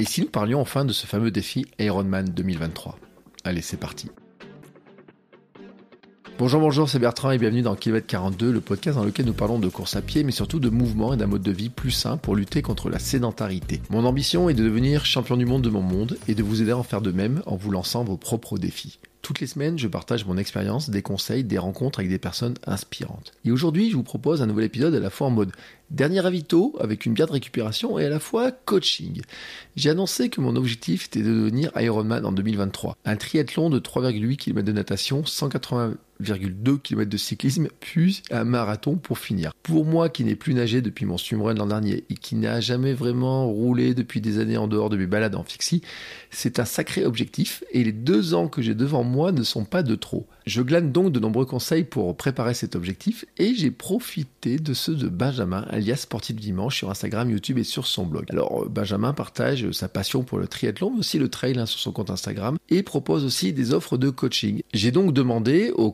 Et si nous parlions enfin de ce fameux défi Ironman 2023 Allez, c'est parti. Bonjour, bonjour, c'est Bertrand et bienvenue dans Kilomètre 42, le podcast dans lequel nous parlons de course à pied, mais surtout de mouvement et d'un mode de vie plus sain pour lutter contre la sédentarité. Mon ambition est de devenir champion du monde de mon monde et de vous aider à en faire de même en vous lançant vos propres défis. Toutes les semaines, je partage mon expérience, des conseils, des rencontres avec des personnes inspirantes. Et aujourd'hui, je vous propose un nouvel épisode à la fois en mode dernier ravito avec une bien de récupération et à la fois coaching. J'ai annoncé que mon objectif était de devenir Ironman en 2023. Un triathlon de 3,8 km de natation, 180,2 km de cyclisme, puis un marathon pour finir. Pour moi qui n'ai plus nagé depuis mon swimrun l'an dernier et qui n'a jamais vraiment roulé depuis des années en dehors de mes balades en fixie, c'est un sacré objectif et les deux ans que j'ai devant moi ne sont pas de trop. Je glane donc de nombreux conseils pour préparer cet objectif et j'ai profité de ceux de Benjamin, alias Sportif Dimanche, sur Instagram, YouTube et sur son blog. Alors, Benjamin partage sa passion pour le triathlon, mais aussi le trail hein, sur son compte Instagram et propose aussi des offres de coaching. J'ai donc demandé aux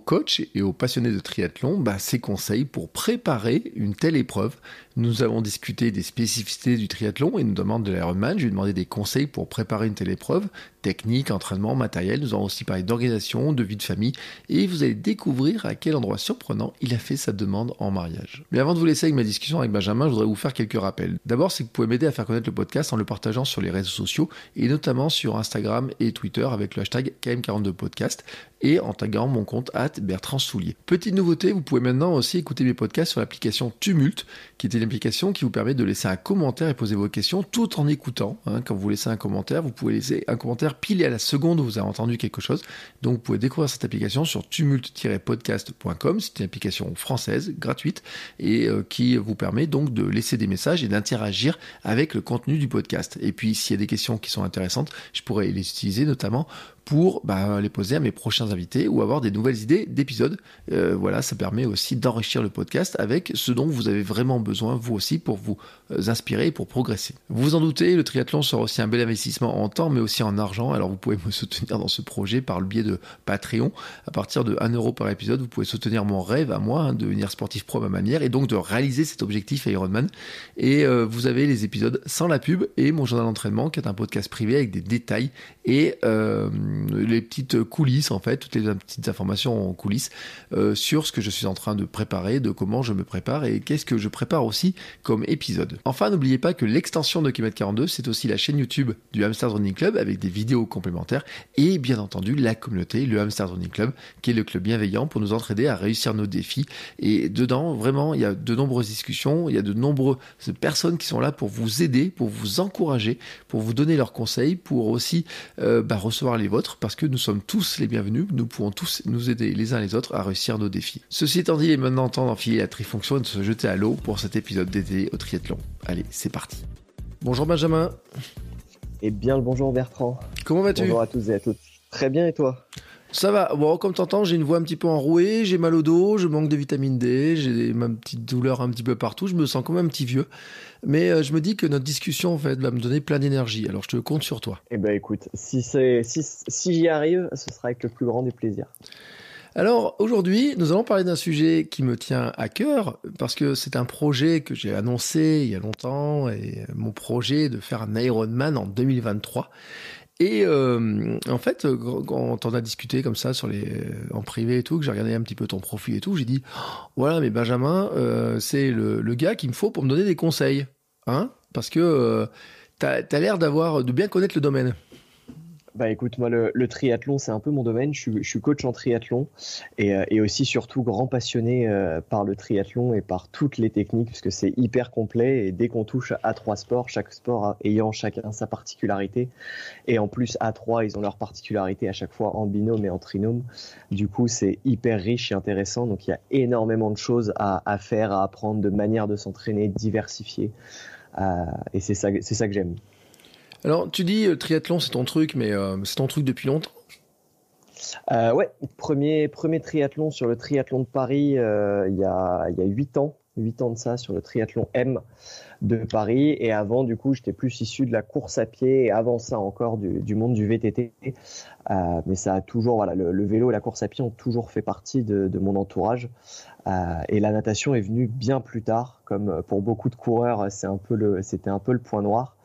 et aux passionnés de triathlon bah, ses conseils pour préparer une telle épreuve. Nous avons discuté des spécificités du triathlon et demande de l'Ironman. Je lui ai demandé des conseils pour préparer une telle épreuve, technique, entraînement, matériel. Nous avons aussi parlé d'organisation, de vie de famille et vous allez découvrir à quel endroit surprenant il a fait sa demande en mariage. Mais avant de vous laisser avec ma discussion avec Benjamin, je voudrais vous faire quelques rappels. D'abord, c'est que vous pouvez m'aider à faire connaître le podcast en le partageant sur les réseaux sociaux et notamment sur Instagram et Twitter avec le hashtag KM42podcast et en taguant mon compte at Bertrand Soulier. Petite nouveauté, vous pouvez maintenant aussi écouter mes podcasts sur l'application Tumult, qui est application qui vous permet de laisser un commentaire et poser vos questions tout en écoutant. Hein. Quand vous laissez un commentaire, vous pouvez laisser un commentaire pile à la seconde où vous avez entendu quelque chose. Donc vous pouvez découvrir cette application sur tumult-podcast.com. C'est une application française, gratuite, et euh, qui vous permet donc de laisser des messages et d'interagir avec le contenu du podcast. Et puis s'il y a des questions qui sont intéressantes, je pourrais les utiliser notamment pour bah, les poser à mes prochains invités ou avoir des nouvelles idées d'épisodes. Euh, voilà, ça permet aussi d'enrichir le podcast avec ce dont vous avez vraiment besoin, vous aussi, pour vous euh, inspirer et pour progresser. Vous vous en doutez, le triathlon sera aussi un bel investissement en temps, mais aussi en argent. Alors vous pouvez me soutenir dans ce projet par le biais de Patreon. À partir de 1 euro par épisode, vous pouvez soutenir mon rêve à moi hein, de devenir sportif pro à ma manière et donc de réaliser cet objectif Ironman. Et euh, vous avez les épisodes sans la pub et mon journal d'entraînement qui est un podcast privé avec des détails et les petites coulisses, en fait, toutes les petites informations en coulisses euh, sur ce que je suis en train de préparer, de comment je me prépare et qu'est-ce que je prépare aussi comme épisode. Enfin, n'oubliez pas que l'extension de Km 42, c'est aussi la chaîne YouTube du Hamster Running Club avec des vidéos complémentaires et bien entendu la communauté, le Hamster Running Club, qui est le club bienveillant pour nous entraider à réussir nos défis. Et dedans, vraiment, il y a de nombreuses discussions, il y a de nombreuses personnes qui sont là pour vous aider, pour vous encourager, pour vous donner leurs conseils, pour aussi euh, bah, recevoir les vôtres parce que nous sommes tous les bienvenus, nous pouvons tous nous aider les uns les autres à réussir nos défis. Ceci étant dit, il est maintenant temps d'enfiler la trifonction et de se jeter à l'eau pour cet épisode dédié au triathlon. Allez, c'est parti. Bonjour Benjamin. Et bien le bonjour Bertrand. Comment vas-tu? Bonjour à tous et à toutes. Très bien et toi? Ça va. Bon, comme t'entends, j'ai une voix un petit peu enrouée, j'ai mal au dos, je manque de vitamine D, j'ai ma petite douleur un petit peu partout, je me sens comme un petit vieux. Mais euh, je me dis que notre discussion en fait va me donner plein d'énergie. Alors je te compte sur toi. Eh ben écoute, si c'est si, si j'y arrive, ce sera avec le plus grand des plaisirs. Alors aujourd'hui, nous allons parler d'un sujet qui me tient à cœur parce que c'est un projet que j'ai annoncé il y a longtemps et mon projet de faire un Ironman en 2023. Et euh, en fait, quand on a discuté comme ça sur les en privé et tout, que j'ai regardé un petit peu ton profil et tout, j'ai dit voilà, mais Benjamin, euh, c'est le, gars qu'il me faut pour me donner des conseils, hein Parce que euh, t'as as, l'air d'avoir de bien connaître le domaine. Bah écoute, moi le, triathlon c'est un peu mon domaine. Je suis, coach en triathlon euh, et, aussi surtout grand passionné euh, par le triathlon et par toutes les techniques puisque c'est hyper complet et dès qu'on touche à trois sports, chaque sport ayant chacun sa particularité et en plus à trois ils ont leur particularité à chaque fois en binôme et en trinôme. Du coup c'est hyper riche et intéressant donc il y a énormément de choses à, faire, à apprendre, de manières de s'entraîner diversifiées euh, et c'est ça, c'est ça que j'aime. Alors, tu dis euh, triathlon, c'est ton truc, mais euh, c'est ton truc depuis longtemps euh, Ouais, premier, triathlon sur le triathlon de Paris euh, il y a il y a huit ans, huit ans de ça sur le triathlon M de Paris. Et avant, du coup, j'étais plus issu de la course à pied et avant ça encore du, monde du VTT. Mais ça a toujours, voilà, le, vélo et la course à pied ont toujours fait partie de, mon entourage. Et la natation est venue bien plus tard, comme pour beaucoup de coureurs, c'était un peu le point noir.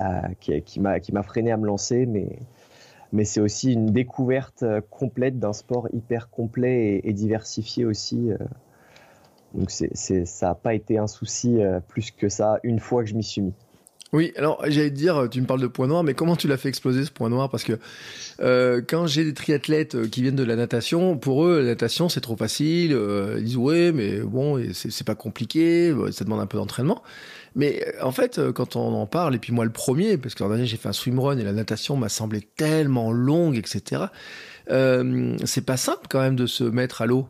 Euh, qui, m'a freiné à me lancer, mais c'est aussi une découverte euh, complète d'un sport hyper complet et, diversifié aussi. Euh. Donc ça n'a pas été un souci plus que ça une fois que je m'y suis mis. Oui, alors j'allais te dire, tu me parles de point noir, mais comment tu l'as fait exploser ce point noir? Parce que quand j'ai des triathlètes qui viennent de la natation, pour eux, la natation c'est trop facile. Ils disent ouais, mais bon, c'est pas compliqué, ça demande un peu d'entraînement. Mais en fait, quand on en parle, et puis moi le premier, parce que dernier j'ai fait un swimrun et la natation m'a semblé tellement longue, etc. Euh, c'est pas simple quand même de se mettre à l'eau.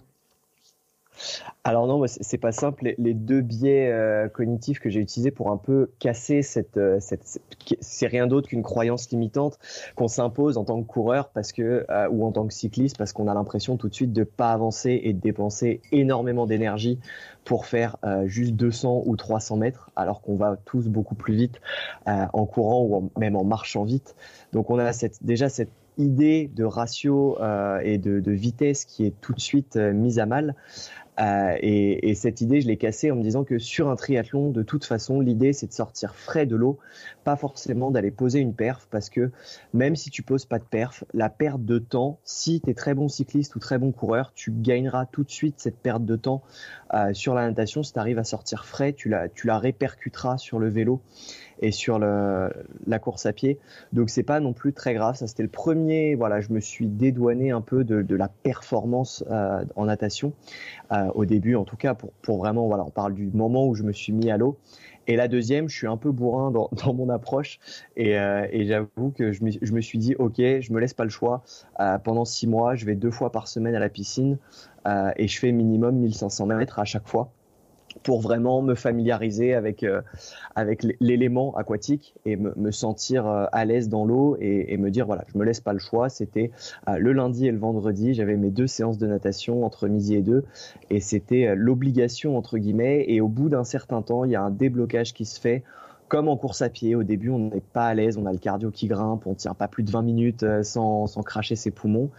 Alors non, c'est pas simple. Les deux biais euh, cognitifs que j'ai utilisés pour un peu casser cette, euh, cette, c'est rien d'autre qu'une croyance limitante qu'on s'impose en tant que coureur parce que euh, ou en tant que cycliste parce qu'on a l'impression tout de suite de pas avancer et de dépenser énormément d'énergie pour faire juste 200 ou 300 mètres alors qu'on va tous beaucoup plus vite en courant ou même en marchant vite. Donc on a déjà cette idée de ratio et de, vitesse qui est tout de suite mise à mal. Euh, et, et, cette idée, je l'ai cassée en me disant que sur un triathlon, de toute façon, l'idée c'est de sortir frais de l'eau, pas forcément d'aller poser une perf, parce que même si tu poses pas de perf, la perte de temps, si tu es très bon cycliste ou très bon coureur, tu gagneras tout de suite cette perte de temps euh, sur la natation. Si tu arrives à sortir frais, tu la, tu la répercuteras sur le vélo et sur le, la course à pied. Donc c'est pas non plus très grave. Ça c'était le premier. Voilà, je me suis dédouané un peu de, de la performance euh, en natation euh, au début, en tout cas pour, pour vraiment. Voilà, on parle du moment où je me suis mis à l'eau. Et la deuxième, je suis un peu bourrin dans, dans mon approche et, euh, et j'avoue que je me, je me, suis dit, ok, je me laisse pas le choix. Euh, pendant six mois, je vais deux fois par semaine à la piscine euh, et je fais minimum 1500 mètres à chaque fois pour vraiment me familiariser avec euh, avec l'élément aquatique et me, sentir euh, à l'aise dans l'eau et, et, me dire voilà je me laisse pas le choix. C'était euh, le lundi et le vendredi j'avais mes deux séances de natation entre midi et deux et c'était l'obligation entre guillemets. Et au bout d'un certain temps il y a un déblocage qui se fait comme en course à pied, au début, on n'est pas à l'aise, on a le cardio qui grimpe, on tient pas plus de 20 minutes euh, sans, cracher ses poumons.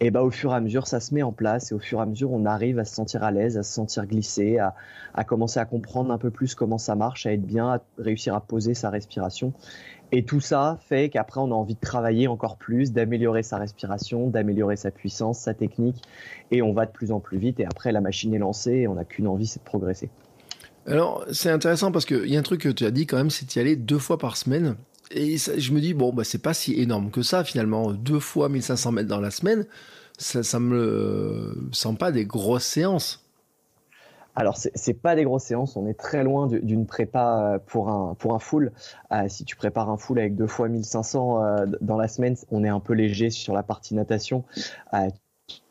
Et bah, au fur et à mesure, ça se met en place et au fur et à mesure, on arrive à se sentir à l'aise, à se sentir glissé, à, à commencer à comprendre un peu plus comment ça marche, à être bien, à réussir à poser sa respiration. Et tout ça fait qu'après, on a envie de travailler encore plus, d'améliorer sa respiration, d'améliorer sa puissance, sa technique, et on va de plus en plus vite. Et après, la machine est lancée et on n'a qu'une envie, c'est de progresser. Alors, c'est intéressant parce qu'il y a un truc que tu as dit quand même, c'est d'y aller deux fois par semaine. Et je me dis, bon, bah, c'est pas si énorme que ça, finalement. Deux fois 1500 mètres dans la semaine, ça, ça me semble pas des grosses séances. Alors, c'est pas des grosses séances, on est très loin d'une prépa euh, pour un, pour un full. Euh, si tu prépares un full avec deux fois 1500 euh, dans la semaine, on est un peu léger sur la partie natation. Euh,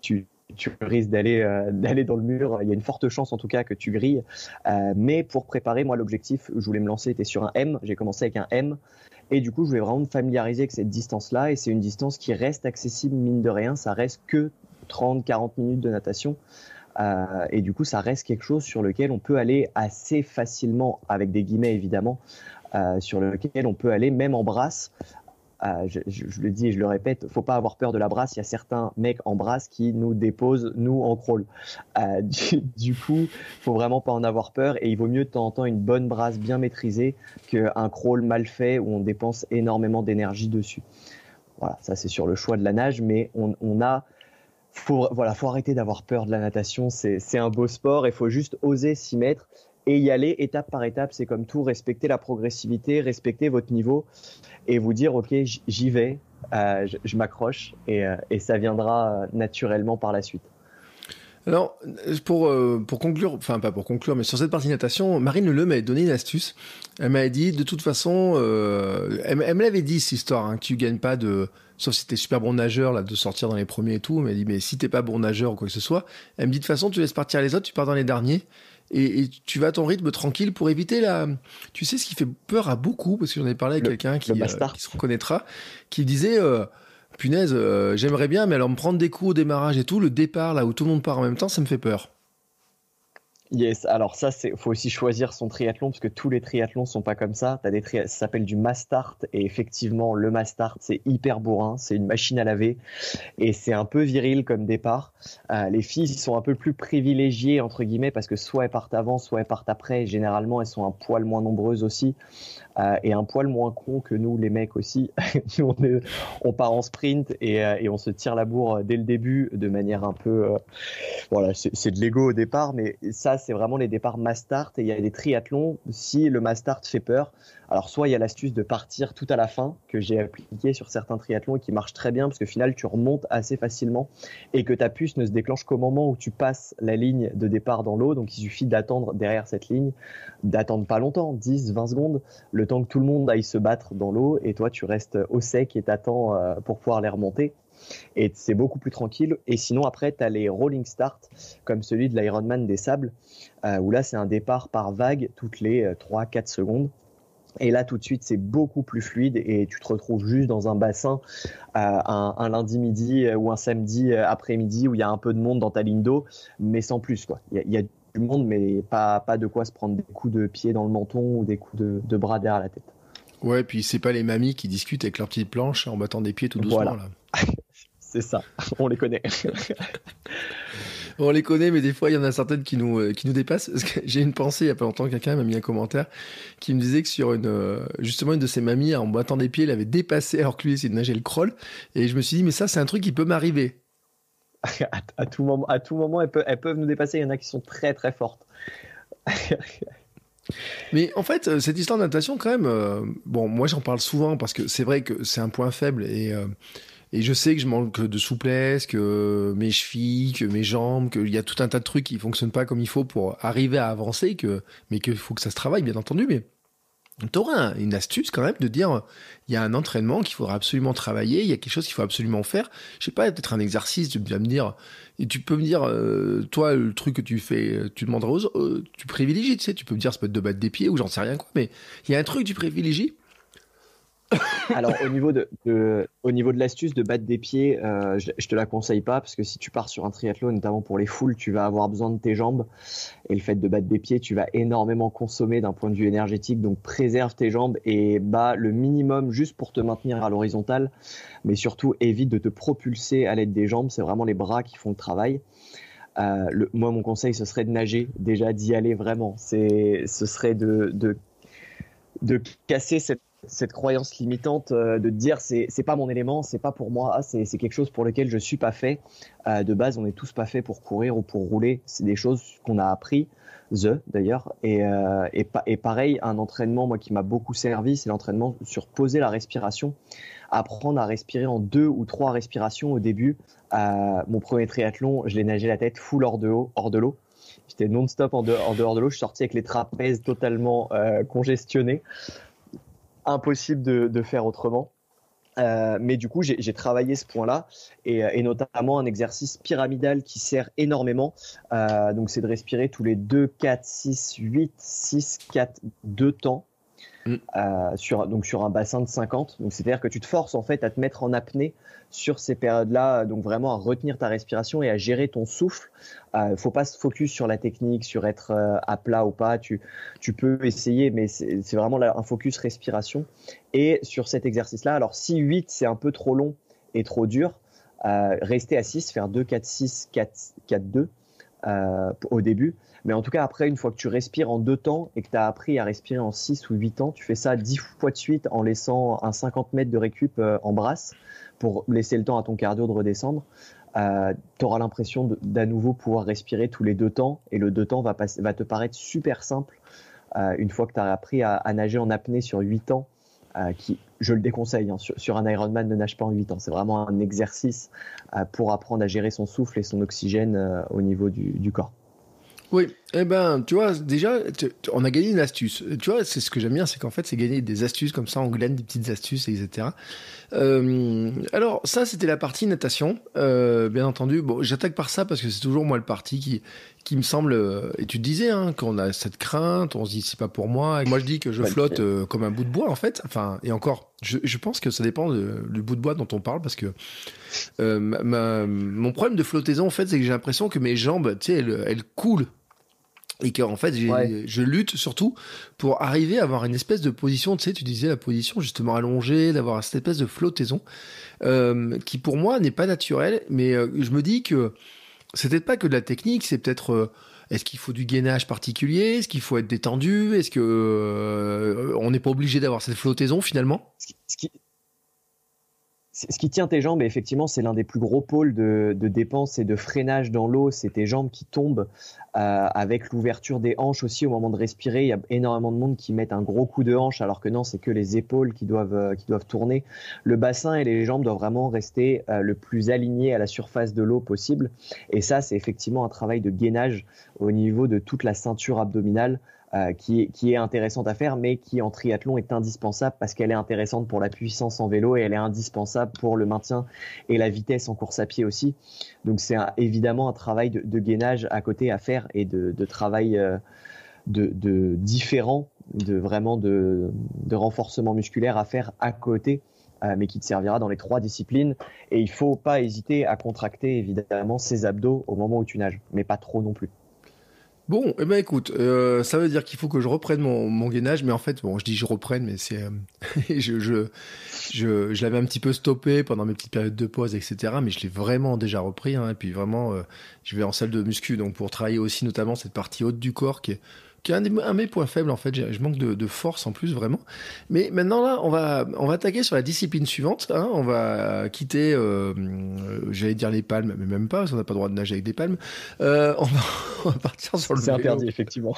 tu, tu risques d'aller euh, d'aller dans le mur. Il y a une forte chance en tout cas que tu grilles. Euh, mais pour préparer, moi l'objectif, je voulais me lancer, était sur un M. J'ai commencé avec un M. Et du coup, je voulais vraiment me familiariser avec cette distance-là. Et c'est une distance qui reste accessible, mine de rien. Ça reste que 30-40 minutes de natation. Euh, et du coup, ça reste quelque chose sur lequel on peut aller assez facilement, avec des guillemets évidemment, sur lequel on peut aller même en brasse je, le dis et je le répète, faut pas avoir peur de la brasse. Il y a certains mecs en brasse qui nous déposent nous en crawl. Euh, du, du, coup, faut vraiment pas en avoir peur et il vaut mieux de temps en temps une bonne brasse bien maîtrisée qu'un crawl mal fait où on dépense énormément d'énergie dessus. Voilà, ça c'est sur le choix de la nage, mais on, on a faut voilà, faut arrêter d'avoir peur de la natation. C'est un beau sport et faut juste oser s'y mettre et y aller étape par étape. C'est comme tout, respecter la progressivité, respecter votre niveau et vous dire, OK, j'y vais. je, m'accroche et, et, ça viendra naturellement par la suite. Alors, pour, euh, pour conclure, enfin pas pour conclure, mais sur cette partie natation, Marine Le m'a donné une astuce. Elle m'a dit, de toute façon, euh, elle, me l'avait dit cette histoire, hein, que tu gagnes pas de, sauf si t'es super bon nageur, là, de sortir dans les premiers et tout. Elle m'a dit, mais si t'es pas bon nageur ou quoi que ce soit, elle me dit de toute façon, tu laisses partir les autres, tu pars dans les derniers. Et, tu vas à ton rythme tranquille pour éviter la. Tu sais ce qui fait peur à beaucoup, parce que j'en ai parlé avec quelqu'un qui, euh, qui, se reconnaîtra, qui disait punaise, euh, j'aimerais bien, mais alors me prendre des coups au démarrage et tout, le départ là où tout le monde part en même temps, ça me fait peur. Yes, alors ça, c'est faut aussi choisir son triathlon parce que tous les triathlons sont pas comme ça. As des ça s'appelle du Mastart et effectivement, le Mastart, c'est hyper bourrin, c'est une machine à laver et c'est un peu viril comme départ. Euh, les filles sont un peu plus privilégiées entre guillemets parce que soit elles partent avant, soit elles partent après. généralement, elles sont un poil moins nombreuses aussi. Euh, et un poil moins con que nous, les mecs aussi. nous, on, part en sprint euh, et, on se tire la bourre dès le début de manière un peu. Euh, voilà, c'est de l'ego au départ, mais ça, c'est vraiment les départs Mastart. Et il y a des triathlons, si le Mastart fait peur, alors soit il y a l'astuce de partir tout à la fin que j'ai appliqué sur certains triathlons et qui marche très bien parce que final tu remontes assez facilement et que ta puce ne se déclenche qu'au moment où tu passes la ligne de départ dans l'eau. Donc il suffit d'attendre derrière cette ligne, d'attendre pas longtemps, 10, 20 secondes, le temps que tout le monde aille se battre dans l'eau et toi tu restes au sec et t'attends euh, pour pouvoir les remonter et c'est beaucoup plus tranquille. Et sinon, après, tu as les rolling start, comme celui de l'Ironman des Sables, euh, où là, c'est un départ par vague toutes les 3-4 euh, secondes. Et là, tout de suite, c'est beaucoup plus fluide et tu te retrouves juste dans un bassin un, lundi midi ou un samedi après-midi où il y a un peu de monde dans ta ligne d'eau, mais sans plus. Quoi. Il, y du monde, mais pas, pas de quoi se prendre des coups de pied dans le menton ou des coups de, bras derrière la tête. Ouais, puis c'est pas les mamies qui discutent avec leur petite planche en battant des pieds tout doucement. Voilà. c'est ça, on les connaît. on les connaît, mais des fois, il y en a certaines qui nous, euh, qui nous dépassent. J'ai une pensée, il y a pas longtemps, quelqu'un m'a mis un commentaire qui me disait que sur une, euh, justement, une de ses mamies, en boitant des pieds, elle avait dépassé alors que lui, c'est de nager le crawl. Et je me suis dit, mais ça, c'est un truc qui peut m'arriver. À, tout moment, à tout moment elles, peuvent, nous dépasser. Il y en a qui sont très, très fortes. Mais en fait, euh, cette histoire de quand même, bon, moi j'en parle souvent parce que c'est vrai que c'est un point faible et et je sais que je manque de souplesse, que mes chevilles, que mes jambes, qu'il y a tout un tas de trucs qui fonctionnent pas comme il faut pour arriver à avancer, que, mais qu'il faut que ça se travaille, bien entendu. Mais tu auras une astuce quand même de dire il y a un entraînement qu'il faudra absolument travailler, il y a quelque chose qu'il faut absolument faire. Je sais pas, peut-être un exercice, tu vas me dire, et tu peux me dire, euh, toi, le truc que tu fais, tu demanderas aux euh, tu privilégies, tu sais, tu peux me dire, ça peut être de battre des pieds ou j'en sais rien quoi, mais il y a un truc que tu privilégies alors au niveau de, au niveau de l'astuce de battre des pieds, euh, je, je, te la conseille pas parce que si tu pars sur un triathlon, notamment pour les foules, tu vas avoir besoin de tes jambes et le fait de battre des pieds, tu vas énormément consommer d'un point de vue énergétique. Donc préserve tes jambes et bats le minimum juste pour te maintenir à l'horizontale, mais surtout évite de te propulser à l'aide des jambes. C'est vraiment les bras qui font le travail. Euh, moi, mon conseil, ce serait de nager, déjà d'y aller vraiment. C'est, ce serait de, de de casser cette cette croyance limitante euh, de dire c'est c'est pas mon élément, c'est pas pour moi, c'est c'est quelque chose pour lequel je suis pas fait. Euh, de base, on est tous pas fait pour courir ou pour rouler. C'est des choses qu'on a appris, the d'ailleurs. Et euh, et, et pareil, un entraînement moi qui m'a beaucoup servi, c'est l'entraînement sur poser la respiration, apprendre à respirer en deux ou trois respirations au début. mon premier triathlon, je l'ai nagé la tête full hors de l'eau, hors de l'eau. J'étais non-stop en, en, dehors de l'eau. Je suis sorti avec les trapèzes totalement congestionnés impossible de, faire autrement. Euh, mais du coup, j'ai travaillé ce point-là et, notamment un exercice pyramidal qui sert énormément. Euh, donc, c'est de respirer tous les 2, 4, 6, 8, 6, 4, 2 temps. Mm. Euh, sur, donc sur un bassin de 50. Donc c'est-à-dire que tu te forces en fait à te mettre en apnée sur ces périodes-là, donc vraiment à retenir ta respiration et à gérer ton souffle. Il euh, faut pas se focus sur la technique, sur être euh, à plat ou pas. Tu, tu peux essayer, mais c'est vraiment un focus respiration. Et sur cet exercice-là, alors si 8 c'est un peu trop long et trop dur, rester à 6, faire 2, 4, 6, 4, 4, 2 au début. Mais en tout cas, après, une fois que tu respires en deux temps et que tu as appris à respirer en 6 ou 8 ans, tu fais ça 10 fois de suite en laissant un 50 mètres de récup euh, en brasse pour laisser le temps à ton cardio de redescendre. Euh, tu auras l'impression d'à nouveau pouvoir respirer tous les deux temps et le deux temps va, te paraître super simple euh, une fois que tu as appris à, nager en apnée sur 8 ans qui, je le déconseille, hein, sur, un Ironman, ne nage pas en 8 ans. C'est vraiment un exercice pour apprendre à gérer son souffle et son oxygène au niveau du corps. Oui, eh ben, tu vois, déjà, on a gagné une astuce. Tu vois, c'est ce que j'aime bien, c'est qu'en fait, c'est gagner des astuces comme ça, on glane des petites astuces, etc. Euh, alors, ça, c'était la partie natation. Euh, bien entendu, bon, j'attaque par ça parce que c'est toujours moi le parti qui, qui me semble. Euh, et tu disais hein, qu'on a cette crainte, on se dit c'est pas pour moi. moi, je dis que je flotte euh, comme un bout de bois, en fait. Enfin, et encore, je, je pense que ça dépend du bout de bois dont on parle parce que euh, ma, mon problème de flottaison, en fait, c'est que j'ai l'impression que mes jambes, tu sais, elles, elles coulent et que en fait je lutte surtout pour arriver à avoir une espèce de position tu sais tu disais la position justement allongée d'avoir cette espèce de flottaison euh, qui pour moi n'est pas naturelle mais euh, je me dis que c'est peut-être pas que de la technique c'est peut-être euh, est-ce qu'il faut du gainage particulier? Est-ce qu'il faut être détendu? Est-ce que euh, on n'est pas obligé d'avoir cette flottaison finalement? Ce qui tient tes jambes, effectivement, c'est l'un des plus gros pôles de, dépenses et de freinage dans l'eau. C'est tes jambes qui tombent euh, avec l'ouverture des hanches aussi au moment de respirer. Il y a énormément de monde qui mettent un gros coup de hanche, alors que non, c'est que les épaules qui doivent, euh, qui doivent tourner. Le bassin et les jambes doivent vraiment rester euh, le plus alignés à la surface de l'eau possible. Et ça, c'est effectivement un travail de gainage au niveau de toute la ceinture abdominale. Euh, qui, est, intéressante à faire, mais qui en triathlon est indispensable parce qu'elle est intéressante pour la puissance en vélo et elle est indispensable pour le maintien et la vitesse en course à pied aussi. Donc c'est évidemment un travail de, gainage à côté à faire et de, travail euh, de, différent, de vraiment de, renforcement musculaire à faire à côté. Euh, mais qui te servira dans les trois disciplines. Et il faut pas hésiter à contracter évidemment ses abdos au moment où tu nages, mais pas trop non plus. Bon, eh ben écoute, euh, ça veut dire qu'il faut que je reprenne mon, mon gainage, mais en fait, bon, je dis je reprenne, mais c'est, euh, je, je, l'avais un petit peu stoppé pendant mes petites périodes de pause, etc. Mais je l'ai vraiment déjà repris, hein, et puis vraiment, euh, je vais en salle de muscu, donc pour travailler aussi notamment cette partie haute du corps qui est qui est un, de mes points faibles en fait. Je manque de, force en plus vraiment. Mais maintenant là, on va on va attaquer sur la discipline suivante. Hein. On va quitter, euh, j'allais dire les palmes, mais même pas, parce qu'on n'a pas le droit de nager avec des palmes. Euh, on, va, partir sur le. C'est interdit effectivement.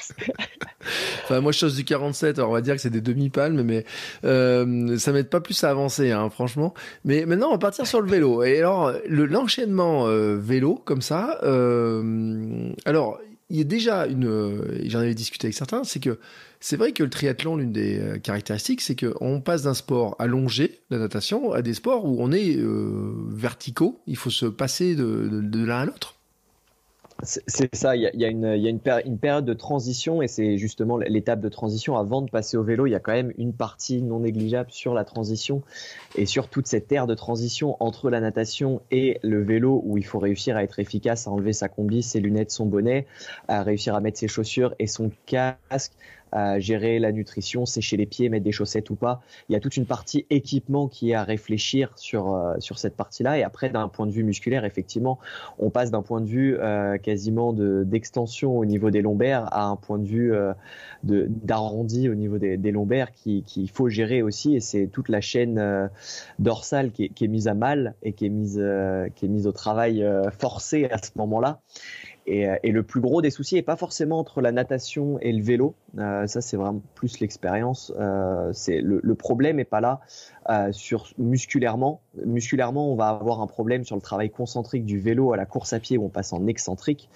enfin moi je chose du 47, alors on va dire que c'est des demi palmes, mais euh, ça m'aide pas plus à avancer, hein, franchement. Mais maintenant on va partir sur le vélo. Et alors l'enchaînement euh, vélo comme ça. Euh, alors il y a déjà une, euh, j'en avais discuté avec certains, c'est que c'est vrai que le triathlon, l'une des euh, caractéristiques, c'est qu'on passe d'un sport allongé, la natation, à des sports où on est euh, verticaux. Il faut se passer de l'un à l'autre. C'est ça, il y a, une, une, période de transition et c'est justement l'étape de transition avant de passer au vélo. Il y a quand même une partie non négligeable sur la transition et sur toute cette ère de transition entre la natation et le vélo où il faut réussir à être efficace, à enlever sa combi, ses lunettes, son bonnet, à réussir à mettre ses chaussures et son casque, à gérer la nutrition, sécher les pieds, mettre des chaussettes ou pas. Il y a toute une partie équipement qui est à réfléchir sur, euh, sur cette partie-là. Et après, d'un point de vue musculaire, effectivement, on passe d'un point de vue euh, quasiment d'extension au niveau des lombaires à un point de vue euh, d'arrondi au niveau des, des lombaires qu'il qui faut gérer aussi. Et c'est toute la chaîne euh, dorsale qui est, qui est, mise à mal et qui est mise, qui est mise au travail forcé à ce moment-là. Euh, et, le plus gros des soucis n'est pas forcément entre la natation et le vélo. Euh, ça, c'est vraiment plus l'expérience. Euh, le, problème n'est pas là sur musculairement. Musculairement, on va avoir un problème sur le travail concentrique du vélo à la course à pied où on passe en excentrique,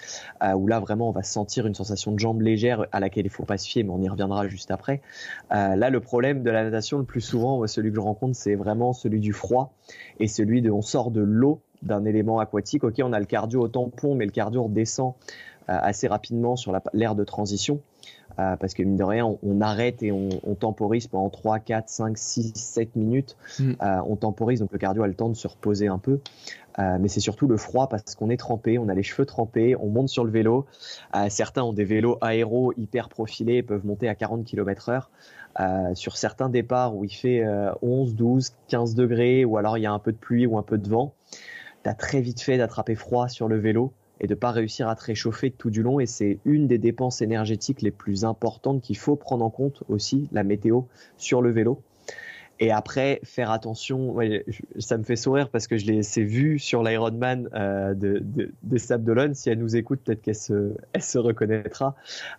où là vraiment on va sentir une sensation de jambe légère à laquelle il faut pas se fier, mais on y reviendra juste après. là, le problème de la natation, le plus souvent, celui que je rencontre, c'est vraiment celui du froid et celui de on sort de l'eau d'un élément aquatique. Ok, on a le cardio au tampon, mais le cardio redescend euh, assez rapidement sur l'aire de transition. Euh, parce que mine de rien, on, arrête et on, temporise pendant 3, 4, 5, 6, 7 minutes. Mm. Euh, on temporise, donc le cardio a le temps de se reposer un peu. mais c'est surtout le froid parce qu'on est trempé, on a les cheveux trempés, on monte sur le vélo. certains ont des vélos aéro hyper profilés, peuvent monter à 40 km heure. sur certains départs où il fait 11, 12, 15 degrés, ou alors il y a un peu de pluie ou un peu de vent, tu très vite fait d'attraper froid sur le vélo et de pas réussir à te réchauffer tout du long. Et c'est une des dépenses énergétiques les plus importantes qu'il faut prendre en compte aussi, la météo sur le vélo. Et après, faire attention, ça me fait sourire parce que je l'ai vu sur l'Ironman euh, de, de, de Sable d'Olonne. Si elle nous écoute, peut-être qu'elle se, elle se reconnaîtra.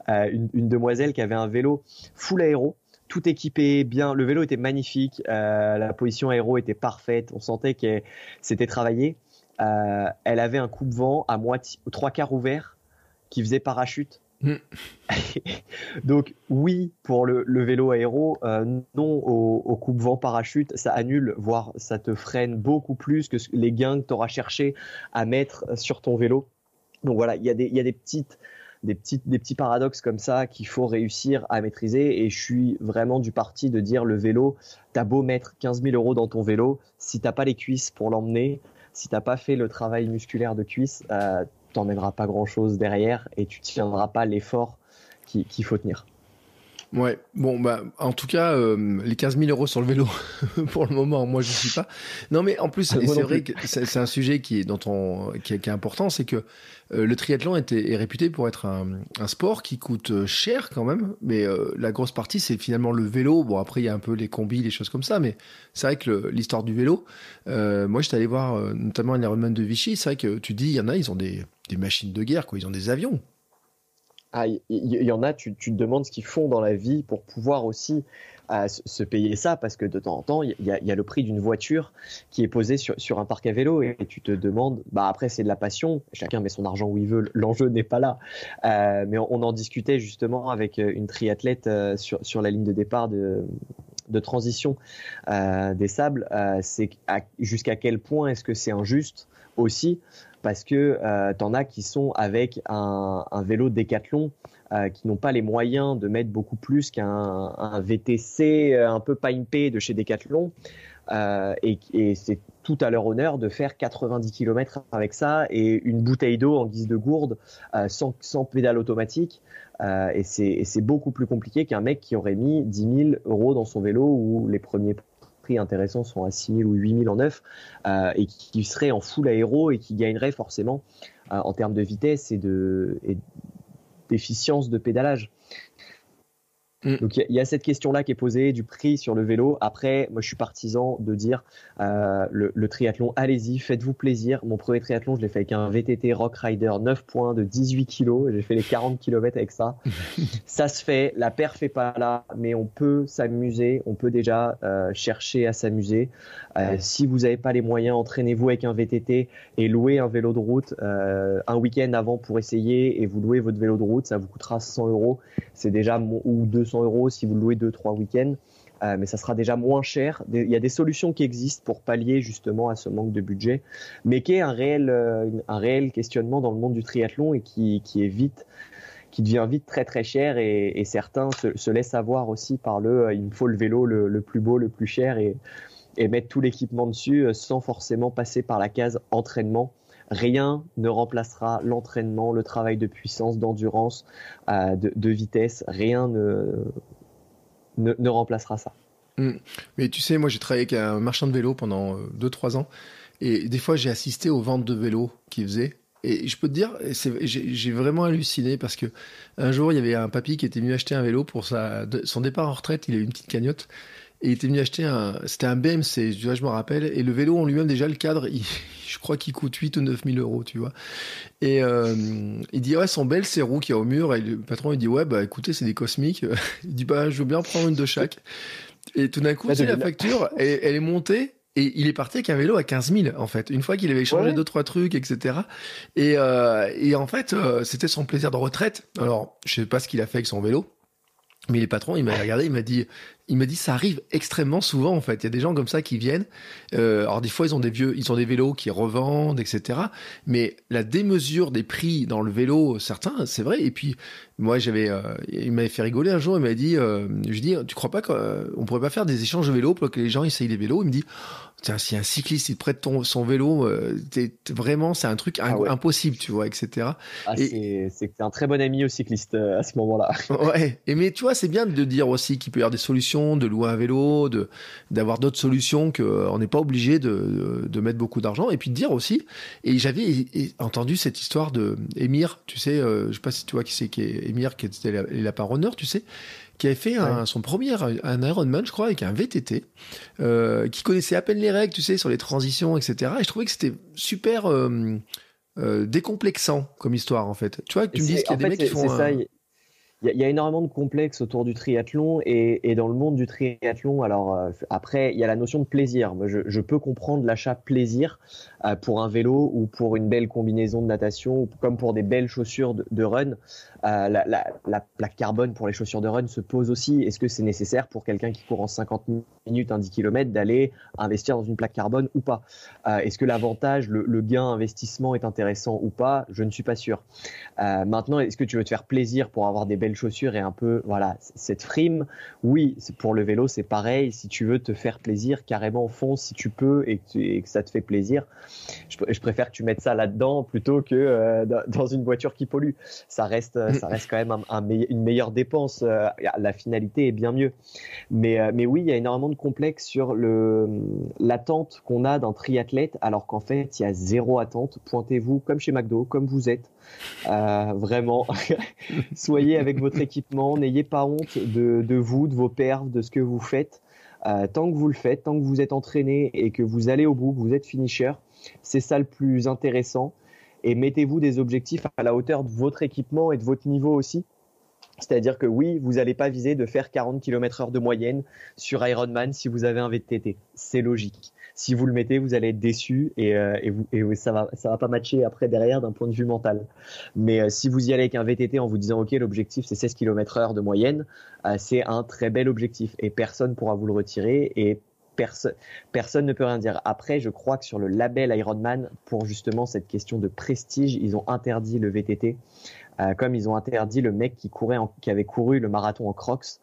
Euh, une, une, demoiselle qui avait un vélo full aéro, tout équipé, bien. Le vélo était magnifique, la position aéro était parfaite. On sentait que c'était travaillé. Elle avait un coupe-vent à moitié, trois quarts ouvert, qui faisait parachute. Mm. Donc oui pour le, vélo aéro, euh, non au, coupe-vent parachute, ça annule, voire ça te freine beaucoup plus que les gains que tu auras cherché à mettre sur ton vélo. Donc voilà, il y a des, des petites des, petites, des petits paradoxes comme ça qu'il faut réussir à maîtriser. Et je suis vraiment du parti de dire le vélo, t'as beau mettre 15 000 euros dans ton vélo, si t'as pas les cuisses pour l'emmener, si t'as pas fait le travail musculaire de cuisse, euh, t'emmèneras pas grand chose derrière et tu tiendras pas l'effort qu'il faut tenir. Ouais, bon, bah, en tout cas, euh, les 15 000 euros sur le vélo, pour le moment, moi, je ne suis pas. Non, mais en plus, c'est vrai que c'est un sujet qui est, dont on, qui est, important, c'est que euh, le triathlon était, est réputé pour être un, un, sport qui coûte euh, cher quand même, mais la grosse partie, c'est finalement le vélo. Bon, après, il y a un peu les combis, les choses comme ça, mais c'est vrai que l'histoire du vélo, moi, j'étais allé voir notamment l'Ironman de Vichy, c'est vrai que tu dis, il y en a, ils ont des, des machines de guerre, quoi, ils ont des avions. Ah, il y, en a, tu, te demandes ce qu'ils font dans la vie pour pouvoir aussi euh, se payer ça, parce que de temps en temps, il y, a, le prix d'une voiture qui est posée sur, un parc à vélo, et, tu te demandes, bah après c'est de la passion, chacun met son argent où il veut, l'enjeu n'est pas là. Euh, mais on, en discutait justement avec euh, une triathlète sur, la ligne de départ de, transition des sables, c'est jusqu'à quel point est-ce que c'est injuste aussi parce que euh, tu en as qui sont avec un, vélo décathlon euh, qui n'ont pas les moyens de mettre beaucoup plus qu'un VTC euh, un peu pimpé de chez Decathlon. et, c'est tout à leur honneur de faire 90 km avec ça et une bouteille d'eau en guise de gourde sans, sans, pédale automatique. et c'est beaucoup plus compliqué qu'un mec qui aurait mis 10 000 euros dans son vélo ou les premiers prix intéressants sont à 6 000 ou 8 000 en neuf, euh, et qui, serait en full aéro et qui gagnerait forcément euh, en termes de vitesse et de d'efficience de pédalage. Mm. Donc il y, a cette question-là qui est posée du prix sur le vélo. Après, moi je suis partisan de dire euh, le, triathlon, allez-y, faites-vous plaisir. Mon premier triathlon, je l'ai fait avec un VTT Rock Rider 9 points de 18 kg. J'ai fait les 40 km avec ça. ça se fait, la perf est pas là, mais on peut s'amuser. On peut déjà euh, chercher à s'amuser. Euh, si vous n'avez pas les moyens, entraînez-vous avec un VTT et louez un vélo de route un week-end avant pour essayer et vous louez votre vélo de route. Ça vous coûtera 100 euros. C'est déjà ou 200 euros si vous le louez 2-3 week-ends. Euh, mais ça sera déjà moins cher. Il y a des solutions qui existent pour pallier justement à ce manque de budget, mais qui est un réel, euh, un réel questionnement dans le monde du triathlon et qui, qui qui devient vite très très cher et, certains se, laissent avoir aussi par le euh, il me faut le vélo le, plus beau, le plus cher et, et mettre tout l'équipement dessus sans forcément passer par la case entraînement. Rien ne remplacera l'entraînement, le travail de puissance, d'endurance, de, de, vitesse. Rien ne, ne, remplacera ça. Hmm. Mais tu sais, moi j'ai travaillé avec un marchand de vélo pendant 2-3 euh, ans. Et des fois, j'ai assisté aux ventes de vélos qu'il faisait. Et je peux te dire, j'ai vraiment halluciné parce que un jour, il y avait un papy qui était venu acheter un vélo pour sa, son départ en retraite. Il a eu une petite cagnotte. Et il était venu acheter un. C'était un BMC, je me rappelle. Et le vélo en lui-même, déjà, le cadre, je crois qu'il coûte 8 ou 9 000 euros, tu vois. Et euh, il dit, ouais, sont belles ces roues qu'il y a au mur. Et le patron, il dit, ouais, bah écoutez, c'est des cosmiques. Il dit, bah, je veux bien prendre une de chaque. Et tout d'un coup, c'est la facture, elle, elle est montée. Et il est parti avec un vélo à 15 000, en fait. Une fois qu'il avait changé deux, trois trucs, etc. Et, euh, et en fait, euh, c'était son plaisir de retraite. Alors, je sais pas ce qu'il a fait avec son vélo. Mais les patrons, il m'a regardé, il m'a dit, il m'a dit ça arrive extrêmement souvent en fait. Il y a des gens comme ça qui viennent. Euh, alors des fois ils ont des vieux, ils ont des vélos qui revendent, etc. Mais la démesure des prix dans le vélo, certains, c'est vrai. Et puis moi j'avais, euh, il m'avait fait rigoler un jour. Il m'a dit, euh, je dis, tu crois pas qu'on pourrait pas faire des échanges de vélos pour que les gens essayent les vélos? Il me dit, tiens, si un cycliste il prête ton, son vélo, euh, vraiment c'est un truc ah impossible, tu vois, etc. Ah, et c'est un très bon ami au cycliste euh, à ce moment-là. ouais. Et mais tu vois, c'est bien de dire aussi qu'il peut y avoir des solutions, de louer un vélo, de d'avoir d'autres solutions que euh, on n'est pas obligé de, de, mettre beaucoup d'argent. Et puis de dire aussi, et j'avais entendu cette histoire de Émir, tu sais, je sais pas si tu vois qui c'est qui est Émir, qui était la, la tu sais qui avait fait son premier un Ironman, je crois, avec un VTT, euh, qui connaissait à peine les règles, tu sais, sur les transitions, etc. Et je trouvais que c'était super euh, euh, décomplexant comme histoire, en fait. Tu vois, tu me dis qu'il y a des mecs qui font. Ça, il y, a énormément de complexes autour du triathlon et, dans le monde du triathlon, alors euh, après, il y a la notion de plaisir. Je, peux comprendre l'achat plaisir euh, pour un vélo ou pour une belle combinaison de natation ou comme pour des belles chaussures de, run. Euh, la, plaque carbone pour les chaussures de run se pose aussi. Est-ce que c'est nécessaire pour quelqu'un qui court en 50 minutes, un 10 km d'aller investir dans une plaque carbone ou pas? Est-ce que l'avantage, le, gain investissement est intéressant ou pas? Je ne suis pas sûr. maintenant, est-ce que tu veux te faire plaisir pour avoir des belles chaussures et un peu, voilà, cette frime? Oui, pour le vélo, c'est pareil. Si tu veux te faire plaisir, carrément fonce si tu peux et que, ça te fait plaisir. Je, préfère que tu mettes ça là-dedans plutôt que euh, dans une voiture qui pollue. Ça reste. Ça reste quand même une meilleure dépense. Euh, la finalité est bien mieux. Mais, euh, mais oui, il y a énormément de complexes sur le, l'attente qu'on a d'un triathlète, alors qu'en fait, il y a zéro attente. Pointez-vous comme chez McDo, comme vous êtes. vraiment, soyez avec votre équipement, n'ayez pas honte de, vous, de vos perfs, de ce que vous faites. Euh, tant que vous le faites, tant que vous êtes entraîné et que vous allez au bout, que vous êtes finisher, c'est ça le plus intéressant. Et mettez-vous des objectifs à la hauteur de votre équipement et de votre niveau aussi. C'est-à-dire que oui, vous n'allez pas viser de faire 40 km/h de moyenne sur Ironman si vous avez un VTT. C'est logique si vous le mettez, vous allez être déçu et, euh, ça va va pas matcher après derrière d'un point de vue mental. Mais euh, si vous y allez avec un VTT en vous disant ok l'objectif c'est 16 km heure de moyenne, euh, c'est un très bel objectif et personne pourra vous le retirer et personne personne ne peut rien dire. Après, je crois que sur le label Ironman, pour justement cette question de prestige, ils ont interdit le VTT, euh, comme ils ont interdit le mec qui courait, qui avait couru le marathon en Crocs.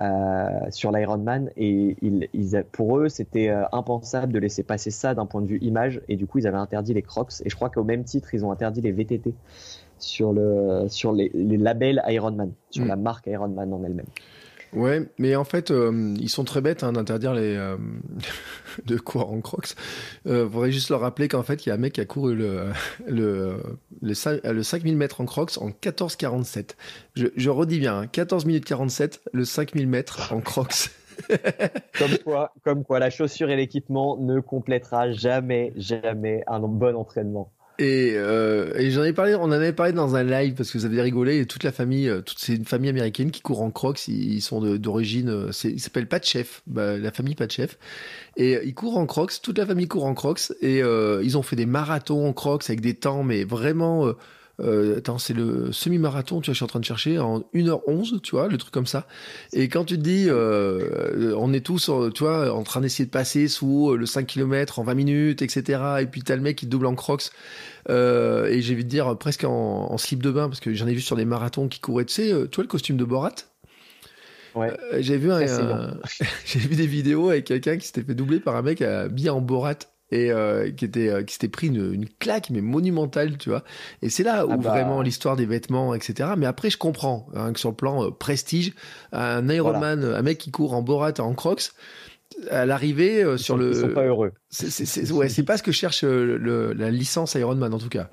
Euh, sur l'Ironman et ils, ils, pour eux c'était euh, impensable de laisser passer ça d'un point de vue image et du coup ils avaient interdit les Crocs et je crois qu'au même titre ils ont interdit les VTT sur le sur les, les labels Ironman sur mm. la marque Ironman en elle-même. Ouais, mais en fait, euh, ils sont très bêtes hein, d'interdire les euh, de courir en crocs. Euh, faudrait juste leur rappeler qu'en fait, il y a un mec qui a couru le le le, 5, le 5000 mètres en crocs en 14,47. Je, je redis bien, hein, 14 minutes 47, le 5000 mètres en crocs. comme quoi, comme quoi, la chaussure et l'équipement ne complétera jamais, jamais un bon entraînement. Et, euh, et j'en ai parlé, on en avait parlé dans un live parce que vous avez rigolé. Et toute la famille, euh, c'est une famille américaine qui court en Crocs. Ils, sont d'origine, euh, ils s'appellent pas de chef, bah, la famille pas de chef. Et ils courent en Crocs. Toute la famille court en Crocs. Et ils ont fait des marathons en Crocs avec des temps, mais vraiment. Euh, attends, c'est le semi-marathon, tu vois, je suis en train de chercher, en 1h11, tu vois, le truc comme ça. Et quand tu te dis, euh, on est tous, euh, tu vois, en train d'essayer de passer sous le 5 km en 20 minutes, etc. Et puis t'as le mec qui double en crocs. Euh, et j'ai envie de dire presque en, en, slip de bain, parce que j'en ai vu sur des marathons qui couraient, tu sais, tu vois le costume de Borat? Ouais. j'ai vu, un, j'ai vu des vidéos avec quelqu'un qui s'était fait doubler par un mec bien en Borat et euh, qui était euh, qui s'était pris une, une, claque mais monumentale tu vois et c'est là où ah bah. vraiment l'histoire des vêtements etc mais après je comprends hein, que sur le plan euh, prestige un Ironman un mec qui court en Borat en Crocs à l'arrivée sur le ils sont pas heureux c'est ouais c'est pas ce que cherche le, la licence Ironman en tout cas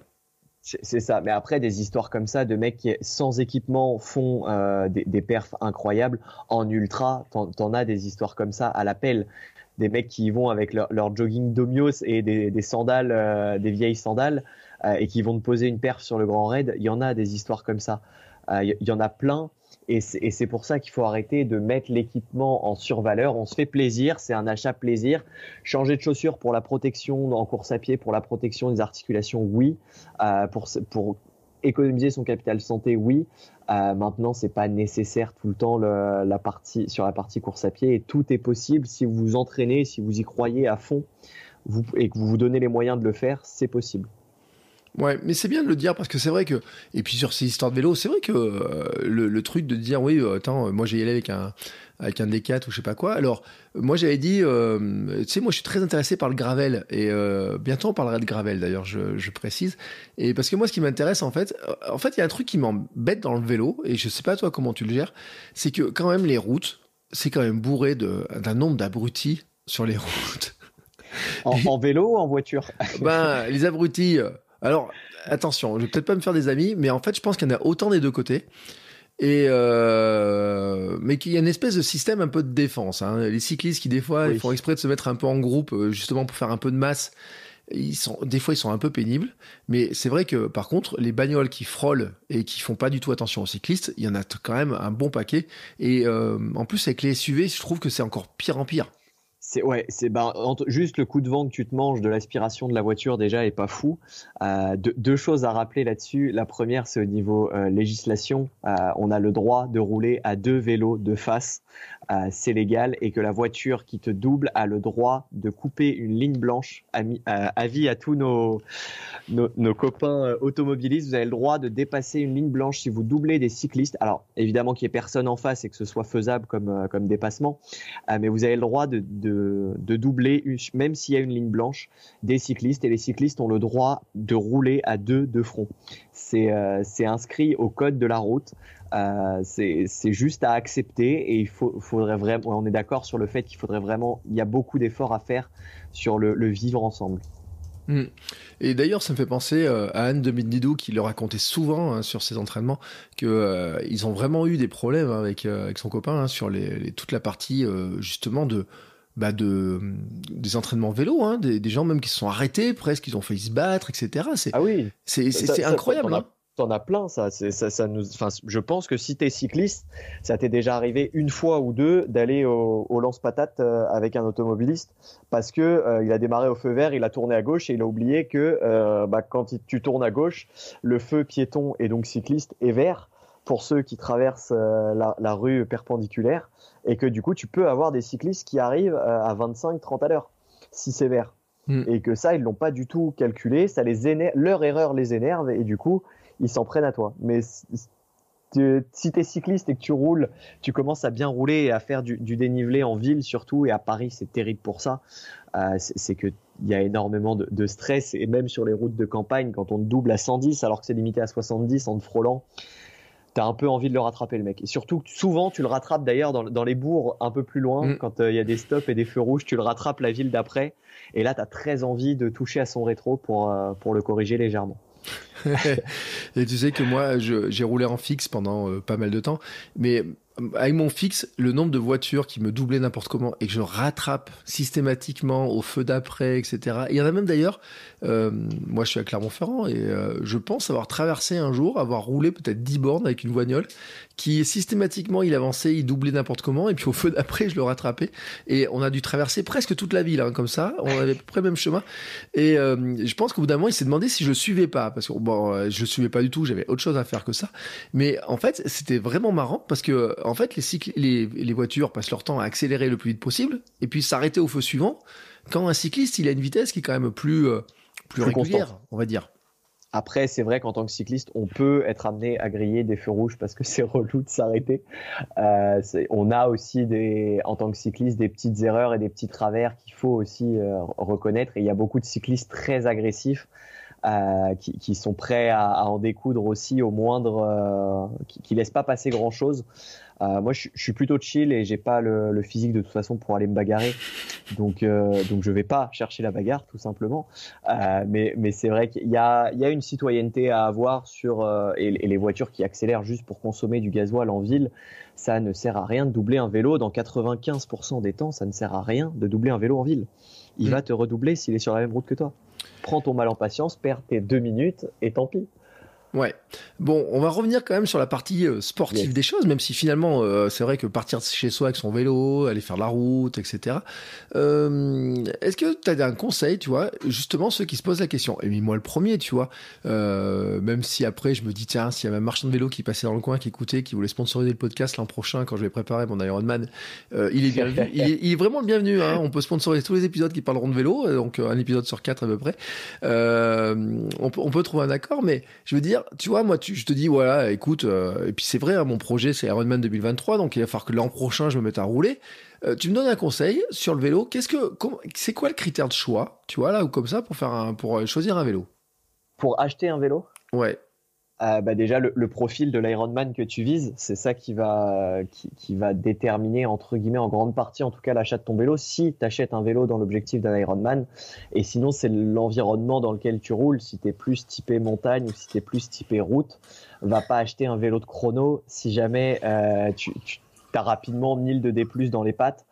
c'est ça. Mais après, des histoires comme ça de mecs qui, sans équipement, font euh, des, des, perfs incroyables. En ultra, t'en as des histoires comme ça à l'appel des mecs qui vont avec leur, jogging domios et des, sandales, euh, des vieilles sandales, euh, et qui vont te poser une perf sur le grand raid. Il y en a des histoires comme ça. Euh, il y, en a plein. Et c'est pour ça qu'il faut arrêter de mettre l'équipement en survaleur. On se fait plaisir, c'est un achat plaisir. Changer de chaussures pour la protection en course à pied, pour la protection des articulations, oui. pour, pour économiser son capital santé, oui. Euh, maintenant, c'est pas nécessaire tout le temps sur la partie course à pied et tout est possible si vous vous entraînez, si vous y croyez à fond et que vous vous donnez les moyens de le faire, c'est possible. Ouais, mais c'est bien de le dire parce que c'est vrai que et puis sur ces histoires de vélo, c'est vrai que euh, le, truc de dire oui, euh, attends, moi j'ai allé avec un avec un D4 ou je sais pas quoi. Alors moi j'avais dit, euh, tu sais, moi je suis très intéressé par le gravel et bientôt on parlera de gravel d'ailleurs, je, je, précise. Et parce que moi ce qui m'intéresse en fait, en fait il y a un truc qui m'embête dans le vélo et je sais pas toi comment tu le gères, c'est que quand même les routes, c'est quand même bourré d'un nombre d'abrutis sur les routes. En, en, vélo ou en voiture? Ben les abrutis alors, attention, je vais peut-être pas me faire des amis, mais en fait, je pense qu'il y en a autant des deux côtés. Et euh, mais qu'il y a une espèce de système un peu de défense. Hein. Les cyclistes qui des fois ils font exprès de se mettre un peu en groupe euh, justement pour faire un peu de masse ils sont, des fois, ils sont un peu pénibles. Mais c'est vrai que, par contre, les bagnoles qui frôlent et qui font pas du tout attention aux cyclistes, il y en a quand même un bon paquet. Et euh, en plus, avec les SUV, je trouve que c'est encore pire en pire. C'est ouais, c'est ben, juste le coup de vent que tu te manges de l'aspiration de la voiture déjà est pas fou. Euh, deux, choses à rappeler là-dessus. La première, c'est au niveau euh, législation. Euh, on a le droit de rouler à deux vélos de face, euh, c'est légal, et que la voiture qui te double a le droit de couper une ligne blanche. Avis à tous nos, nos, copains automobilistes, vous avez le droit de dépasser une ligne blanche si vous doublez des cyclistes. Alors évidemment qu'il y ait personne en face et que ce soit faisable comme comme dépassement, mais vous avez le droit de, de de, doubler, même s'il y a une ligne blanche, des cyclistes. Et les cyclistes ont le droit de rouler à deux de front. C'est euh, inscrit au code de la route. Euh, c'est juste à accepter et il faut, faudrait vraiment, on est d'accord sur le fait qu'il faudrait vraiment, il y a beaucoup d'efforts à faire sur le, vivre ensemble. Hmm. Et d'ailleurs, ça me fait penser euh, à Anne de Midnidou qui le racontait souvent hein, sur ses entraînements que ils ont vraiment eu des problèmes avec avec son copain hein, sur les, toute la partie justement de bah de des entraînements vélo, hein, des, des, gens même qui se sont arrêtés presque, ils ont failli se battre, etc. C'est ah oui, c'est incroyable. Hein. T'en as plein, ça. ça, ça nous, enfin, je pense que si t'es cycliste, ça t'est déjà arrivé une fois ou deux d'aller au, au lance-patate euh, avec un automobiliste parce que euh, il a démarré au feu vert, il a tourné à gauche et il a oublié que euh, bah, quand tu tournes à gauche, le feu piéton et donc cycliste est vert pour ceux qui traversent la, la, rue perpendiculaire et que du coup tu peux avoir des cyclistes qui arrivent à 25-30 à l'heure si c'est vert hmm. et que ça ils l'ont pas du tout calculé ça les énerve, leur erreur les énerve et du coup ils s'en prennent à toi mais si tu es cycliste et que tu roules, tu commences à bien rouler et à faire du, dénivelé en ville surtout, et à Paris c'est terrible pour ça, euh, c'est qu'il y a énormément de, de, stress, et même sur les routes de campagne, quand on double à 110 alors que c'est limité à 70 en te frôlant, t'as un peu envie de le rattraper le mec. Et surtout, souvent, tu le rattrapes d'ailleurs dans, les bourgs un peu plus loin, mm. quand euh, il y a des stops et des feux rouges, tu le rattrapes la ville d'après. Et là, t'as très envie de toucher à son rétro pour, euh, pour le corriger légèrement. et tu sais que moi, j'ai roulé en fixe pendant euh, pas mal de temps, mais avec mon fixe, le nombre de voitures qui me doublaient n'importe comment et que je rattrape systématiquement au feu d'après, etc. il y en a même d'ailleurs, euh, moi je suis à Clermont-Ferrand et euh, je pense avoir traversé un jour, avoir roulé peut-être 10 bornes avec une voignole qui systématiquement il avançait, il doublait n'importe comment et puis au feu d'après je le rattrapais. Et on a dû traverser presque toute la ville hein, comme ça, on avait à peu près le même chemin. Et euh, je pense qu'au bout d'un moment il s'est demandé si je le suivais pas parce que bon je le suivais pas du tout, j'avais autre chose à faire que ça, mais en fait c'était vraiment marrant parce que en fait, les, les, voitures passent leur temps à accélérer le plus vite possible et puis s'arrêter au feu suivant quand un cycliste, il a une vitesse qui est quand même plus, euh, plus, régulière, on va dire. Après, c'est vrai qu'en tant que cycliste, on peut être amené à griller des feux rouges parce que c'est relou de s'arrêter. Euh, on a aussi des, en tant que cycliste, des petites erreurs et des petits travers qu'il faut aussi euh, reconnaître. Et il y a beaucoup de cyclistes très agressifs euh, qui, sont prêts à, en découdre aussi au moindre, euh, qui, qui laissent pas passer grand chose. Euh, moi, je, suis plutôt chill et j'ai pas le, physique de toute façon pour aller me bagarrer, donc donc je vais pas chercher la bagarre tout simplement. mais mais c'est vrai qu'il y a il y a une citoyenneté à avoir sur et, et, les voitures qui accélèrent juste pour consommer du gasoil en ville, ça ne sert à rien de doubler un vélo. Dans 95% des temps, ça ne sert à rien de doubler un vélo en ville. Il mm. va te redoubler s'il est sur la même route que toi prends ton mal en patience, perds tes deux minutes et tant pis. Ouais. Bon, on va revenir quand même sur la partie euh, sportive des choses, même si finalement, euh, c'est vrai que partir chez soi avec son vélo, aller faire la route, etc. Euh, Est-ce que tu as un conseil, tu vois, justement ceux qui se posent la question, et moi le premier, tu vois, euh, même si après je me dis, tiens, s'il y avait un marchand de vélo qui passait dans le coin, qui écoutait, qui voulait sponsoriser le podcast l'an prochain quand je vais préparer mon Ironman, il est bienvenu. il, est, vraiment le bienvenu. Hein. On peut sponsoriser tous les épisodes qui parleront de vélo, donc un épisode sur quatre à peu près. on peut trouver un accord, mais je veux dire, tu vois, moi, je te dis, voilà, écoute, euh, et puis c'est vrai, hein, mon projet, c'est Ironman 2023, donc il va falloir que l'an prochain, je me mette à rouler. Euh, tu me donnes un conseil sur le vélo. Qu'est-ce que, c'est quoi le critère de choix, tu vois, là, ou comme ça, pour faire un, pour choisir un vélo? Pour acheter un vélo? Ouais. Euh, bah déjà le, profil de l'Ironman que tu vises, c'est ça qui va qui, va déterminer entre guillemets en grande partie en tout cas l'achat de ton vélo. Si tu achètes un vélo dans l'objectif d'un Ironman, et sinon c'est l'environnement dans lequel tu roules. Si tu es plus typé montagne ou si tu es plus typé route, va pas acheter un vélo de chrono si jamais euh, tu, as rapidement 1000 de D+, dans les pattes.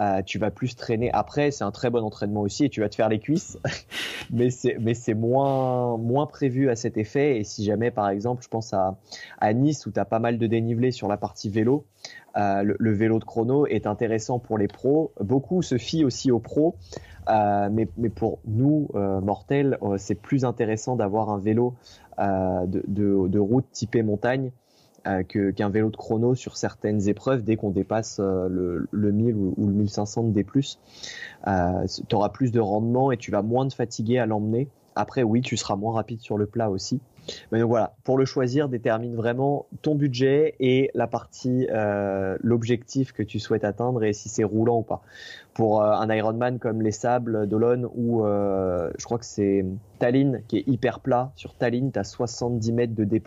Euh, tu vas plus traîner. Après, c'est un très bon entraînement aussi et tu vas te faire les cuisses, mais c'est mais c'est moins moins prévu à cet effet. Et si jamais, par exemple, je pense à à Nice où tu as pas mal de dénivelé sur la partie vélo, euh, le, vélo de chrono est intéressant pour les pros. Beaucoup se fient aussi aux pros, euh, mais mais pour nous mortels, c'est plus intéressant d'avoir un vélo de, de, de route typé montagne euh, qu'un vélo de chrono sur certaines épreuves dès qu'on dépasse euh, le, le, 1000 ou, le 1500 D+. Euh, tu auras plus de rendement et tu vas moins te fatiguer à l'emmener. Après, oui, tu seras moins rapide sur le plat aussi. Mais donc voilà, pour le choisir, détermine vraiment ton budget et la partie, euh, l'objectif que tu souhaites atteindre et si c'est roulant ou pas. Pour euh, un Ironman comme les Sables d'Olonne ou euh, je crois que c'est Tallinn qui est hyper plat. Sur Tallinn, tu as 70 mètres de D+,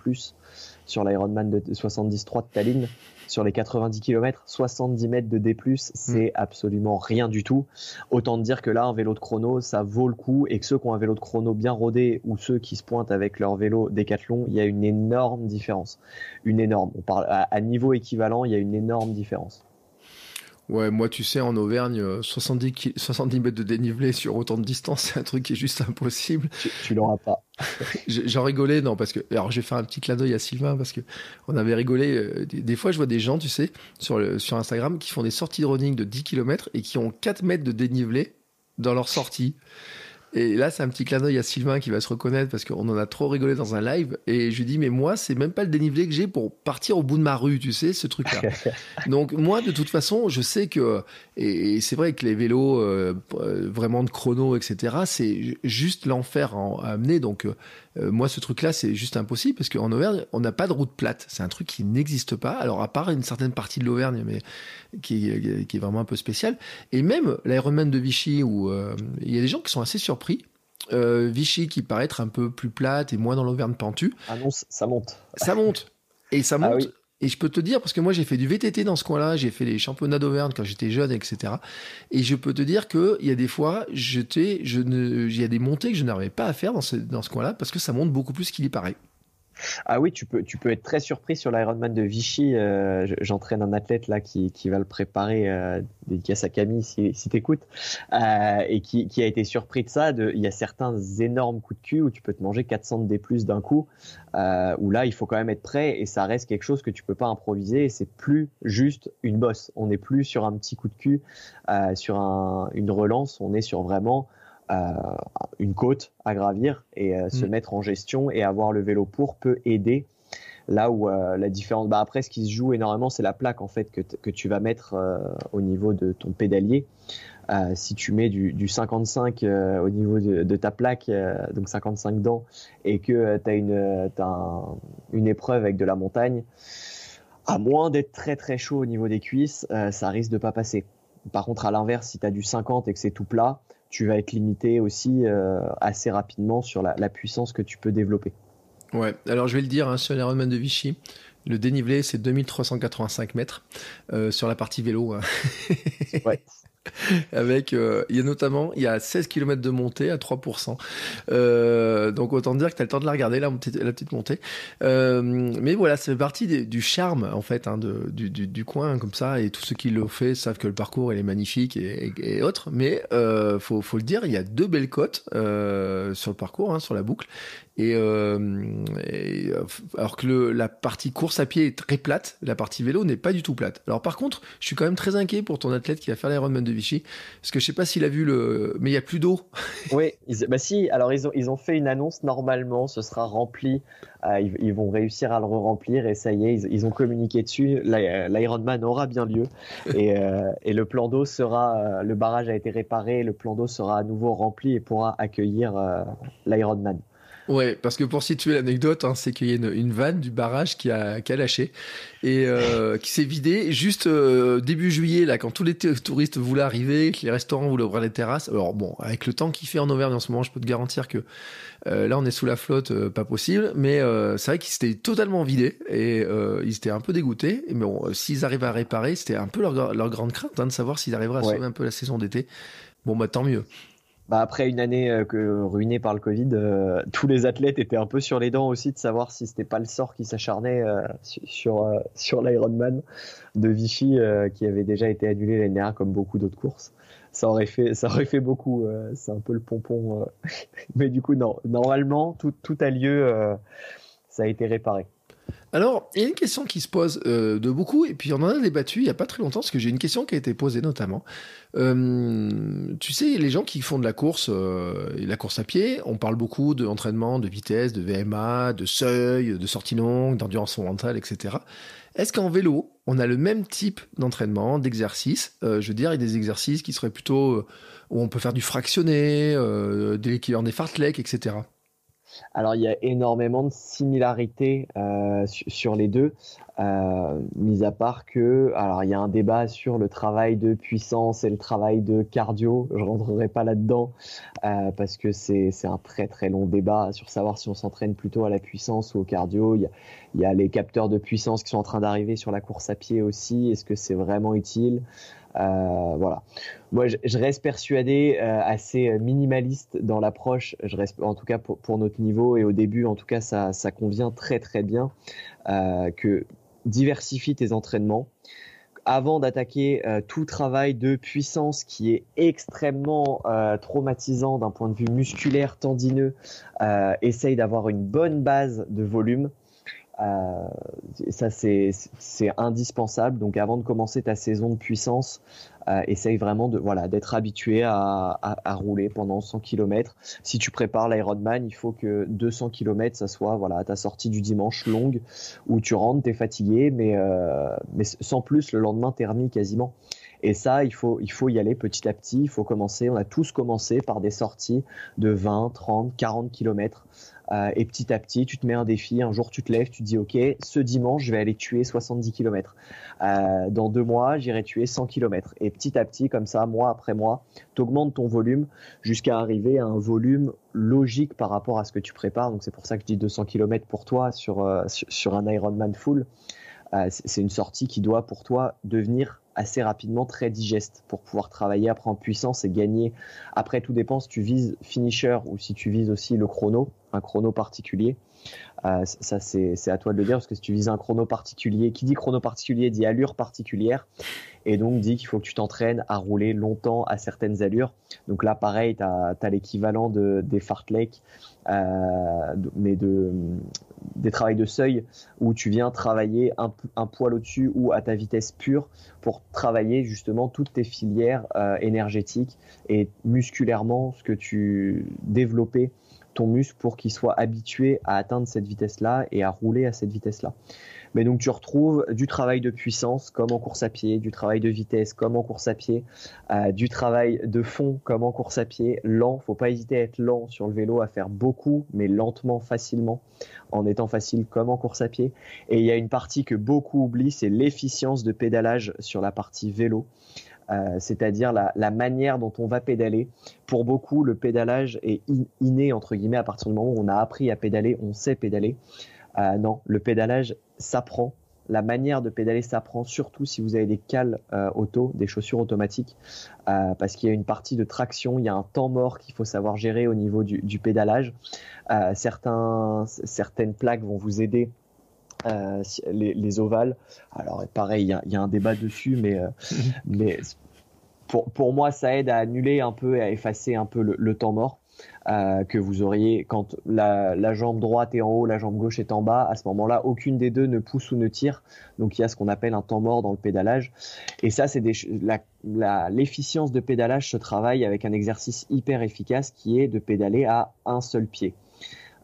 sur l'Ironman de 73 de Tallinn sur les 90 km, 70 mètres de D+, c'est mm. absolument rien du tout. Autant dire que là, un vélo de chrono, ça vaut le coup et que ceux qui ont un vélo de chrono bien rodé ou ceux qui se pointent avec leur vélo décathlon, il y a une énorme différence. Une énorme. On parle à niveau équivalent, il y a une énorme différence. Ouais, moi, tu sais, en Auvergne, 70, euh, 70 mètres de dénivelé sur autant de distance, c'est un truc qui est juste impossible. Tu, tu l'auras pas. J'en rigolais, non, parce que, alors j'ai fait un petit clin d'œil à Sylvain, parce que on avait rigolé. Euh, des, fois, je vois des gens, tu sais, sur, le, sur Instagram, qui font des sorties de running de 10 km et qui ont 4 mètres de dénivelé dans leur sortie. Et là, c'est un petit clin d'œil à Sylvain qui va se reconnaître parce qu'on en a trop rigolé dans un live. Et je lui dis, mais moi, c'est même pas le dénivelé que j'ai pour partir au bout de ma rue, tu sais, ce truc-là. Donc, moi, de toute façon, je sais que, et, c'est vrai que les vélos, euh, euh, vraiment de chrono, etc., c'est juste l'enfer à amener. Donc, euh, moi, ce truc-là, c'est juste impossible parce qu'en Auvergne, on n'a pas de route plate. C'est un truc qui n'existe pas. Alors, à part une certaine partie de l'Auvergne, mais qui, qui, est vraiment un peu spéciale. Et même l'Ironman de Vichy, où euh, il y a des gens qui sont assez surpris. Euh, Vichy qui paraît être un peu plus plate et moins dans l'Auvergne pentue. Ah non, ça monte. Ça monte. Et ça ah monte. Et je peux te dire, parce que moi j'ai fait du VTT dans ce coin-là, j'ai fait les championnats d'Auvergne quand j'étais jeune, etc. Et je peux te dire qu'il y a des fois, je ne, il y a des montées que je n'arrivais pas à faire dans ce, dans ce coin-là parce que ça monte beaucoup plus qu'il y paraît. Ah oui, tu peux, tu peux être très surpris sur l'Ironman de Vichy. Euh, j'entraîne un athlète là qui, qui va le préparer, euh, dédicace à Camille si, si t'écoutes, euh, et qui, a été surpris de ça. De, il y a certains énormes coups de cul où tu peux te manger 400 D plus d'un coup, euh, où là il faut quand même être prêt et ça reste quelque chose que tu peux pas improviser. C'est plus juste une bosse. On n'est plus sur un petit coup de cul, sur un, une relance. On est sur vraiment une côte à gravir et euh, se mm. mettre en gestion et avoir le vélo pour peut aider là où euh, la différence bah après ce qui se joue énormément c'est la plaque en fait que, que tu vas mettre au niveau de ton pédalier si tu mets du, du 55 au niveau de, de ta plaque donc 55 dents et que tu as une as une épreuve avec de la montagne à moins d'être très très chaud au niveau des cuisses ça risque de pas passer par contre à l'inverse si tu as du 50 et que c'est tout plat tu vas être limité aussi euh, assez rapidement sur la, puissance que tu peux développer. Ouais, alors je vais le dire, hein, sur l'Ironman de Vichy, le dénivelé c'est 2385 mètres euh, sur la partie vélo. Hein. ouais. Avec, euh, il y a notamment, il y a 16 km de montée à 3%. Euh, donc autant dire que tu as le temps de la regarder, la, la petite montée. Euh, mais voilà, ça fait partie du charme, en fait, hein, du, du, coin, comme ça. Et tous ceux qui l'ont fait savent que le parcours, il est magnifique et, et, autres. Mais euh, faut, faut le dire, il y a deux belles côtes sur le parcours, hein, sur la boucle. Euh, euh, alors que la partie course à pied est très plate, la partie vélo n'est pas du tout plate. Alors par contre, je suis quand même très inquiet pour ton athlète qui va faire l'Ironman de Vichy, parce que je sais pas s'il a vu le, mais il y a plus d'eau. oui, bah si. Alors ils ont ils ont fait une annonce normalement, ce sera rempli. Euh, ils, vont réussir à le remplir et ça y est, ils, ont communiqué dessus. L'Ironman aura bien lieu et, et le plan d'eau sera, le barrage a été réparé, le plan d'eau sera à nouveau rempli et pourra accueillir l'Ironman. Ouais, parce que pour situer l'anecdote, hein, c'est qu'il y a une, vanne du barrage qui a, qui a lâché et euh, qui s'est vidée juste euh, début juillet, là, quand tous les touristes voulaient arriver, que les restaurants voulaient ouvrir les terrasses. Alors bon, avec le temps qu'il fait en Auvergne en ce moment, je peux te garantir que euh, là, on est sous la flotte, pas possible. Mais c'est vrai qu'ils s'étaient totalement vidés et ils étaient un peu dégoûtés. Mais bon, s'ils arrivent à réparer, c'était un peu leur, leur grande crainte hein, de savoir s'ils arriveraient à sauver un peu la saison d'été. Bon, bah tant mieux. Bah, après une année euh, que, ruinée par le Covid, euh, tous les athlètes étaient un peu sur les dents aussi de savoir si c'était pas le sort qui s'acharnait euh, sur, sur l'Ironman de Vichy qui avait déjà été annulé l'année dernière comme beaucoup d'autres courses. Ça aurait fait, ça aurait fait beaucoup. c'est un peu le pompon. Mais du coup, non. Normalement, tout, tout a lieu. ça a été réparé. Alors, il y a une question qui se pose euh, de beaucoup, et puis on en a débattu il n'y a pas très longtemps, parce que j'ai une question qui a été posée notamment. Euh, tu sais, les gens qui font de la course, euh, la course à pied, on parle beaucoup d'entraînement, de vitesse, de VMA, de seuil, de sortie longue, d'endurance fondamentale, etc. Est-ce qu'en vélo, on a le même type d'entraînement, d'exercice? Je veux dire, il y a des exercices qui seraient plutôt où on peut faire du fractionné, de l'équivalent des fartleks, etc. Alors il y a énormément de similarités euh, sur les deux, euh, mis à part que, alors il y a un débat sur le travail de puissance et le travail de cardio. Je rentrerai pas là-dedans euh, parce que c'est un très très long débat sur savoir si on s'entraîne plutôt à la puissance ou au cardio. Il y a, il y a les capteurs de puissance qui sont en train d'arriver sur la course à pied aussi. Est-ce que c'est vraiment utile? Voilà. Moi, je, reste persuadé, euh, assez minimaliste dans l'approche. Je reste, en tout cas pour, notre niveau et au début, en tout cas, ça, convient très très bien euh, que diversifie tes entraînements avant d'attaquer tout travail de puissance qui est extrêmement traumatisant d'un point de vue musculaire, tendineux, essaye d'avoir une bonne base de volume. Euh, ça, c'est indispensable. Donc, avant de commencer ta saison de puissance, euh, essaye vraiment de voilà d'être habitué à, rouler pendant 100 km. Si tu prépares l'Ironman, il faut que 200 km, ça soit voilà ta sortie du dimanche longue où tu rentres, t'es fatigué, mais euh, mais sans plus le lendemain t'es remis quasiment. Et ça, il faut, il faut y aller petit à petit. Il faut commencer. On a tous commencé par des sorties de 20, 30, 40 km. Euh, et petit à petit, tu te mets un défi. Un jour, tu te lèves, tu te dis, OK, ce dimanche, je vais aller tuer 70 km. Euh, dans deux mois, j'irai tuer 100 km. Et petit à petit, comme ça, mois après mois, tu augmentes ton volume jusqu'à arriver à un volume logique par rapport à ce que tu prépares. Donc, c'est pour ça que je dis 200 km pour toi sur, euh, sur, un Ironman full. c'est une sortie qui doit pour toi devenir assez rapidement très digeste pour pouvoir travailler après en puissance et gagner. Après, tout dépend si tu vises finisher ou si tu vises aussi le chrono, un chrono particulier. Euh, ça, c'est à toi de le dire parce que si tu vises un chrono particulier, qui dit chrono particulier dit allure particulière et donc dit qu'il faut que tu t'entraînes à rouler longtemps à certaines allures. Donc là, pareil, tu as, l'équivalent de, des fartlek, mais de, des travails de seuil où tu viens travailler un, un poil au-dessus ou à ta vitesse pure pour travailler justement toutes tes filières euh, énergétiques et musculairement ce que tu développais ton muscle pour qu'il soit habitué à atteindre cette vitesse-là et à rouler à cette vitesse-là. Mais donc tu retrouves du travail de puissance comme en course à pied, du travail de vitesse comme en course à pied, euh, du travail de fond comme en course à pied, lent. Faut pas hésiter à être lent sur le vélo, à faire beaucoup, mais lentement, facilement, en étant facile comme en course à pied. Et il y a une partie que beaucoup oublient, c'est l'efficience de pédalage sur la partie vélo. Euh, c'est-à-dire la, manière dont on va pédaler. Pour beaucoup, le pédalage est inné, entre guillemets, à partir du moment où on a appris à pédaler, on sait pédaler. Euh, non, le pédalage s'apprend. La manière de pédaler s'apprend, surtout si vous avez des cales euh, auto, des chaussures automatiques, parce qu'il y a une partie de traction, il y a un temps mort qu'il faut savoir gérer au niveau du, pédalage. certains, certaines plaques vont vous aider euh, les, ovales. Alors pareil, il y, a, un débat dessus, mais, euh, mais pour, pour, moi, ça aide à annuler un peu et à effacer un peu le, temps mort. Euh, que vous auriez quand la, jambe droite est en haut, la jambe gauche est en bas. À ce moment-là, aucune des deux ne pousse ou ne tire. Donc il y a ce qu'on appelle un temps mort dans le pédalage. Et ça, c'est l'efficience de pédalage se travaille avec un exercice hyper efficace qui est de pédaler à un seul pied.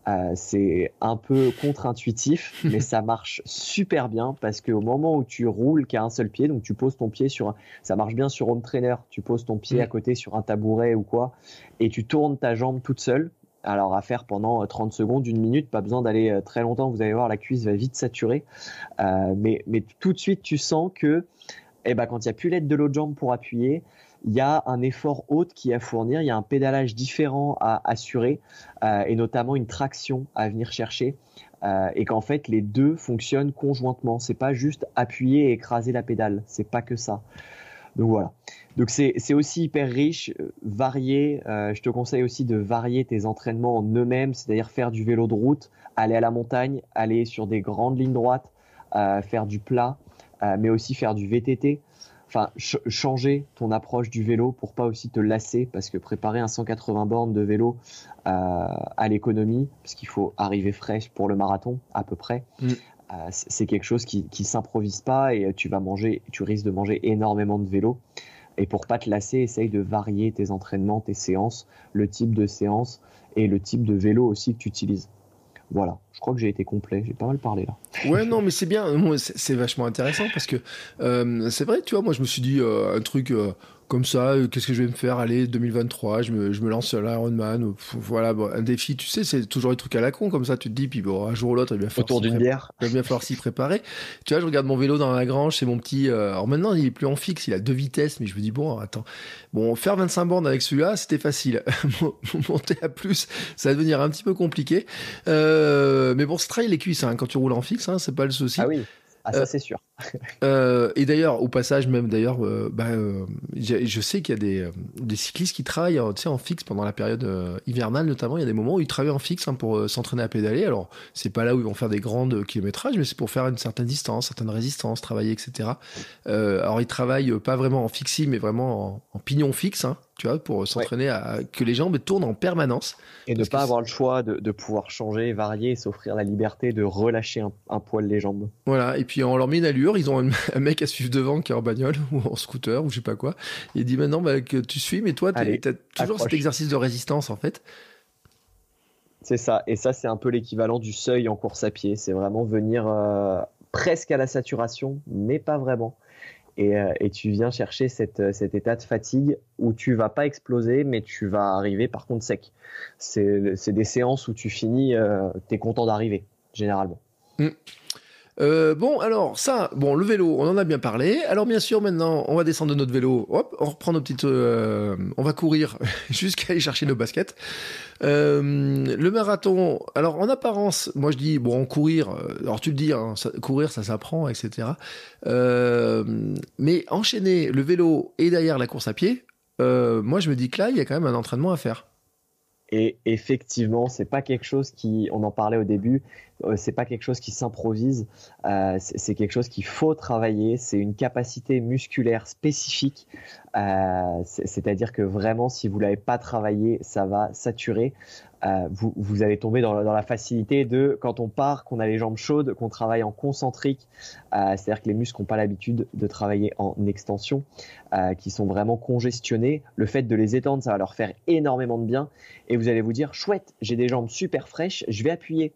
Euh, c'est un peu contre-intuitif, mais ça marche super bien parce qu'au moment où tu roules qu'à un seul pied, donc tu poses ton pied sur un, ça marche bien sur home trainer, tu poses ton pied à côté sur un tabouret ou quoi, et tu tournes ta jambe toute seule. Alors à faire pendant 30 euh, secondes, une minute, pas besoin d'aller euh, très longtemps, vous allez voir, la cuisse va vite saturer. mais, mais tout de suite, tu sens que eh ben, quand il n'y a plus l'aide de l'autre jambe pour appuyer, il y a un effort haute qui est à fournir, il y a un pédalage différent à assurer euh, et notamment une traction à venir chercher euh, et qu'en fait les deux fonctionnent conjointement. C'est pas juste appuyer et écraser la pédale, c'est pas que ça. Donc voilà. Donc c'est aussi hyper riche, varié. je te conseille aussi de varier tes entraînements en eux-mêmes, c'est-à-dire faire du vélo de route, aller à la montagne, aller sur des grandes lignes droites, faire du plat, mais aussi faire du VTT enfin changer ton approche du vélo pour pas aussi te lasser parce que préparer un 180 bornes de vélo euh, à l'économie parce qu'il faut arriver frais pour le marathon à peu près mm. euh, c'est quelque chose qui, qui s'improvise pas et tu vas manger tu risques de manger énormément de vélo et pour pas te lasser essaye de varier tes entraînements tes séances le type de séance et le type de vélo aussi que tu utilises voilà, je crois que j'ai été complet, j'ai pas mal parlé là. Ouais, non, mais c'est bien, c'est vachement intéressant parce que euh, c'est vrai, tu vois, moi je me suis dit euh, un truc, euh, comme ça, euh, qu'est-ce que je vais me faire? Allez, 2023, je me, je me lance sur l'Ironman. Voilà, bon, un défi, tu sais, c'est toujours des trucs à la con, comme ça, tu te dis, puis bon, un jour ou l'autre, il va falloir d'une bière. Il va bien falloir s'y préparer. Tu vois, je regarde mon vélo dans la grange, c'est mon petit. Euh, alors maintenant, il est plus en fixe, il a deux vitesses, mais je me dis, bon, attends, bon, faire 25 bornes avec celui-là, c'était facile. Monter à plus, ça va devenir un petit peu compliqué. Euh, mais bon, c'est trail les cuisses, hein, quand tu roules en fixe, hein, c'est pas le souci. Ah oui. Ah, ça, euh, c'est sûr. euh, et d'ailleurs, au passage, même d'ailleurs, euh, bah, euh, je sais qu'il y a des, des, cyclistes qui travaillent tu sais, en fixe pendant la période hivernale, notamment. Il y a des moments où ils travaillent en fixe hein, pour s'entraîner à pédaler. Alors, c'est pas là où ils vont faire des grandes kilométrages, mais c'est pour faire une certaine distance, certaine résistance, travailler, etc. alors, ils travaillent pas vraiment en fixie, mais vraiment en, pignon fixe. Hein tu vois, pour s'entraîner à que les jambes tournent en permanence. Et ne pas avoir le choix de, de, pouvoir changer, varier, s'offrir la liberté de relâcher un, un, poil les jambes. Voilà, et puis on leur met une allure, ils ont un, mec à suivre devant qui est en bagnole ou en scooter ou je sais pas quoi. Il dit maintenant bah, que tu suis, mais toi, tu as toujours cet exercice de résistance en fait. C'est ça, et ça c'est un peu l'équivalent du seuil en course à pied, c'est vraiment venir euh, presque à la saturation, mais pas vraiment. Euh, et, tu viens chercher euh, cet état de fatigue où tu vas pas exploser, mais tu vas arriver par contre sec. C'est des séances où tu finis, euh, tu es content d'arriver, généralement. Mm. bon, alors ça, bon, le vélo, on en a bien parlé. Alors bien sûr, maintenant, on va descendre de notre vélo. Hop, on reprend nos petites, on va courir jusqu'à aller chercher nos baskets. Euh, le marathon, alors en apparence, moi je dis, bon, courir, euh, alors tu le dis, hein, courir ça s'apprend, etc. Euh, mais enchaîner le vélo et derrière la course à pied, moi je me dis que là, il y a quand même un entraînement à faire. Et effectivement, c'est pas quelque chose qui, on en parlait au début, c'est pas quelque chose qui s'improvise. c'est quelque chose qu'il faut travailler. C'est une capacité musculaire spécifique euh, c'est-à-dire que vraiment, si vous l'avez pas travaillé, ça va saturer. Euh, vous, vous, allez tomber dans, la facilité de quand on part, qu'on a les jambes chaudes, qu'on travaille en concentrique, euh, c'est-à-dire que les muscles n'ont pas l'habitude de travailler en extension, qui sont vraiment congestionnés. Le fait de les étendre, ça va leur faire énormément de bien. Et vous allez vous dire, chouette, j'ai des jambes super fraîches, je vais appuyer.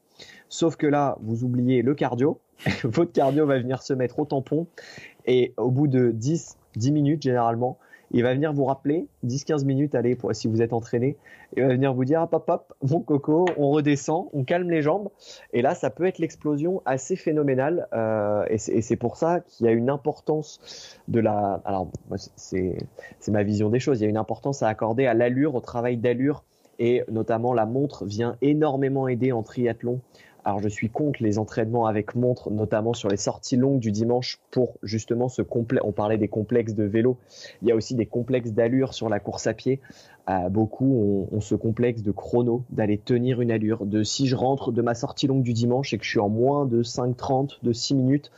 Sauf que là, vous oubliez le cardio. Votre cardio va venir se mettre au tampon. Et au bout de 10, 10 minutes généralement, il va venir vous rappeler 10-15 minutes, allez, pour, si vous êtes entraîné, il va venir vous dire, hop, hop, hop, mon coco, on redescend, on calme les jambes. Et là, ça peut être l'explosion assez phénoménale. Euh, et c'est pour ça qu'il y a une importance de la... Alors, c'est ma vision des choses. Il y a une importance à accorder à l'allure, au travail d'allure. Et notamment, la montre vient énormément aider en triathlon alors je suis contre les entraînements avec montre, notamment sur les sorties longues du dimanche pour justement ce complexe. On parlait des complexes de vélo. Il y a aussi des complexes d'allure sur la course à pied. Euh, beaucoup ont, ce complexe de chrono, d'aller tenir une allure, de si je rentre de ma sortie longue du dimanche et que je suis en moins de 5-30, de 6 minutes,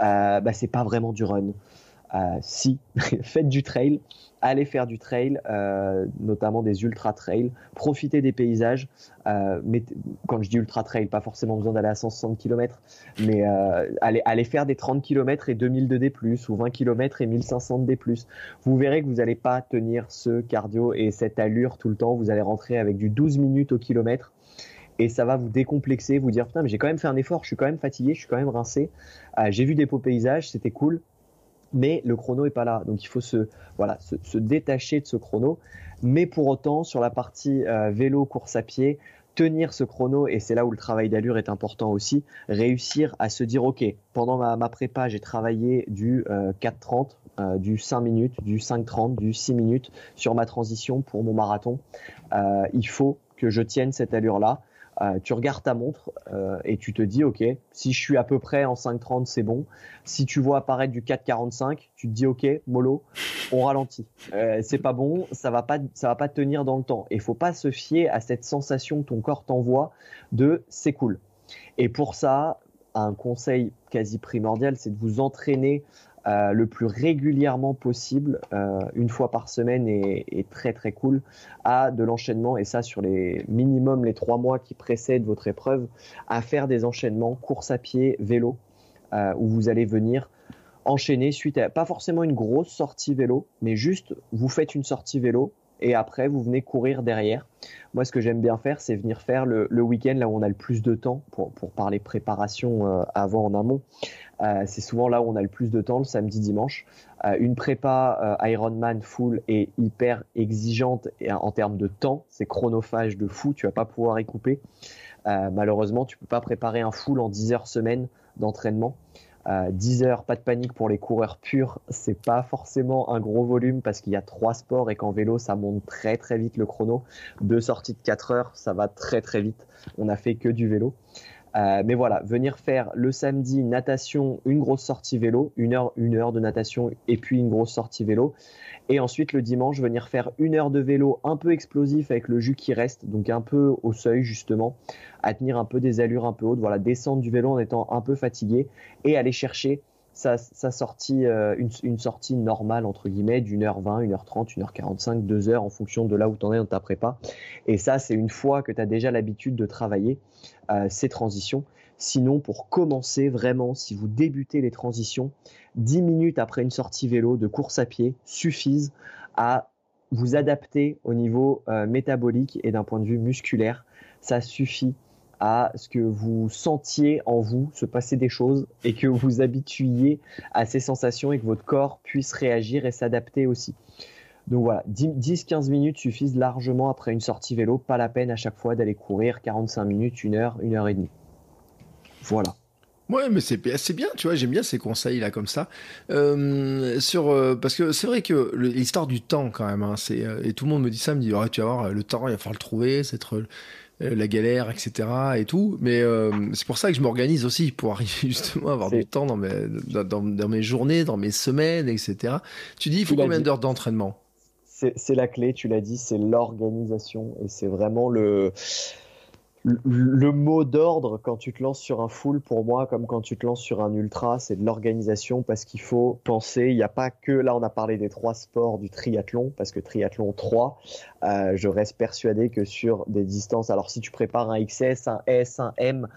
euh, bah, c'est pas vraiment du run. Euh, si, faites du trail, allez faire du trail, euh, notamment des ultra trails, profitez des paysages. Euh, mais quand je dis ultra trail, pas forcément besoin d'aller à 160 km, mais allez, faire des 30 km et 2000 de D+, ou 20 km et 1500 de D+. Vous verrez que vous n'allez pas tenir ce cardio et cette allure tout le temps. Vous allez rentrer avec du 12 minutes au kilomètre et ça va vous décomplexer, vous dire putain mais j'ai quand même fait un effort, je suis quand même fatigué, je suis quand même rincé, j'ai vu des beaux paysages, c'était cool, mais le chrono est pas là. Donc il faut se, voilà, se, détacher de ce chrono. Mais pour autant, sur la partie euh, vélo, course à pied, tenir ce chrono, et c'est là où le travail d'allure est important aussi, réussir à se dire, OK, pendant ma, prépa, j'ai travaillé du 4.30, euh, euh, du 5 minutes, du 5.30, du 6 minutes sur ma transition pour mon marathon. il faut que je tienne cette allure-là euh, tu regardes ta montre euh, et tu te dis, OK, si je suis à peu près en 5,30, c'est bon. Si tu vois apparaître du 4,45, tu te dis, OK, mollo, on ralentit. Euh, c'est pas bon, ça va pas, ça va pas tenir dans le temps. Et faut pas se fier à cette sensation que ton corps t'envoie de c'est cool. Et pour ça, un conseil quasi primordial, c'est de vous entraîner euh, le plus régulièrement possible, euh, une fois par semaine est, très très cool, à de l'enchaînement, et ça sur les minimum les trois mois qui précèdent votre épreuve, à faire des enchaînements course à pied, vélo, euh, où vous allez venir enchaîner suite à pas forcément une grosse sortie vélo, mais juste vous faites une sortie vélo, et après vous venez courir derrière. Moi, ce que j'aime bien faire, c'est venir faire le, week-end là où on a le plus de temps pour, pour parler préparation avant en amont. Euh, c'est souvent là où on a le plus de temps, le samedi, dimanche. Euh, une prépa Ironman full est hyper exigeante en termes de temps. C'est chronophage de fou. Tu vas pas pouvoir y couper. malheureusement, tu peux pas préparer un full en 10 heures semaine d'entraînement. 10 heures, pas de panique pour les coureurs purs, c'est pas forcément un gros volume parce qu'il y a trois sports et qu'en vélo ça monte très très vite le chrono. Deux sorties de 4 heures, ça va très très vite. On a fait que du vélo. Euh, mais voilà, venir faire le samedi natation, une grosse sortie vélo, une heure, une heure de natation et puis une grosse sortie vélo. Et ensuite le dimanche, venir faire une heure de vélo un peu explosif avec le jus qui reste, donc un peu au seuil justement, à tenir un peu des allures un peu hautes, voilà, descendre du vélo en étant un peu fatigué et aller chercher sa, sortie, euh, une, sortie normale, entre guillemets, d'une heure 20, une heure 30, une heure 45, deux heures en fonction de là où tu en es dans ta prépa. Et ça, c'est une fois que tu as déjà l'habitude de travailler euh, ces transitions. Sinon, pour commencer vraiment, si vous débutez les transitions, 10 minutes après une sortie vélo de course à pied suffisent à vous adapter au niveau euh, métabolique et d'un point de vue musculaire. Ça suffit à ce que vous sentiez en vous se passer des choses et que vous habituiez à ces sensations et que votre corps puisse réagir et s'adapter aussi. Donc voilà, 10-15 minutes suffisent largement après une sortie vélo, pas la peine à chaque fois d'aller courir 45 minutes, une heure, une heure et demie. Voilà. Ouais, mais c'est bien, tu vois, j'aime bien ces conseils là comme ça. Euh, sur euh, parce que c'est vrai que l'histoire du temps quand même, hein, euh, et tout le monde me dit ça, me dit tu vas voir le temps, il va falloir le trouver, c'est la galère, etc. et tout. Mais euh, c'est pour ça que je m'organise aussi pour arriver justement à avoir du temps dans mes, dans, mes journées, dans mes semaines, etc. Tu dis, il faut combien d'heures d'entraînement? C'est la clé, tu l'as dit, c'est l'organisation et c'est vraiment le le mot d'ordre quand tu te lances sur un full, pour moi, comme quand tu te lances sur un ultra, c'est de l'organisation parce qu'il faut penser. Il n'y a pas que là, on a parlé des trois sports du triathlon parce que triathlon 3, euh, je reste persuadé que sur des distances, alors si tu prépares un XS, un S, un M,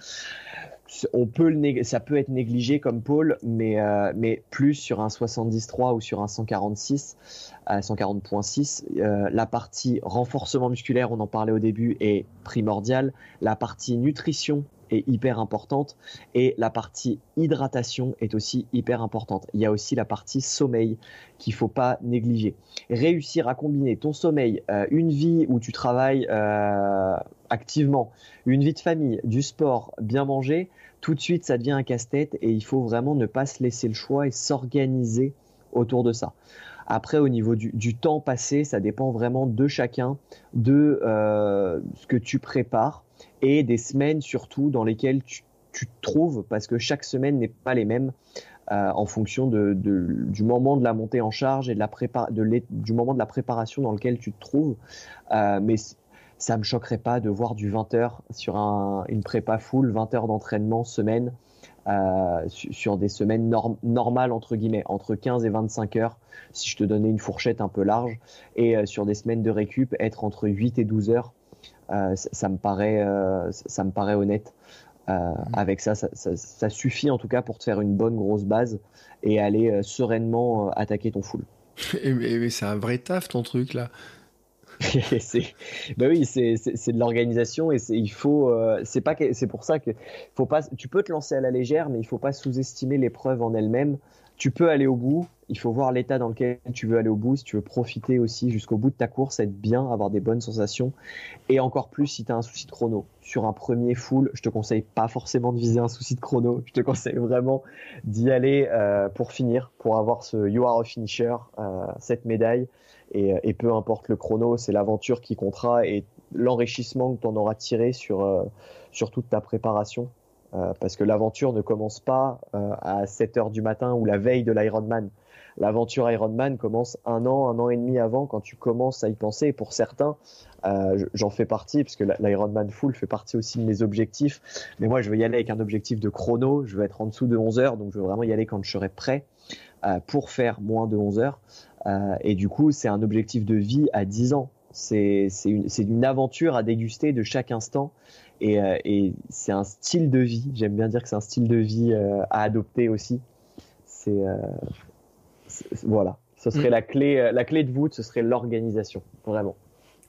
on peut le ça peut être négligé comme pôle, mais, euh, mais plus sur un 73 ou sur un 146, à 140.6. Euh, la partie renforcement musculaire, on en parlait au début, est primordiale. La partie nutrition est hyper importante et la partie hydratation est aussi hyper importante. Il y a aussi la partie sommeil qu'il faut pas négliger. Réussir à combiner ton sommeil, euh, une vie où tu travailles activement, une vie de famille, du sport, bien manger, tout de suite ça devient un casse-tête et il faut vraiment ne pas se laisser le choix et s'organiser autour de ça. Après, au niveau du, temps passé, ça dépend vraiment de chacun, de euh, ce que tu prépares et des semaines surtout dans lesquelles tu, te trouves, parce que chaque semaine n'est pas les mêmes. Euh, en fonction du moment de la montée en charge et de la du moment de la préparation dans lequel tu te trouves. Euh, mais ça me choquerait pas de voir du 20 heures sur une prépa full, 20 heures d'entraînement semaine, euh, sur des semaines normales, entre guillemets, entre 15 et 25 heures, si je te donnais une fourchette un peu large, et euh, sur des semaines de récup, être entre 8 et 12 heures, euh, ça, me paraît, ça me paraît honnête. Mmh. Avec ça ça, suffit en tout cas pour te faire une bonne grosse base et aller sereinement attaquer ton full. Mais, c'est un vrai taf ton truc là. bah oui c'est de l'organisation et il faut euh, c'est pas c'est pour ça que faut pas tu peux te lancer à la légère mais il faut pas sous-estimer l'épreuve en elle-même. Tu peux aller au bout il faut voir l'état dans lequel tu veux aller au bout. Si tu veux profiter aussi jusqu'au bout de ta course être bien avoir des bonnes sensations. Et encore plus si tu as un souci de chrono. Sur un premier full je te conseille pas forcément de viser un souci de chrono. Je te conseille vraiment d'y aller euh, pour finir pour avoir ce you are a finisher euh, cette médaille et, peu importe le chrono, c'est l'aventure qui comptera et l'enrichissement que tu en auras tiré sur, sur toute ta préparation. parce que l'aventure ne commence pas à 7 heures du matin ou la veille de l'Ironman l'aventure Ironman commence un an, un an et demi avant quand tu commences à y penser. Et pour certains, euh, j'en fais partie parce que l'Ironman full fait partie aussi de mes objectifs. Mais moi, je veux y aller avec un objectif de chrono. Je veux être en dessous de 11 heures, donc je veux vraiment y aller quand je serai prêt euh, pour faire moins de 11 heures. Euh, et du coup, c'est un objectif de vie à 10 ans. C'est une, une, aventure à déguster de chaque instant. Et, et c'est un style de vie. J'aime bien dire que c'est un style de vie à adopter aussi. C'est voilà, ce serait mm. la clé, euh, la clé de voûte, ce serait l'organisation, vraiment.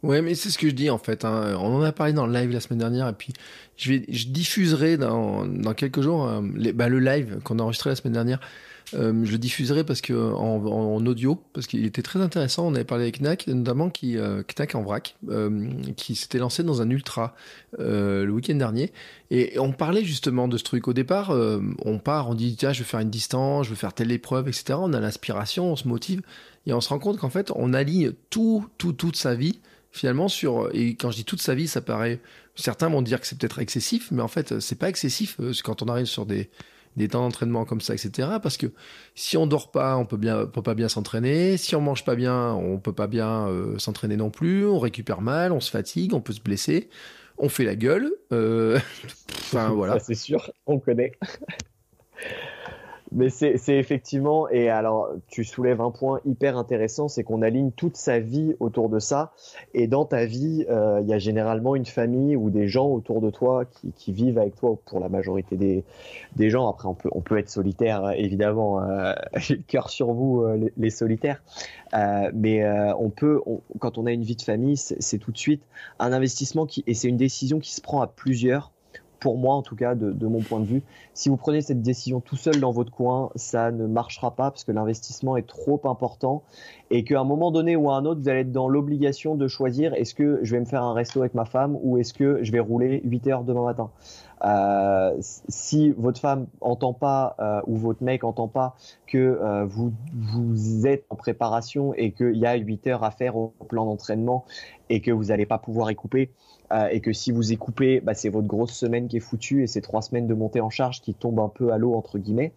Ouais, mais c'est ce que je dis en fait. Hein. On en a parlé dans le live la semaine dernière, et puis je, vais, je diffuserai dans, dans quelques jours euh, bah, le live qu'on a enregistré la semaine dernière euh, je le diffuserai parce que en, audio, parce qu'il était très intéressant. On avait parlé avec Knack, notamment qui euh, Knack en vrac, euh, qui s'était lancé dans un ultra le week-end dernier, et on parlait justement de ce truc. Au départ, on part, on dit tiens, je vais faire une distance, je veux faire telle épreuve, etc. On a l'inspiration, on se motive, et on se rend compte qu'en fait, on aligne tout, tout, toute sa vie finalement sur et quand je dis toute sa vie ça paraît certains vont dire que c'est peut-être excessif mais en fait c'est pas excessif quand on arrive sur des des temps d'entraînement comme ça, etc. Parce que si on dort pas, on peut bien, peut pas bien s'entraîner. Si on mange pas bien, on peut pas bien euh, s'entraîner non plus. On récupère mal, on se fatigue, on peut se blesser, on fait la gueule. Euh... enfin voilà. c'est sûr, on connaît. Mais c'est effectivement, et alors tu soulèves un point hyper intéressant, c'est qu'on aligne toute sa vie autour de ça. Et dans ta vie, euh, il y a généralement une famille ou des gens autour de toi qui, vivent avec toi pour la majorité des, gens. Après, on peut, on peut être solitaire, évidemment. Euh, cœur sur vous, euh, les, solitaires. Euh, mais euh, on peut, quand on a une vie de famille, c'est tout de suite un investissement qui, et c'est une décision qui se prend à plusieurs pour moi en tout cas, de, mon point de vue. Si vous prenez cette décision tout seul dans votre coin, ça ne marchera pas parce que l'investissement est trop important et qu'à un moment donné ou à un autre, vous allez être dans l'obligation de choisir est-ce que je vais me faire un resto avec ma femme ou est-ce que je vais rouler 8 heures demain matin? Euh, si votre femme entend pas euh, ou votre mec entend pas que euh, vous, vous êtes en préparation et qu'il y a 8 heures à faire au plan d'entraînement et que vous n'allez pas pouvoir y couper, euh, et que si vous y coupez, bah, c'est votre grosse semaine qui est foutue et c'est trois semaines de montée en charge qui tombent un peu à l'eau entre guillemets.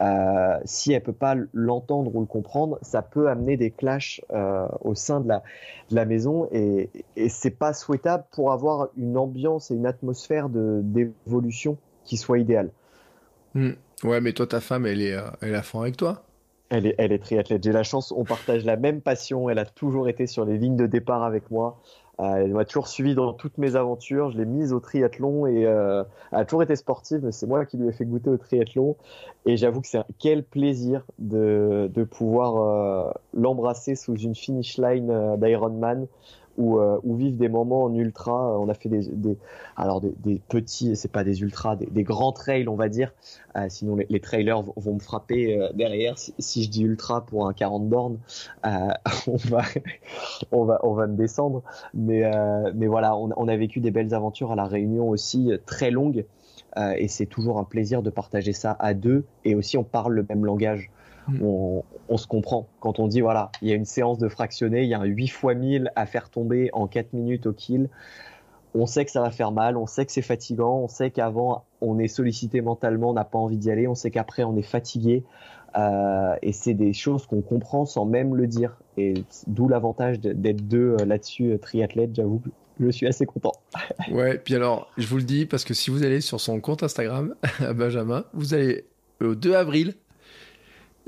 Euh, si elle peut pas l'entendre ou le comprendre, ça peut amener des clashs euh, au sein de la, de la maison et, et c'est pas souhaitable pour avoir une ambiance et une atmosphère d'évolution qui soit idéale. Hmm. Ouais, mais toi, ta femme, elle est, elle est à fond avec toi? Elle est, elle est triathlète. J'ai la chance, on partage la même passion. Elle a toujours été sur les lignes de départ avec moi. Euh, elle m'a toujours suivi dans toutes mes aventures. Je l'ai mise au triathlon et euh, elle a toujours été sportive, mais c'est moi qui lui ai fait goûter au triathlon. Et j'avoue que c'est quel plaisir de, de pouvoir euh, l'embrasser sous une finish line d'Ironman ou, euh, ou vivre des moments en ultra. On a fait des, des alors des, petits, c'est pas des ultras, des, grands trails, on va dire. Euh, sinon, les, trailers vont me frapper euh, derrière. Si, je dis ultra pour un 40 bornes, euh, on va, on va, on va me descendre. Mais, euh, mais voilà, on, a vécu des belles aventures à la Réunion aussi, très longues. et c'est toujours un plaisir de partager ça à deux. Et aussi, on parle le même langage. Mm. on, se comprend. Quand on dit, voilà, il y a une séance de fractionné, il y a un 8 x 1000 à faire tomber en 4 minutes au kill, on sait que ça va faire mal, on sait que c'est fatigant, on sait qu'avant on est sollicité mentalement, on n'a pas envie d'y aller, on sait qu'après on est fatigué. Euh, et c'est des choses qu'on comprend sans même le dire. Et d'où l'avantage d'être deux euh, là-dessus, euh, triathlète, j'avoue. Je suis assez content. ouais, puis alors, je vous le dis parce que si vous allez sur son compte Instagram, à Benjamin, vous allez au 2 avril,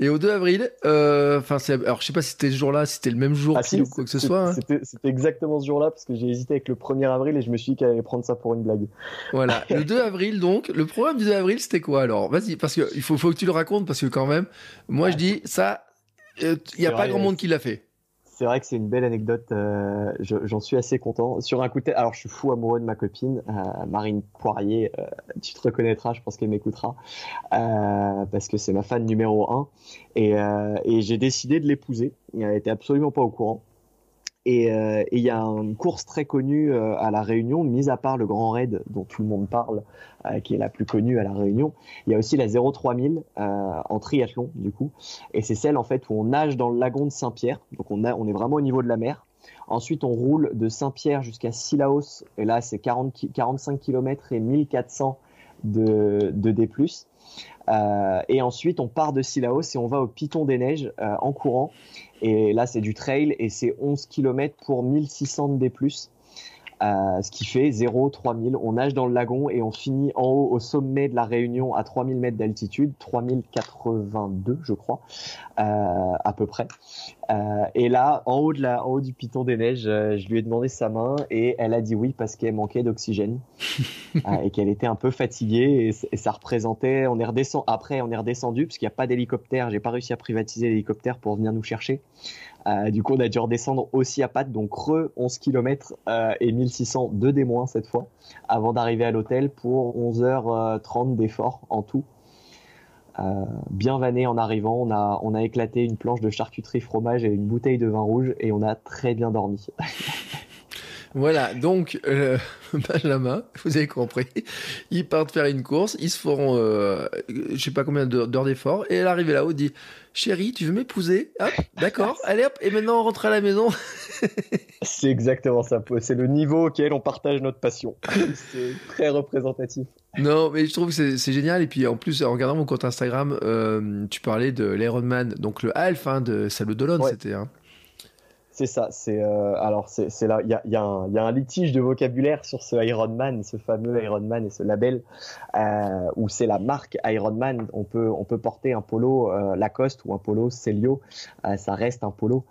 et au 2 avril, euh, enfin, alors je sais pas si c'était ce jour-là, si c'était le même jour ah, ou quoi que ce soit. Hein. C'était exactement ce jour-là parce que j'ai hésité avec le 1er avril et je me suis dit qu'elle allait prendre ça pour une blague. Voilà. le 2 avril, donc, le programme du 2 avril, c'était quoi alors? Vas-y, parce que il faut, faut que tu le racontes parce que quand même, moi je dis ça, il euh, y a pas grand monde qui l'a fait c'est vrai que c'est une belle anecdote. Euh, j'en suis assez content. Sur un coup alors je suis fou amoureux de ma copine, euh, Marine Poirier. Euh, tu te reconnaîtras, je pense qu'elle m'écoutera, parce que c'est ma fan numéro un. Et, et j'ai décidé de l'épouser. Elle était absolument pas au courant. Euh, et il y a une course très connue euh, à la Réunion, mis à part le Grand Raid dont tout le monde parle, euh, qui est la plus connue à la Réunion. Il y a aussi la 03000 en triathlon du coup, et c'est celle en fait où on nage dans le lagon de Saint-Pierre. Donc on est vraiment au niveau de la mer. Ensuite, on roule de Saint-Pierre jusqu'à Sillaos. Et là, c'est 45 km et 1400 de, de D+. Euh, et ensuite, on part de Sillaos et on va au Piton des Neiges euh, en courant. Et là, c'est du trail et c'est 11 km pour 1600 de D+. Euh, ce qui fait 0, 3000. On nage dans le lagon et on finit en haut au sommet de la Réunion à 3000 mètres d'altitude, 3082 je crois, euh, à peu près. Euh, et là, en haut, de la, en haut du piton des neiges, je lui ai demandé sa main et elle a dit oui parce qu'elle manquait d'oxygène et qu'elle était un peu fatiguée et, ça représentait. On est redescendu. Après, on est redescendu parce qu'il n'y a pas d'hélicoptère. J'ai pas réussi à privatiser l'hélicoptère pour venir nous chercher. Euh, du coup, on a dû redescendre aussi à pattes, donc re 11 km euh, et 1600 de des moins cette fois, avant d'arriver à l'hôtel pour 11h30 d'effort en tout. Euh, bien vanné en arrivant, on a éclaté une planche de charcuterie fromage et une bouteille de vin rouge et on a très bien dormi. Voilà, donc euh, Benjamin, vous avez compris, ils partent faire une course, ils se feront, euh, je sais pas combien d'heures d'effort, et elle arrive là-haut, dit Chérie, tu veux m'épouser? Hop, d'accord, allez hop, et maintenant on rentre à la maison. c'est exactement ça, c'est le niveau auquel on partage notre passion. c'est très représentatif. Non, mais je trouve que c'est génial. Et puis en plus, en regardant mon compte Instagram, euh, tu parlais de l'Ironman, donc le half hein, de Salut Dolon, c'était. Hein. C'est ça. C'est euh, alors c'est là. Il y a, y, a un litige de vocabulaire sur ce Ironman, ce fameux Ironman et ce label euh, où c'est la marque Ironman. On peut on peut porter un polo euh, Lacoste ou un polo Celio. ça reste un polo.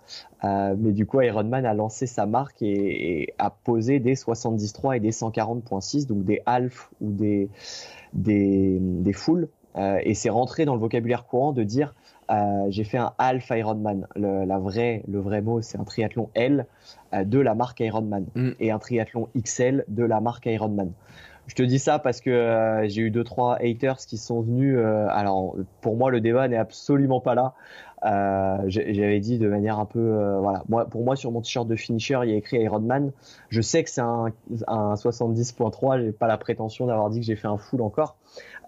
mais du coup, Ironman a lancé sa marque et, a posé des 73 et des 140.6, donc des half ou des des, des full. et c'est rentré dans le vocabulaire courant de dire euh, j'ai fait un half Ironman. Le, la vraie, le vrai mot, c'est un triathlon L euh, de la marque Ironman mm. et un triathlon XL de la marque Ironman. Je te dis ça parce que euh, j'ai eu deux trois haters qui sont venus. alors pour moi, le débat n'est absolument pas là. J'avais dit de manière un peu, voilà. Moi, pour moi, sur mon t-shirt de finisher, il y a écrit Ironman. Je sais que c'est un, un 70.3. J'ai pas la prétention d'avoir dit que j'ai fait un full encore.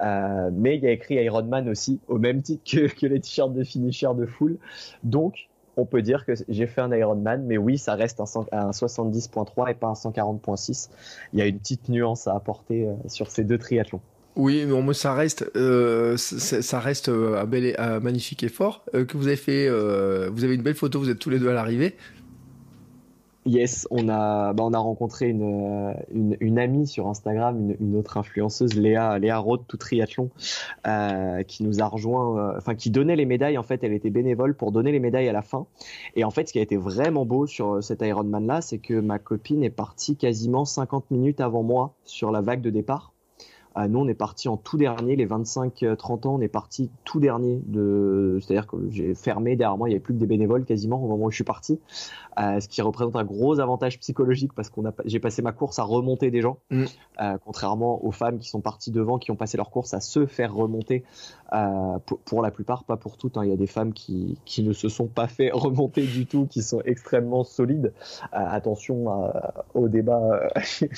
Euh, mais il y a écrit Ironman aussi, au même titre que, les t-shirts de finisher de full. Donc, on peut dire que j'ai fait un Ironman, mais oui, ça reste un, 70.3 et pas un 140.6. Il y a une petite nuance à apporter euh, sur ces deux triathlons. Oui, mais ça reste, euh, ça reste un, bel, un magnifique effort que vous avez fait. vous avez une belle photo, vous êtes tous les deux à l'arrivée. Yes, on a, bah, rencontré une, amie sur Instagram, une, autre influenceuse, Léa, Léa Roth, tout triathlon, euh, qui nous a rejoint, euh, enfin qui donnait les médailles. En fait, elle était bénévole pour donner les médailles à la fin. Et en fait, ce qui a été vraiment beau sur cet Ironman là, c'est que ma copine est partie quasiment 50 minutes avant moi sur la vague de départ. Euh, nous, on est parti en tout dernier, les 25-30 euh, ans, on est parti tout dernier. De... C'est-à-dire que j'ai fermé derrière moi, il n'y avait plus que des bénévoles quasiment au moment où je suis parti. Euh, ce qui représente un gros avantage psychologique parce qu'on a, j'ai passé ma course à remonter des gens, mm. euh, contrairement aux femmes qui sont parties devant, qui ont passé leur course à se faire remonter. Euh, pour, pour, la plupart, pas pour toutes. Hein. Il y a des femmes qui, qui ne se sont pas fait remonter du tout, qui sont extrêmement solides. Euh, attention au débat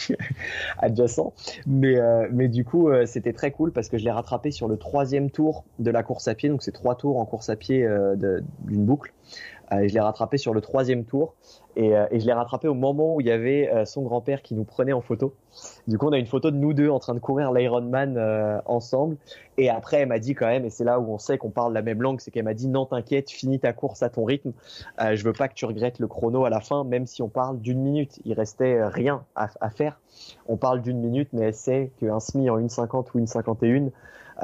adjacent, mais mais du coup, c'était très cool parce que je l'ai rattrapé sur le troisième tour de la course à pied. Donc c'est trois tours en course à pied d'une boucle. Euh, je l'ai rattrapé sur le troisième tour. Et, euh, et je l'ai rattrapé au moment où il y avait euh, son grand-père qui nous prenait en photo. Du coup, on a une photo de nous deux en train de courir l'Ironman ensemble. Et après, elle m'a dit quand même, et c'est là où on sait qu'on parle la même langue, c'est qu'elle m'a dit non, t'inquiète, finis ta course à ton rythme. je veux pas que tu regrettes le chrono à la fin, même si on parle d'une minute. Il restait rien à, faire. On parle d'une minute, mais elle sait qu'un semi en 1,50 ou 1,51,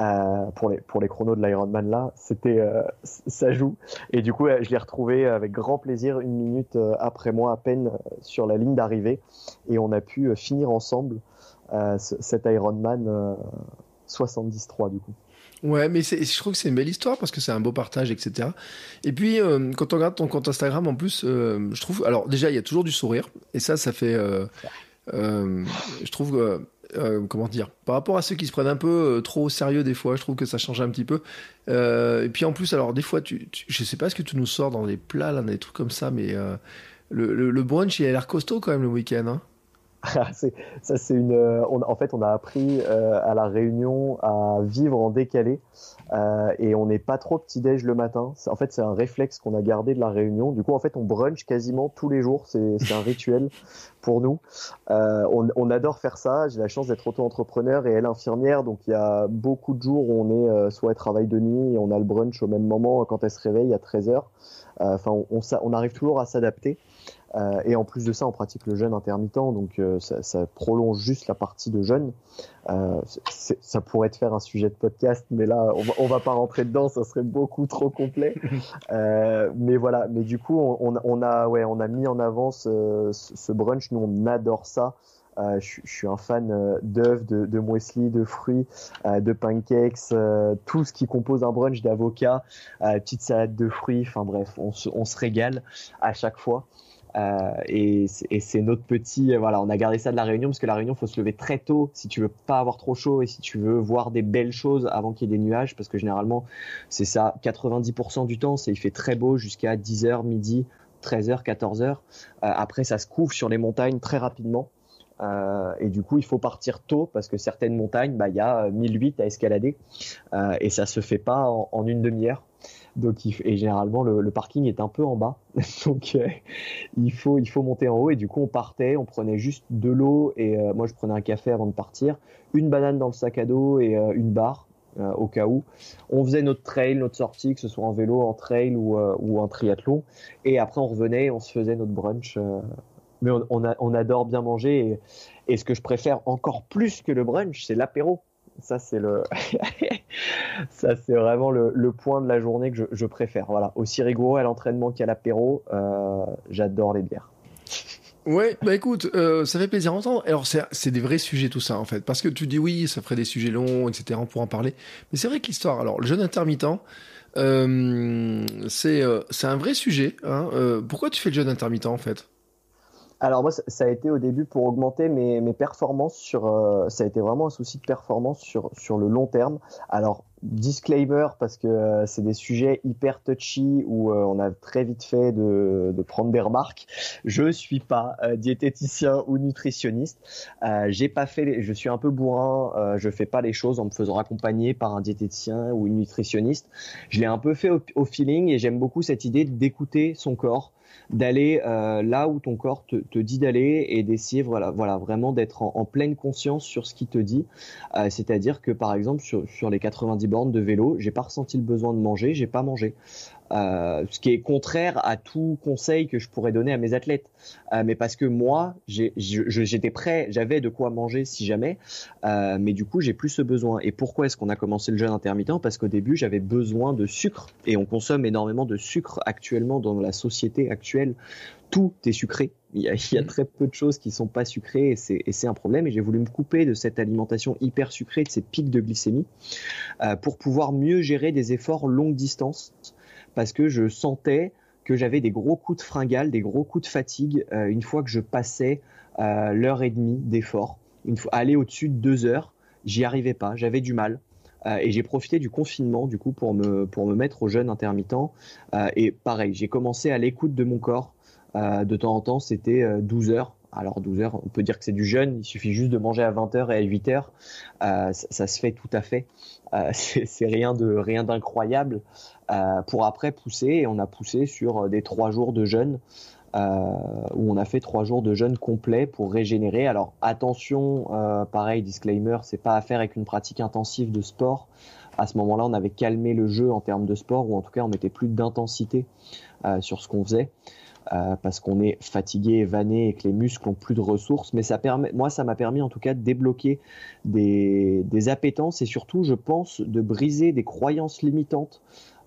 euh, pour les pour les chronos de l'Ironman là, c'était euh, ça joue. Et du coup, je l'ai retrouvé avec grand plaisir une minute euh, après moi à peine sur la ligne d'arrivée, et on a pu finir ensemble cet Ironman 73 du coup. Ouais, mais je trouve que c'est une belle histoire parce que c'est un beau partage, etc. Et puis, quand on regarde ton compte Instagram, en plus, je trouve. Alors, déjà, il y a toujours du sourire. Et ça, ça fait. je trouve euh, comment dire, par rapport à ceux qui se prennent un peu euh, trop au sérieux des fois, je trouve que ça change un petit peu. Euh, et puis en plus, alors des fois, tu, je sais pas ce que tu nous sors dans des plats, là, des trucs comme ça, mais le, brunch, il a l'air costaud quand même le week-end. Hein. ça c'est une. en fait, on a appris à la Réunion à vivre en décalé et on n'est pas trop petit déj le matin. En fait, c'est un réflexe qu'on a gardé de la Réunion. Du coup, en fait, on brunch quasiment tous les jours. C'est un rituel pour nous. On, on, adore faire ça. J'ai la chance d'être auto-entrepreneur et elle infirmière, donc il y a beaucoup de jours où on est soit elle travaille de nuit et on a le brunch au même moment quand elle se réveille à 13 h Enfin, on, on, arrive toujours à s'adapter. Euh, et en plus de ça, on pratique le jeûne intermittent, donc euh, ça, ça, prolonge juste la partie de jeûne. Euh, ça pourrait te faire un sujet de podcast, mais là, on va, on va pas rentrer dedans, ça serait beaucoup trop complet. mais voilà, mais du coup, on, on, a, ouais, on a mis en avant ce, ce brunch. Nous, on adore ça. Euh, je, je, suis un fan d'œufs, de, de muesli, de fruits, euh, de pancakes, tout ce qui compose un brunch d'avocat, petite salade de fruits, enfin bref, on se, on se régale à chaque fois. Euh, et c'est notre petit, euh, voilà, on a gardé ça de la réunion parce que la réunion, faut se lever très tôt si tu veux pas avoir trop chaud et si tu veux voir des belles choses avant qu'il y ait des nuages, parce que généralement, c'est ça, 90% du temps, c'est il fait très beau jusqu'à 10h, midi, 13h, 14h. après, ça se couvre sur les montagnes très rapidement. Euh, et du coup, il faut partir tôt parce que certaines montagnes, bah, il y a 1008 à escalader euh, et ça se fait pas en une demi-heure. Donc, et généralement, le, parking est un peu en bas. Donc, euh, il, faut, il faut monter en haut. Et du coup, on partait, on prenait juste de l'eau. Et euh, moi, je prenais un café avant de partir, une banane dans le sac à dos et euh, une barre. au cas où. On faisait notre trail, notre sortie, que ce soit en vélo, en trail ou, ou en triathlon. Et après, on revenait, on se faisait notre brunch. mais on, adore bien manger. et, ce que je préfère encore plus que le brunch, c'est l'apéro. Ça, c'est vraiment le, point de la journée que je, préfère. Voilà, aussi rigoureux à l'entraînement qu'à l'apéro, euh, j'adore les bières. Ouais, bah écoute, euh, ça fait plaisir d'entendre. Alors c'est des vrais sujets tout ça en fait, parce que tu dis oui, ça ferait des sujets longs, etc. On en parler. Mais c'est vrai que l'histoire, alors le jeûne intermittent, euh, c'est c'est un vrai sujet. Hein. pourquoi tu fais le jeûne intermittent en fait? Alors moi, ça a été au début pour augmenter mes, performances sur. Euh, ça a été vraiment un souci de performance sur le long terme. Alors disclaimer parce que euh, c'est des sujets hyper touchy où euh, on a très vite fait de, de prendre des remarques. Je suis pas diététicien ou nutritionniste. J'ai pas fait. je suis un peu bourrin. je fais pas les choses en me faisant accompagner par un diététicien ou une nutritionniste. Je l'ai un peu fait au feeling et j'aime beaucoup cette idée d'écouter son corps d'aller euh, là où ton corps te, dit d'aller et d'essayer voilà, voilà vraiment d'être en, en, pleine conscience sur ce qu'il te dit. Euh, C'est-à-dire que par exemple sur, sur les 90 bornes de vélo, j'ai pas ressenti le besoin de manger, j'ai pas mangé. Euh, ce qui est contraire à tout conseil que je pourrais donner à mes athlètes. Euh, mais parce que moi, j'étais prêt, j'avais de quoi manger si jamais, euh, mais du coup, j'ai plus ce besoin. Et pourquoi est-ce qu'on a commencé le jeûne intermittent? Parce qu'au début, j'avais besoin de sucre, et on consomme énormément de sucre actuellement dans la société actuelle. Tout est sucré. Il y, a, il y a très peu de choses qui sont pas sucrées et c'est un problème. Et j'ai voulu me couper de cette alimentation hyper sucrée, de ces pics de glycémie, euh, pour pouvoir mieux gérer des efforts longue distance parce que je sentais que j'avais des gros coups de fringale, des gros coups de fatigue euh, une fois que je passais euh, l'heure et demie d'effort. Aller au-dessus de deux heures, j'y arrivais pas, j'avais du mal. Euh, et j'ai profité du confinement du coup pour me mettre au jeûne intermittent. et pareil, j'ai commencé à l'écoute de mon corps. de temps en temps, c'était 12 heures. Alors 12 heures, on peut dire que c'est du jeûne. Il suffit juste de manger à 20 heures et à 8 heures. ça, se fait tout à fait. c'est rien de rien d'incroyable. Euh, pour après pousser. Et on a poussé sur euh, des trois jours de jeûne. Euh, où on a fait trois jours de jeûne complet pour régénérer. Alors attention, pareil disclaimer, c'est pas à faire avec une pratique intensive de sport. À ce moment-là, on avait calmé le jeu en termes de sport, ou en tout cas, on mettait plus d'intensité sur ce qu'on faisait. Parce qu'on est fatigué, vanné et que les muscles ont plus de ressources. Mais ça permet, moi, ça m'a permis en tout cas de débloquer des, des appétences et surtout, je pense, de briser des croyances limitantes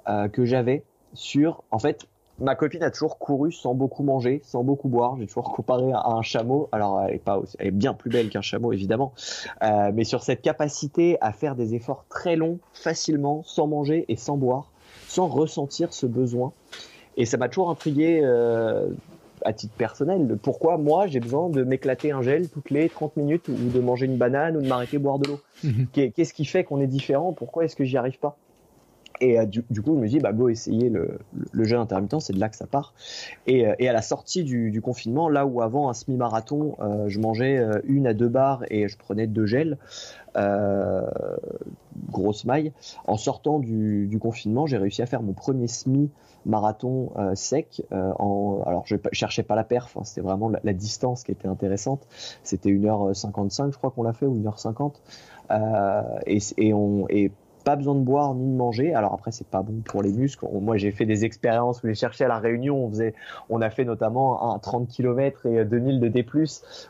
euh, que j'avais sur, en fait, ma copine a toujours couru sans beaucoup manger, sans beaucoup boire. J'ai toujours comparé à un chameau. Alors, elle est, pas, elle est bien plus belle qu'un chameau, évidemment. Euh, mais sur cette capacité à faire des efforts très longs, facilement, sans manger et sans boire, sans ressentir ce besoin. Et ça m'a toujours intrigué euh, à titre personnel. Pourquoi moi, j'ai besoin de m'éclater un gel toutes les 30 minutes ou de manger une banane ou de m'arrêter boire de l'eau mhm. Qu'est-ce qui fait qu'on est différent? Pourquoi est-ce que j'y arrive pas? Et du, coup, je me dis, bah, go essayer le, le, intermittent, c'est de là que ça part. Et, et à la sortie du, confinement, là où avant un semi-marathon, je mangeais une à deux barres et je prenais deux gels, euh, grosse maille. En sortant du, confinement, j'ai réussi à faire mon premier semi marathon euh, sec. Euh, alors, je cherchais pas la perf, hein, c'était vraiment la, distance qui était intéressante. C'était 1h55, je crois qu'on l'a fait, ou 1h50. Euh, et, et, on, et pas besoin de boire ni de manger. Alors après, c'est pas bon pour les muscles. Moi, j'ai fait des expériences où j'ai cherché à la Réunion. On faisait, on a fait notamment un 30 km et 2000 de D+,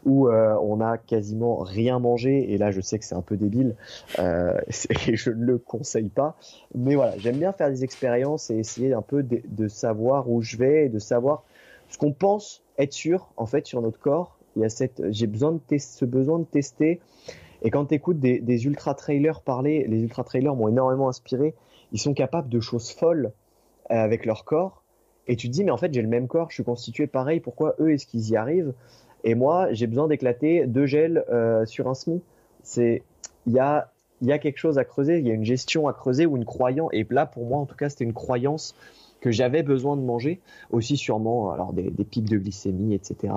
où euh, on a quasiment rien mangé. Et là, je sais que c'est un peu débile euh, et je ne le conseille pas. Mais voilà, j'aime bien faire des expériences et essayer un peu de, de savoir où je vais et de savoir ce qu'on pense être sûr en fait sur notre corps. Il y a cette, j'ai besoin de ce besoin de tester et quand tu écoutes des, ultra-trailers parler, les ultra-trailers m'ont énormément inspiré. Ils sont capables de choses folles euh, avec leur corps. Et tu te dis, mais en fait, j'ai le même corps, je suis constitué pareil, pourquoi eux, est-ce qu'ils y arrivent? Et moi, j'ai besoin d'éclater deux gels euh, sur un SMI. Il y a quelque chose à creuser, il y a une gestion à creuser ou une croyance. Et là, pour moi, en tout cas, c'était une croyance que j'avais besoin de manger. Aussi, sûrement, alors des, pics de glycémie, etc.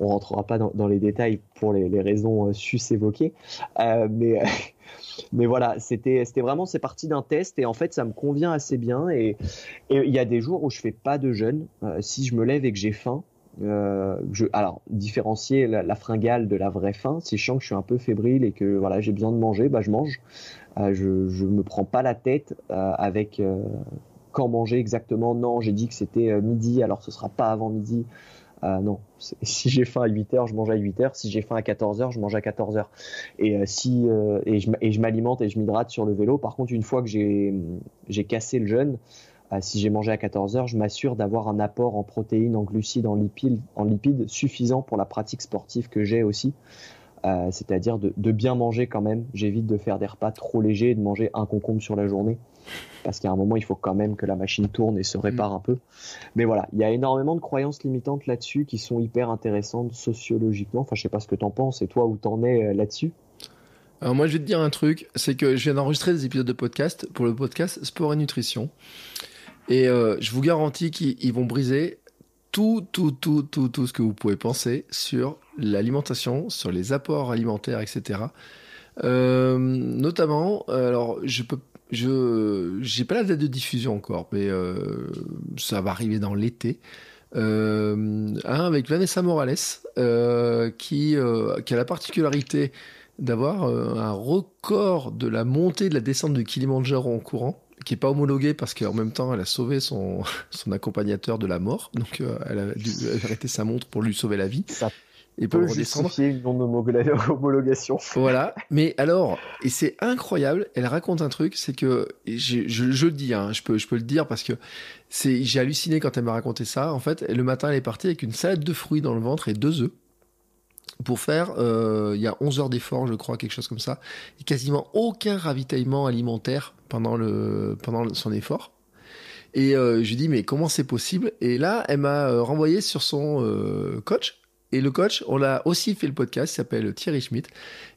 On rentrera pas dans, les détails pour les, raisons euh, sus évoquées, euh, mais mais voilà, c'était vraiment c'est parti d'un test et en fait ça me convient assez bien et il y a des jours où je fais pas de jeûne. Euh, si je me lève et que j'ai faim, alors différencier la, fringale de la vraie faim. Si je que je suis un peu fébrile et que voilà j'ai besoin de manger, bah je mange. je je me prends pas la tête avec quand manger exactement. Non, j'ai dit que c'était midi, alors ce sera pas avant midi. Euh, non, si j'ai faim à 8h, je mange à 8h. Si j'ai faim à 14h, je mange à 14h. Et, euh, si, euh, et je, m'alimente et je m'hydrate sur le vélo. Par contre, une fois que j'ai cassé le jeûne, si j'ai mangé à 14h, je m'assure d'avoir un apport en protéines, en glucides, en lipides, suffisant pour la pratique sportive que j'ai aussi. c'est-à-dire de, bien manger quand même. J'évite de faire des repas trop légers et de manger un concombre sur la journée parce qu'à un moment, il faut quand même que la machine tourne et se répare mm. un peu. Mais voilà, il y a énormément de croyances limitantes là-dessus qui sont hyper intéressantes sociologiquement. Enfin, je sais pas ce que tu en penses et toi où t'en es euh, là-dessus. Alors moi, je vais te dire un truc, c'est que je viens d'enregistrer des épisodes de podcast pour le podcast Sport et Nutrition. Et euh, je vous garantis qu'ils vont briser tout, tout, tout, tout, tout ce que vous pouvez penser sur l'alimentation, sur les apports alimentaires, etc. Euh, notamment, alors je peux je j'ai pas la date de diffusion encore, mais euh, ça va arriver dans l'été. Euh, avec Vanessa Morales, euh, qui, qui a la particularité d'avoir un record de la montée de la descente de Kilimanjaro en courant qui est pas homologué parce qu'en même temps elle a sauvé son, son accompagnateur de la mort donc elle a dû arrêter sa montre pour lui sauver la vie et pour redescendre. une non-homologation. Voilà. Mais alors, et c'est incroyable, elle raconte un truc, c'est que, je, je, le dis, hein, je, peux, je peux le dire parce que c'est, j'ai halluciné quand elle m'a raconté ça. En fait, le matin, elle est partie avec une salade de fruits dans le ventre et deux œufs pour faire, euh, il y a 11 heures d'effort, je crois, quelque chose comme ça, et quasiment aucun ravitaillement alimentaire pendant, le, pendant son effort. Et euh, je lui dis, mais comment c'est possible? Et là, elle m'a euh, renvoyé sur son euh, coach, et le coach, on l'a aussi fait le podcast, il s'appelle Thierry Schmidt.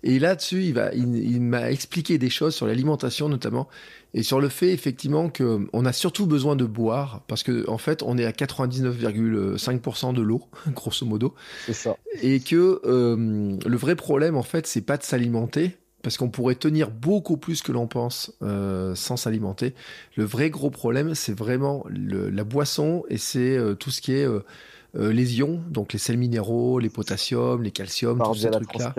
Et là-dessus, il, va, il, m'a expliqué des choses sur l'alimentation notamment, et sur le fait effectivement qu'on a surtout besoin de boire, parce que en fait, on est à 99,5% de l'eau, grosso modo. C'est ça. Et que euh, le vrai problème, en fait, c'est pas de s'alimenter, parce qu'on pourrait tenir beaucoup plus que l'on pense euh, sans s'alimenter. Le vrai gros problème, c'est vraiment la boisson et c'est euh, tout ce qui est euh, les ions, donc les sels minéraux, les potassiums, les calciums, tous ces trucs-là.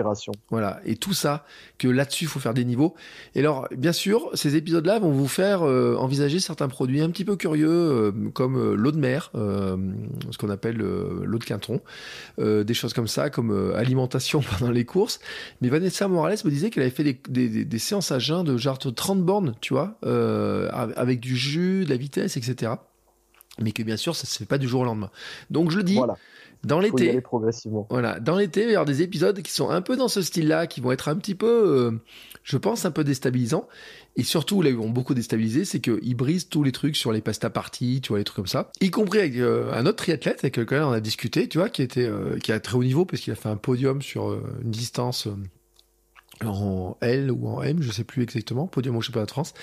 Voilà, et tout ça, que là-dessus, il faut faire des niveaux. Et alors, bien sûr, ces épisodes-là vont vous faire euh, envisager certains produits un petit peu curieux, euh, comme l'eau de mer, ce qu'on appelle l'eau de quinton, des choses comme ça, comme alimentation pendant les courses. Mais Vanessa Morales me disait qu'elle avait fait des, des, séances à jeun de genre 30 bornes, tu vois, avec du jus, de la vitesse, etc mais que bien sûr ça se fait pas du jour au lendemain. Donc je le dis, dans l'été, progressivement. Voilà, dans l'été, il va y avoir des épisodes qui sont un peu dans ce style-là, qui vont être un petit peu, euh, je pense, un peu déstabilisants. Et surtout, là, ils vont beaucoup déstabiliser, c'est qu'ils brisent tous les trucs sur les pasta parties, tu vois, les trucs comme ça. Y compris avec euh, un autre triathlète avec lequel on a discuté, tu vois, qui était, euh, qui a très haut niveau parce qu'il a fait un podium sur une distance en L ou en M, je sais plus exactement, podium au championnat de France,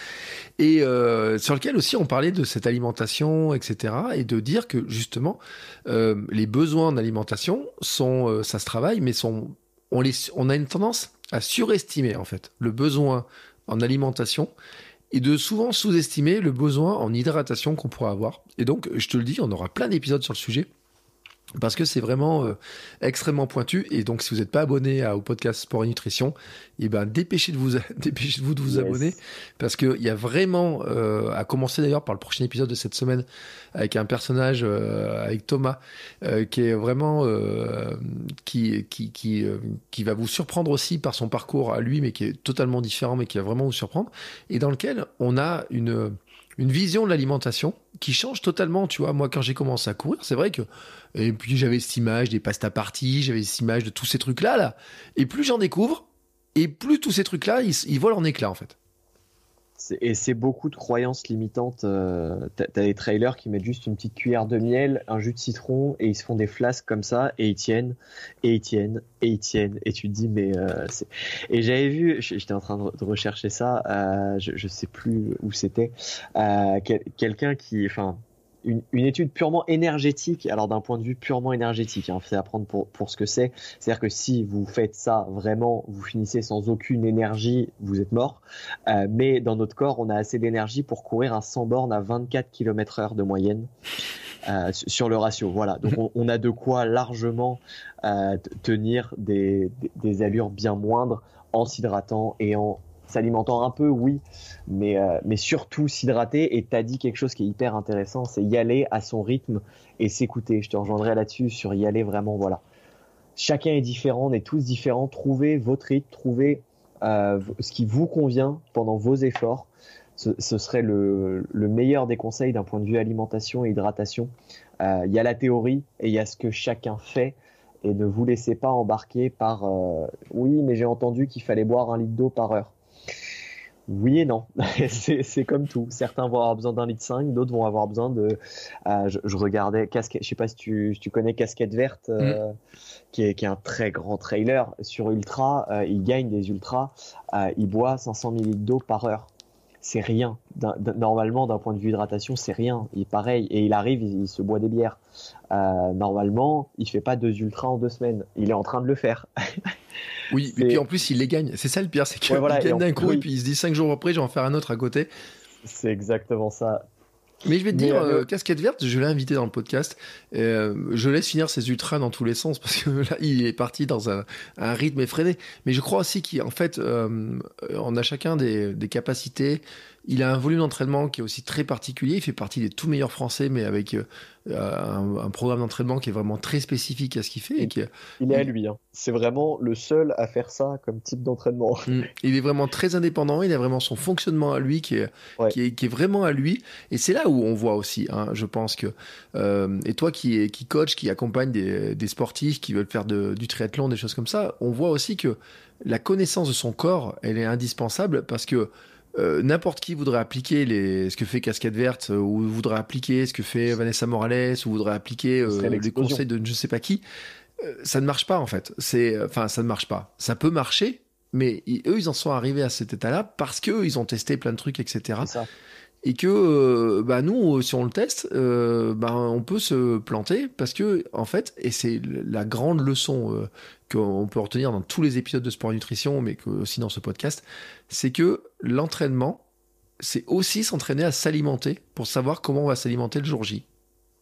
et euh, sur lequel aussi on parlait de cette alimentation, etc., et de dire que justement euh, les besoins d'alimentation sont, euh, ça se travaille, mais sont, on les, on a une tendance à surestimer en fait le besoin en alimentation et de souvent sous-estimer le besoin en hydratation qu'on pourra avoir. Et donc, je te le dis, on aura plein d'épisodes sur le sujet parce que c'est vraiment euh, extrêmement pointu. Et donc, si vous n'êtes pas abonné au podcast Sport et Nutrition, eh ben, dépêchez de vous, dépêchez-vous de vous abonner. Parce qu'il y a vraiment, euh, à commencer d'ailleurs par le prochain épisode de cette semaine avec un personnage, euh, avec Thomas, qui est vraiment, qui, qui, qui, qui va vous surprendre aussi par son parcours à lui, mais qui est totalement différent, mais qui va vraiment vous surprendre. Et dans lequel on a une, une vision de l'alimentation qui change totalement. Tu vois, moi, quand j'ai commencé à courir, c'est vrai que et puis j'avais cette image des pasta parties, j'avais cette image de tous ces trucs-là, là. Et plus j'en découvre, et plus tous ces trucs-là, ils, volent en éclats, en fait. Et c'est beaucoup de croyances limitantes. Euh, T'as des trailers qui mettent juste une petite cuillère de miel, un jus de citron, et ils se font des flasques comme ça, et ils tiennent, et ils tiennent, et ils tiennent. Et tu te dis, mais. Euh, et j'avais vu, j'étais en train de rechercher ça, euh, je, je sais plus où c'était, quelqu'un qui. Une, étude purement énergétique. Alors d'un point de vue purement énergétique, hein, c'est à prendre pour, pour ce que c'est. C'est-à-dire que si vous faites ça vraiment, vous finissez sans aucune énergie, vous êtes mort. Euh, mais dans notre corps, on a assez d'énergie pour courir un 100 bornes à 24 km heure de moyenne. Euh, sur le ratio, voilà. Donc on, a de quoi largement euh, tenir des, des allures bien moindres en s'hydratant et en s'alimentant un peu, oui, mais, euh, mais surtout s'hydrater. Et tu as dit quelque chose qui est hyper intéressant, c'est y aller à son rythme et s'écouter. Je te rejoindrai là-dessus sur y aller vraiment, voilà. Chacun est différent, on est tous différents. Trouvez votre rythme, trouvez euh, ce qui vous convient pendant vos efforts. Ce, serait le, meilleur des conseils d'un point de vue alimentation et hydratation. Euh, il y a la théorie et il y a ce que chacun fait et ne vous laissez pas embarquer par oui mais j'ai entendu qu'il fallait boire un litre d'eau par heure oui et non. c'est comme tout. Certains vont avoir besoin d'un litre 5, d'autres vont avoir besoin de. Euh, je, regardais casquette. Je sais pas si tu, tu connais Casquette Verte, euh, mm. qui, est, qui, est, un très grand trailer sur Ultra. Euh, il gagne des ultras. il boit 500 ml d'eau par heure c'est rien. Normalement, d'un point de vue hydratation, c'est rien. Il est pareil. Et il arrive, il, se boit des bières. Euh, normalement, il fait pas deux ultras en deux semaines. Il est en train de le faire. oui, et puis en plus, il les gagne. C'est ça le pire, c'est qu'il gagne d'un coup et puis il se dit cinq jours après, je vais en faire un autre à côté. C'est exactement ça. Mais je vais te dire, euh, casquette verte, je l'ai invité dans le podcast. Euh, je laisse finir ses ultras dans tous les sens parce que là, il est parti dans un, rythme effréné. Mais je crois aussi qu'en fait, euh, on a chacun des, des capacités il a un volume d'entraînement qui est aussi très particulier. Il fait partie des tout meilleurs Français, mais avec euh, un, programme d'entraînement qui est vraiment très spécifique à ce qu'il fait. Et qui, il est à lui. Hein. C'est vraiment le seul à faire ça comme type d'entraînement. Mm. Il est vraiment très indépendant. Il a vraiment son fonctionnement à lui qui est, qui est, vraiment à lui. Et c'est là où on voit aussi, hein, je pense que. Euh, et toi qui, qui coach, qui accompagne des, des, sportifs qui veulent faire du triathlon, des choses comme ça, on voit aussi que la connaissance de son corps, elle est indispensable parce que euh, n'importe qui voudrait appliquer les, ce que fait Casquette Verte, euh, ou voudrait appliquer ce que fait Vanessa Morales, ou voudrait appliquer euh, les conseils de je sais pas qui, ça ne marche pas en fait. C'est, enfin, ça ne marche pas. Ça peut marcher, mais eux, ils en sont arrivés à cet état-là parce qu'eux, ils ont testé plein de trucs, etc. Et que euh, bah nous si on le teste euh, bah, on peut se planter parce que en fait et c'est la grande leçon euh, qu'on peut retenir dans tous les épisodes de sport et nutrition mais aussi dans ce podcast c'est que l'entraînement c'est aussi s'entraîner à s'alimenter pour savoir comment on va s'alimenter le jour J.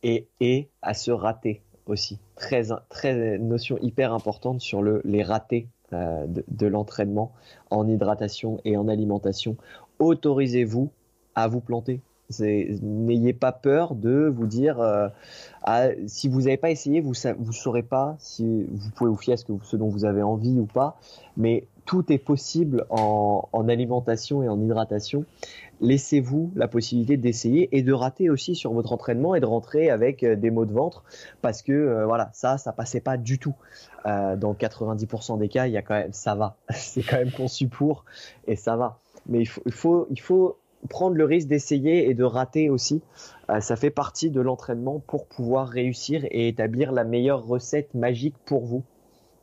Et, et à se rater aussi. Très très notion hyper importante sur le les ratés de l'entraînement en hydratation et en alimentation. Autorisez-vous à vous planter. N'ayez pas peur de vous dire, euh, ah, si vous n'avez pas essayé, vous ne saurez pas si vous pouvez vous fier à ce, que, ce dont vous avez envie ou pas. Mais tout est possible en, alimentation et en hydratation. Laissez-vous la possibilité d'essayer et de rater aussi sur votre entraînement et de rentrer avec euh, des maux de ventre parce que euh, voilà, ça, ça passait pas du tout. dans 90% des cas, il y a quand même, ça va. C'est quand même conçu pour et ça va. Mais il faut, il faut, il faut prendre le risque d'essayer et de rater aussi. Euh, ça fait partie de l'entraînement pour pouvoir réussir et établir la meilleure recette magique pour vous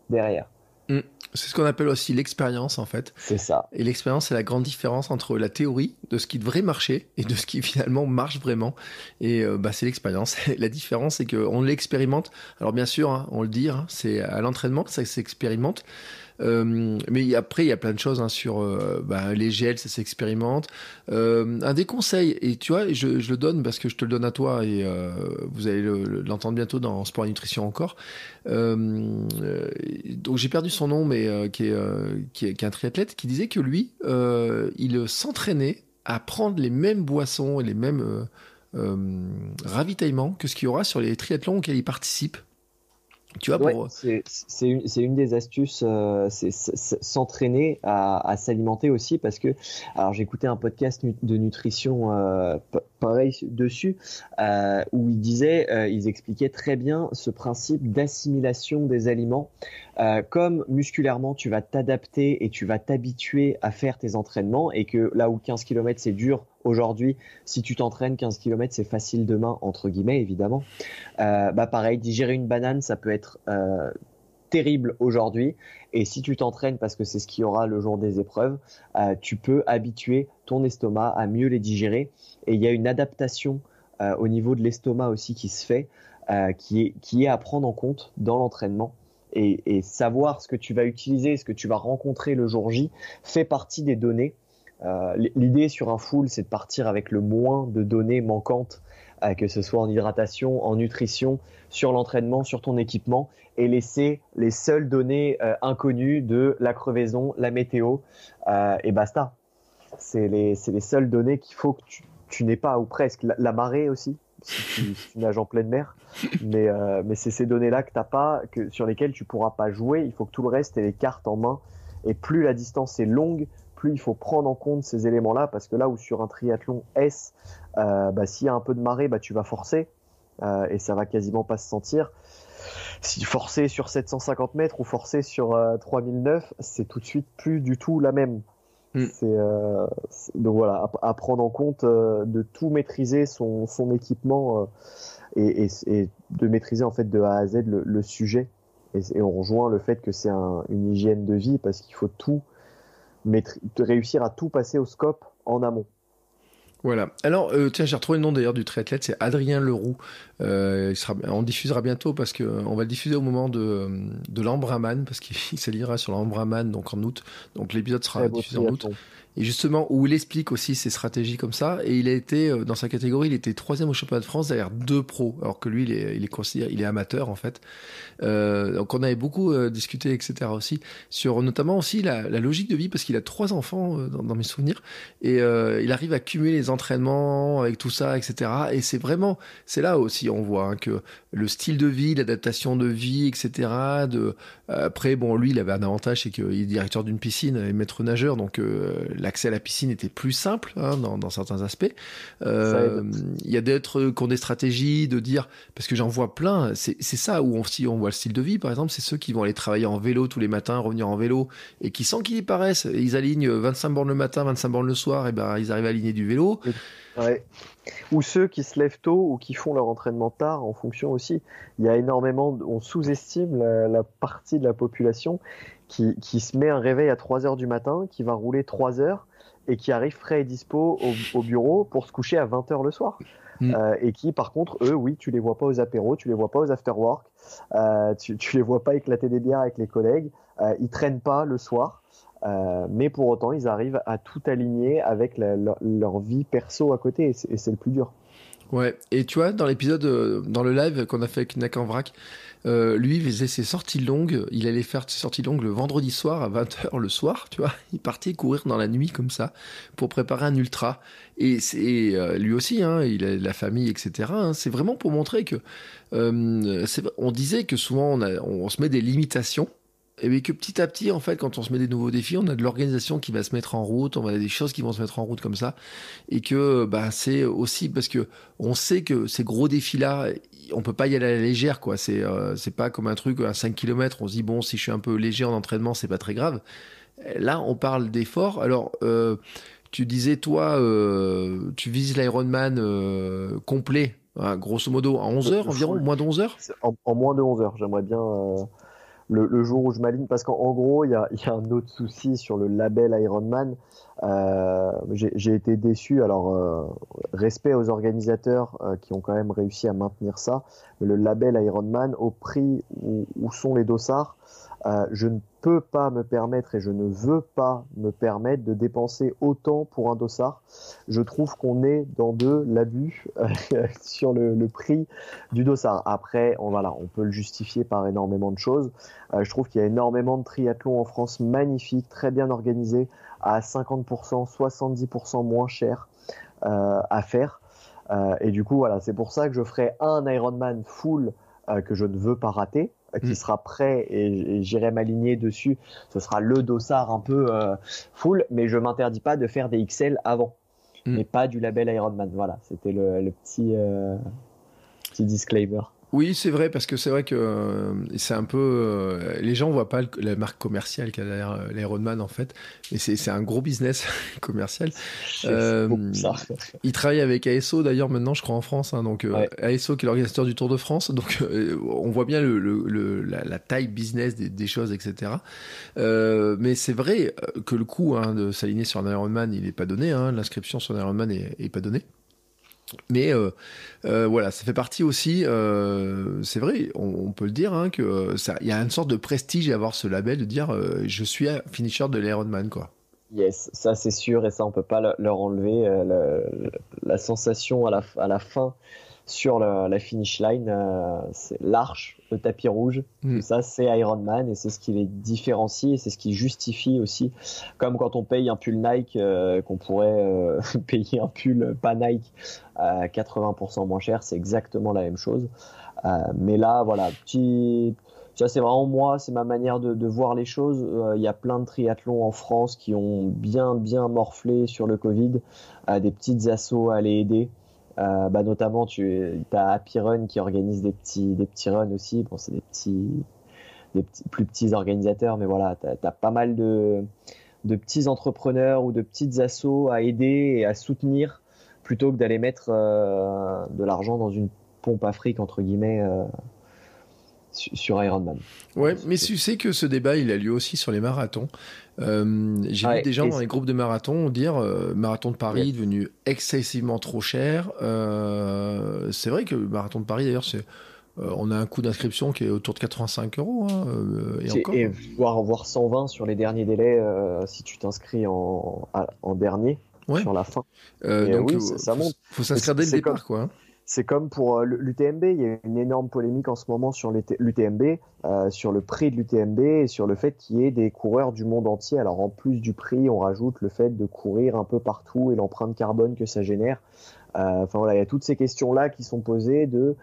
derrière. Mm. C'est ce qu'on appelle aussi l'expérience en fait. C'est ça. Et l'expérience, c'est la grande différence entre la théorie de ce qui devrait marcher et de ce qui finalement marche vraiment. Et euh, bah, c'est l'expérience. la différence, c'est qu'on l'expérimente. Alors bien sûr, hein, on le dit, hein, c'est à l'entraînement que ça s'expérimente. Euh, mais après, il y a plein de choses hein, sur euh, bah, les gels, ça s'expérimente. Euh, un des conseils, et tu vois, je, le donne parce que je te le donne à toi et vous allez l'entendre bientôt dans Sport et Nutrition encore. donc j'ai perdu son nom, mais qui est, qui, qui, est, un triathlète qui disait que lui, il s'entraînait à prendre les mêmes boissons et les mêmes ravitaillements que ce qu'il y aura sur les triathlons auxquels il participe. Tu vois, pour... c'est une, une, des astuces, euh, c'est s'entraîner à, à s'alimenter aussi parce que, alors écouté un podcast de nutrition euh, pareil dessus euh, où ils disaient, euh, ils expliquaient très bien ce principe d'assimilation des aliments. Euh, comme musculairement tu vas t'adapter et tu vas t'habituer à faire tes entraînements et que là où 15 km c'est dur aujourd'hui, si tu t'entraînes 15 km c'est facile demain entre guillemets évidemment. Euh, bah pareil, digérer une banane ça peut être euh, terrible aujourd'hui. Et si tu t'entraînes parce que c'est ce qu'il y aura le jour des épreuves, euh, tu peux habituer ton estomac à mieux les digérer. Et il y a une adaptation au niveau de l'estomac aussi qui se fait, qui, est, à prendre en compte dans l'entraînement. Et, savoir ce que tu vas utiliser, ce que tu vas rencontrer le jour J, fait partie des données. Euh, L'idée sur un full, c'est de partir avec le moins de données manquantes euh, que ce soit en hydratation, en nutrition, sur l'entraînement, sur ton équipement, et laisser les seules données euh, inconnues de la crevaison, la météo, et basta. C'est les, les, seules données qu'il faut que tu, tu n'aies pas, ou presque. La, marée aussi, si tu, nages en pleine mer. Mais, mais c'est ces données-là que tu n'as pas, que, sur lesquelles tu pourras pas jouer. Il faut que tout le reste ait les cartes en main. Et plus la distance est longue, plus il faut prendre en compte ces éléments-là, parce que là où sur un triathlon S, euh, bah, s'il y a un peu de marée, bah, tu vas forcer, euh, et ça va quasiment pas se sentir. Si forcer sur 750 mètres ou forcer sur 3009, euh, c'est tout de suite plus du tout la même. Mm. C'est donc voilà, à, prendre en compte de tout maîtriser son, son équipement et, et, de maîtriser en fait de A à Z le, sujet. Et, et, on rejoint le fait que c'est un, une hygiène de vie parce qu'il faut tout de réussir à tout passer au scope en amont. Voilà. Alors, euh, tiens, j'ai retrouvé le nom d'ailleurs du triathlète, c'est Adrien Leroux. Euh, il sera, on diffusera bientôt parce que on va le diffuser au moment de, de l'Ambraman parce qu'il s'alliera sur l'Ambraman donc en août. Donc l'épisode sera diffusé en août et justement où il explique aussi ses stratégies comme ça. Et il a été euh, dans sa catégorie, il était troisième au championnat de France derrière deux pros, alors que lui il est, il est considéré, il est amateur en fait. Euh, donc on avait beaucoup euh, discuté, etc. aussi sur notamment aussi la, logique de vie parce qu'il a trois enfants dans, dans, mes souvenirs et il arrive à cumuler les entraînements avec tout ça, etc. Et c'est vraiment, c'est là aussi on voit hein, que le style de vie, l'adaptation de vie, etc. De après bon lui il avait un avantage c'est qu'il est directeur d'une piscine et maître nageur donc l'accès à la piscine était plus simple hein, dans, dans, certains aspects. Euh, il y a d'autres qui ont des stratégies de dire, parce que j'en vois plein, c'est ça où on, si on voit le style de vie, par exemple, c'est ceux qui vont aller travailler en vélo tous les matins, revenir en vélo, et qui, sans qu'ils y paraissent, ils alignent 25 bornes le matin, 25 bornes le soir, et ben ils arrivent à aligner du vélo. Ouais. Ou ceux qui se lèvent tôt ou qui font leur entraînement tard en fonction aussi. Il y a énormément, on sous-estime la, la, partie de la population qui, qui, se met un réveil à 3 heures du matin, qui va rouler 3 heures et qui arrive frais et dispo au, au bureau pour se coucher à 20 heures le soir. Mm. Euh, et qui, par contre, eux, oui, tu les vois pas aux apéros, tu les vois pas aux afterwork, euh, tu, tu les vois pas éclater des bières avec les collègues, euh, ils traînent pas le soir. Euh, mais pour autant, ils arrivent à tout aligner avec la, leur, leur, vie perso à côté, et c'est le plus dur. Ouais, et tu vois, dans l'épisode, euh, dans le live qu'on a fait avec Nakan Vrac, euh, lui il faisait ses sorties longues, il allait faire ses sorties longues le vendredi soir à 20h le soir, tu vois, il partait courir dans la nuit comme ça pour préparer un ultra. Et c'est euh, lui aussi, hein, il a la famille, etc. Hein, c'est vraiment pour montrer que euh, on disait que souvent on, a, on se met des limitations et bien que petit à petit, en fait, quand on se met des nouveaux défis, on a de l'organisation qui va se mettre en route, on a des choses qui vont se mettre en route comme ça, et que bah, c'est aussi parce que on sait que ces gros défis-là, on peut pas y aller à la légère, quoi. C'est euh, c'est pas comme un truc à 5 km, on se dit bon, si je suis un peu léger en entraînement, c'est pas très grave. Là, on parle d'efforts. Alors, euh, tu disais toi, euh, tu vises l'Ironman complet, hein, grosso modo, à 11 heures environ, moins de 11 heures. En, en, moins de 11 heures, j'aimerais bien le, jour où je m'aligne, parce qu'en gros, il y a, un autre souci sur le label Ironman. Euh, J'ai été déçu. Alors, euh, respect aux organisateurs euh, qui ont quand même réussi à maintenir ça. Mais le label Ironman, au prix où, où sont les dossards, euh, je ne pas me permettre et je ne veux pas me permettre de dépenser autant pour un dossard. Je trouve qu'on est dans de l'abus sur le, le, prix du dossard. Après, on, voilà, on peut le justifier par énormément de choses. Euh, je trouve qu'il y a énormément de triathlons en France magnifiques, très bien organisés, à 50%, 70% moins cher euh, à faire. Euh, et du coup, voilà, c'est pour ça que je ferai un Ironman full que je ne veux pas rater qui mm. sera prêt et, j'irai m'aligner dessus. Ce sera le dossard un peu euh, full, mais je m'interdis pas de faire des XL avant, mm. mais pas du label Ironman. Voilà, c'était le, le, petit euh, petit disclaimer. Oui, c'est vrai, parce que c'est vrai que euh, c'est un peu. Euh, les gens voient pas la marque commerciale qu'a euh, l'Ironman, en fait. Mais c'est un gros business commercial. Euh, il travaille avec ASO, d'ailleurs, maintenant, je crois, en France. Hein, donc, ASO, qui est l'organisateur du Tour de France. Donc, on voit bien le, le, la, la, taille business des, des choses, etc. mais c'est vrai que le coût hein, de s'aligner sur un Ironman, il n'est pas donné. Hein, L'inscription sur un Ironman n'est pas donnée. Mais euh, euh, voilà, ça fait partie aussi, euh, c'est vrai, on, peut le dire, hein, que y a une sorte de prestige à avoir ce label de dire je suis finisher de l'Ironman, quoi. Yes, ça c'est sûr et ça on peut pas leur enlever la sensation à la, à la fin sur la, finish line, euh, c'est l'arche, le tapis rouge. Mm. Tout ça, c'est Iron Man et c'est ce qui les différencie et c'est ce qui justifie aussi. Comme quand on paye un pull Nike, euh, qu'on pourrait euh, payer un pull pas Nike à 80% moins cher, c'est exactement la même chose. mais là, voilà, petit. Ça, c'est vraiment moi, c'est ma manière de, de, voir les choses. Il y a plein de triathlons en France qui ont bien, bien morflé sur le Covid, des petites assauts à les aider. Euh, bah notamment, tu as Happy Run qui organise des petits, des petits runs aussi. Bon, c'est des petits, des plus petits organisateurs, mais voilà, tu as, pas mal de, de petits entrepreneurs ou de petites assos à aider et à soutenir plutôt que d'aller mettre euh, de l'argent dans une pompe afrique entre guillemets euh, sur Ironman. Ouais, mais tu sais que ce débat, il a lieu aussi sur les marathons. Euh, j'ai vu des gens dans les groupes de marathons dire euh, marathon de Paris est devenu excessivement trop cher. Euh, c'est vrai que le marathon de Paris, d'ailleurs, c'est on a un coût d'inscription qui est autour de 85 euros. Hein, et, encore, et voire, voire 120 sur les derniers délais si tu t'inscris en, en dernier. sur la fin. donc, oui, ça, monte. Faut, faut s'inscrire dès le départ, quoi. Hein. C'est comme pour euh, l'UTMB, il y a une énorme polémique en ce moment sur l'UTMB, euh, sur le prix de l'UTMB et sur le fait qu'il y ait des coureurs du monde entier. Alors en plus du prix, on rajoute le fait de courir un peu partout et l'empreinte carbone que ça génère. Euh, enfin voilà, il y a toutes ces questions-là qui sont posées de,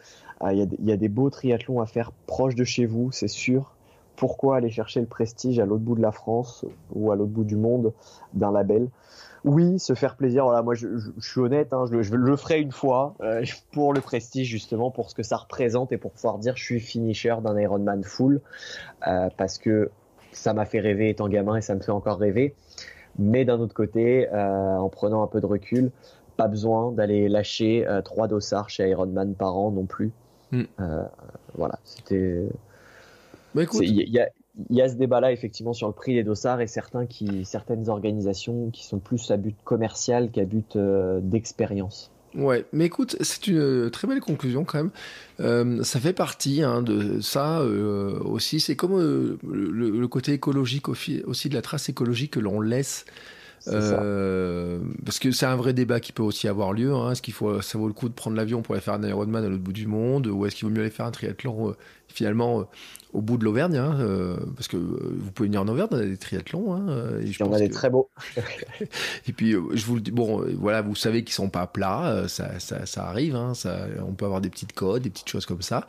il, y a, il y a des beaux triathlons à faire proche de chez vous, c'est sûr. Pourquoi aller chercher le prestige à l'autre bout de la France ou à l'autre bout du monde d'un label? Oui, se faire plaisir. Voilà, moi, je, suis honnête, hein, je, le ferai une fois euh, pour le prestige justement, pour ce que ça représente et pour pouvoir dire je suis finisher d'un Ironman full, euh, parce que ça m'a fait rêver étant gamin et ça me fait encore rêver. Mais d'un autre côté, euh, en prenant un peu de recul, pas besoin d'aller lâcher trois dossards chez Ironman par an non plus. Hmm. voilà, c'était. Bah, il y, il y a ce débat-là effectivement sur le prix des dossards et certains qui, certaines organisations qui sont plus à but commercial qu'à but euh, d'expérience. Ouais, mais écoute, c'est une euh, très belle conclusion quand même. Euh, ça fait partie hein, de ça aussi. C'est comme le, côté écologique aussi de la trace écologique que l'on laisse euh, parce que c'est un vrai débat qui peut aussi avoir lieu. Hein. Est-ce qu'il faut, ça vaut le coup de prendre l'avion pour aller faire un Ironman à l'autre bout du monde, ou est-ce qu'il vaut mieux aller faire un triathlon euh, finalement euh, au bout de l'Auvergne hein, Parce que vous pouvez venir en Auvergne, on a des triathlons. Hein, et je des très beaux. et puis je vous le dis, bon, voilà, vous savez qu'ils sont pas plats, ça, ça, ça arrive. Hein, ça, on peut avoir des petites codes, des petites choses comme ça.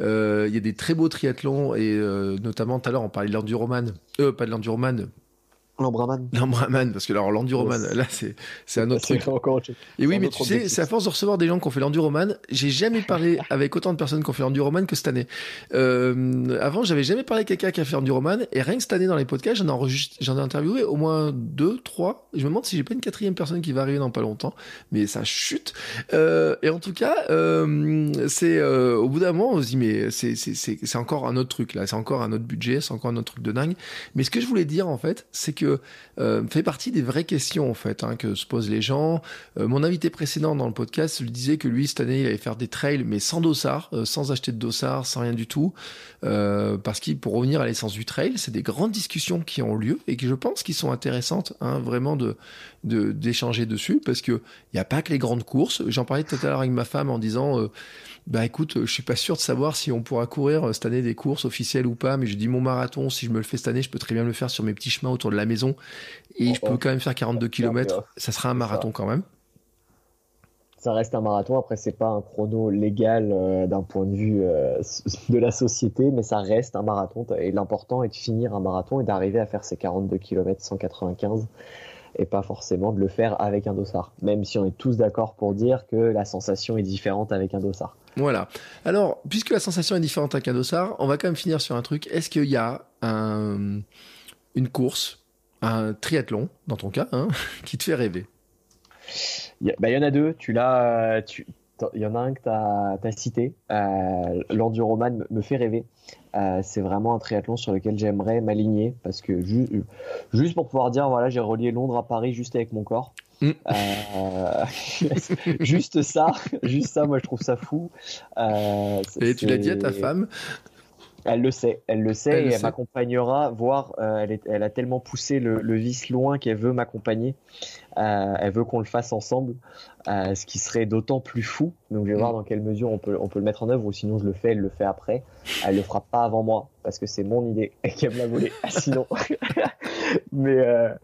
Il y a des très beaux triathlons et notamment tout à l'heure on parlait de l'enduroman, pas de l'enduroman L'Ambraman. L'Ambraman, parce que alors l'enduroman, là c'est c'est un autre truc. Et oui, mais tu sais, c'est à force de recevoir des gens qui ont fait l'enduroman, j'ai jamais parlé avec autant de personnes qui ont fait l'enduroman que cette année. Euh, avant, j'avais jamais parlé avec quelqu'un qui a fait l'enduroman, et rien que cette année dans les podcasts, j'en ai enregistré, j'en ai interviewé au moins deux, trois. Je me demande si j'ai pas une quatrième personne qui va arriver dans pas longtemps, mais ça chute. Euh, et en tout cas, euh, c'est au bout d'un moment, on se dit mais c'est c'est c'est encore un autre truc là, c'est encore un autre budget, c'est encore un autre truc de dingue. Mais ce que je voulais dire en fait, c'est que euh, fait partie des vraies questions en fait hein, que se posent les gens. Euh, mon invité précédent dans le podcast lui disait que lui cette année il allait faire des trails mais sans dossard, euh, sans acheter de dossard, sans rien du tout, parce qu'il pour revenir à l'essence du trail, c'est des grandes discussions qui ont lieu et que je pense qui sont intéressantes, hein, vraiment de d'échanger dessus parce que il y a pas que les grandes courses. J'en parlais tout à l'heure avec ma femme en disant bah écoute, je suis pas sûr de savoir si on pourra courir euh, cette année des courses officielles ou pas, mais je dis mon marathon, si je me le fais cette année, je peux très bien le faire sur mes petits chemins autour de la maison et je peux quand même faire 42 km. Ça sera un marathon quand même. Ça reste un marathon. Après, c'est pas un chrono légal euh, d'un point de vue euh, de la société, mais ça reste un marathon. Et l'important est de finir un marathon et d'arriver à faire ces 42 km 195 et pas forcément de le faire avec un dossard. Même si on est tous d'accord pour dire que la sensation est différente avec un dossard. Voilà. Alors, puisque la sensation est différente avec un dossard, on va quand même finir sur un truc. Est-ce qu'il y a un, une course, un triathlon, dans ton cas, hein, qui te fait rêver? Bah, Il y, en a deux. Tu l'as, tu, il y en a un que tu as, cité. Euh, L'enduroman me fait rêver. Euh, c'est vraiment un triathlon sur lequel j'aimerais m'aligner parce que juste pour pouvoir dire voilà j'ai relié Londres à Paris juste avec mon corps. Mm. Euh, juste ça, juste ça, moi je trouve ça fou. Euh, et tu l'as dit à ta femme? Elle le sait, elle le sait et elle m'accompagnera. Voire, euh, elle, elle, a tellement poussé le, le vice loin qu'elle veut m'accompagner. Euh, elle veut qu'on le fasse ensemble, euh, ce qui serait d'autant plus fou. Donc, je vais mm. voir dans quelle mesure on peut, on peut le mettre en œuvre ou sinon je le fais, elle le fait après. Elle le fera pas avant moi parce que c'est mon idée et qu'elle me l'a volé. sinon, mais, euh,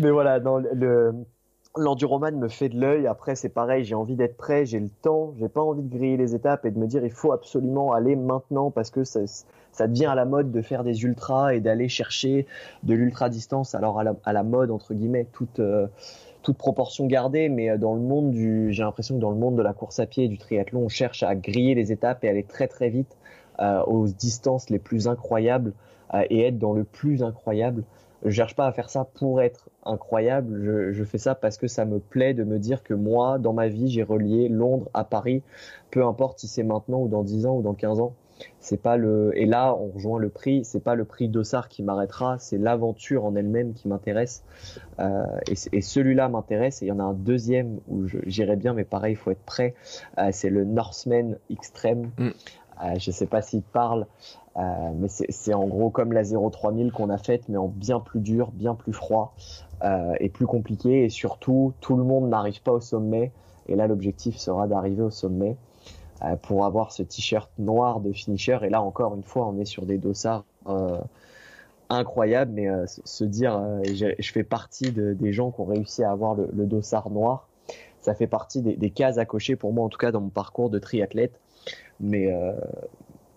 mais voilà, dans le l'enduroman me fait de l'œil. Après, c'est pareil, j'ai envie d'être prêt, j'ai le temps, j'ai pas envie de griller les étapes et de me dire il faut absolument aller maintenant parce que ça, ça devient à la mode de faire des ultras et d'aller chercher de l'ultra distance. Alors à la, mode entre guillemets, toute euh, toute proportion gardée, mais euh, dans le monde du, j'ai l'impression que dans le monde de la course à pied et du triathlon, on cherche à griller les étapes et aller très très vite euh, aux distances les plus incroyables et être dans le plus incroyable je cherche pas à faire ça pour être incroyable. Je, je, fais ça parce que ça me plaît de me dire que moi, dans ma vie, j'ai relié Londres à Paris. Peu importe si c'est maintenant ou dans 10 ans ou dans 15 ans. C'est pas le, et là, on rejoint le prix. C'est pas le prix d'Ossard qui m'arrêtera. C'est l'aventure en elle-même qui m'intéresse. Euh, et, et celui-là m'intéresse. Et il y en a un deuxième où j'irai bien, mais pareil, il faut être prêt. Euh, c'est le Northman Extreme. Mm. Euh, je sais pas s'il parle. Euh, mais c'est en gros comme la 03000 qu'on a faite, mais en bien plus dur, bien plus froid et plus compliqué. Et surtout, tout le monde n'arrive pas au sommet. Et là, l'objectif sera d'arriver au sommet pour avoir ce t-shirt noir de finisher. Et là, encore une fois, on est sur des dossards incroyables. Mais se dire, je fais partie de, des gens qui ont réussi à avoir le, le dossard noir. Ça fait partie des, des, cases à cocher pour moi, en tout cas dans mon parcours de triathlète. Mais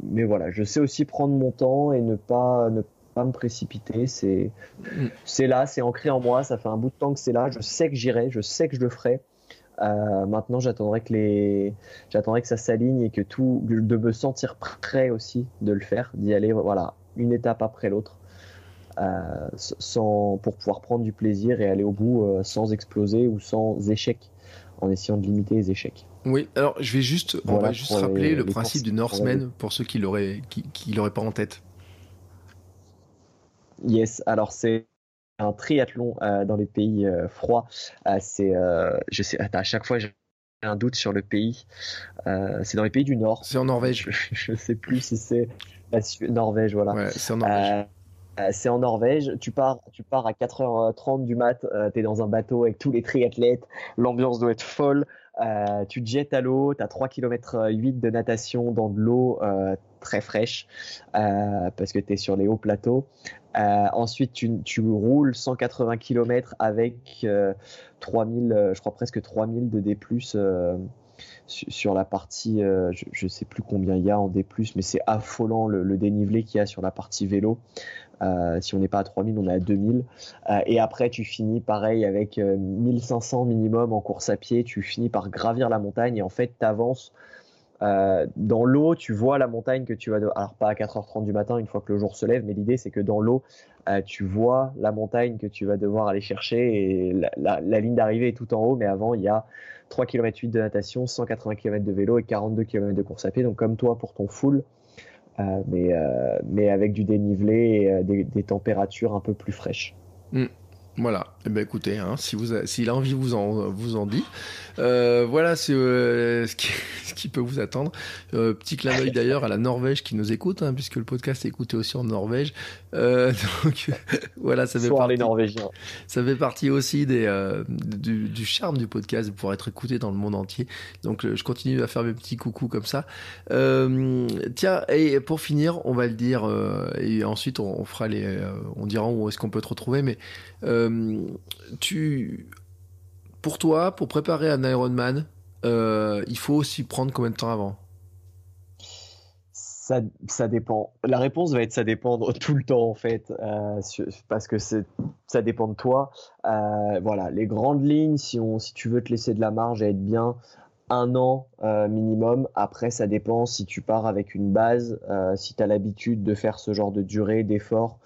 mais voilà, je sais aussi prendre mon temps et ne pas, ne pas me précipiter. C'est, c'est là, c'est ancré en moi. Ça fait un bout de temps que c'est là. Je sais que j'irai, je sais que je le ferai. Euh, maintenant, j'attendrai que les, j'attendrai que ça s'aligne et que tout, de me sentir prêt aussi de le faire, d'y aller, voilà, une étape après l'autre, euh, sans, pour pouvoir prendre du plaisir et aller au bout euh, sans exploser ou sans échec, en essayant de limiter les échecs. Oui, alors je vais juste, on va juste rappeler le principe du Northman pour ceux qui l'auraient qui, l'auraient pas en tête. Yes, alors c'est un triathlon euh, dans les pays euh, froids. Euh, c'est, je sais, à chaque fois j'ai un doute sur le pays. c'est dans les pays du Nord. C'est en Norvège. Je, ne sais plus si c'est Norvège, voilà. Ouais, c'est en Norvège. c'est en Norvège. Tu pars, tu pars à 4h30 du mat. tu es dans un bateau avec tous les triathlètes. L'ambiance doit être folle. Euh, tu te jettes à l'eau, tu as 3 km 8 de natation dans de l'eau euh, très fraîche euh, parce que tu es sur les hauts plateaux. Ensuite, tu, roules 180 km avec 3000, je crois presque 3000 de D+, sur la partie, je ne sais plus combien il y a en D+, mais c'est affolant le, le dénivelé qu'il y a sur la partie vélo. Euh, si on n'est pas à 3000, on est à 2000. Euh, et après, tu finis pareil avec 1500 euh, minimum en course à pied. Tu finis par gravir la montagne et en fait, tu avances. Dans l'eau, tu vois la montagne que tu vas. Alors, pas à 4h30 du matin, une fois que le jour se lève, mais l'idée, c'est que dans l'eau, tu vois la montagne que tu vas devoir aller chercher et la, ligne d'arrivée est tout en haut, mais avant, il y a 3 km 8 de natation, 180 km de vélo et 42 km de course à pied. Donc, comme toi, pour ton full, euh, mais, euh, mais avec du dénivelé et euh, des, températures un peu plus fraîches. Mm. Voilà. Eh ben écoutez, hein, si vous, s'il a envie, vous en, vous en dit. Euh, voilà, euh, ce, qui, ce, qui, peut vous attendre. Euh, petit clin d'œil d'ailleurs à la Norvège qui nous écoute, hein, puisque le podcast est écouté aussi en Norvège. Donc voilà, ça fait partie. les Norvégiens. Ça fait partie aussi des, du, du, charme du podcast de pouvoir être écouté dans le monde entier. Donc je continue à faire mes petits coucous comme ça. tiens, et pour finir, on va le dire et ensuite on, on fera les, on dira où est-ce qu'on peut te retrouver, mais euh, tu, pour toi, pour préparer un Ironman, euh, il faut aussi prendre combien de temps avant? Ça, dépend. La réponse va être ça dépend tout le temps en fait, euh, parce que ça dépend de toi. voilà, les grandes lignes, si, on, si tu veux te laisser de la marge et être bien, un an euh, minimum. Après, ça dépend si tu pars avec une base, euh, si tu as l'habitude de faire ce genre de durée, d'effort,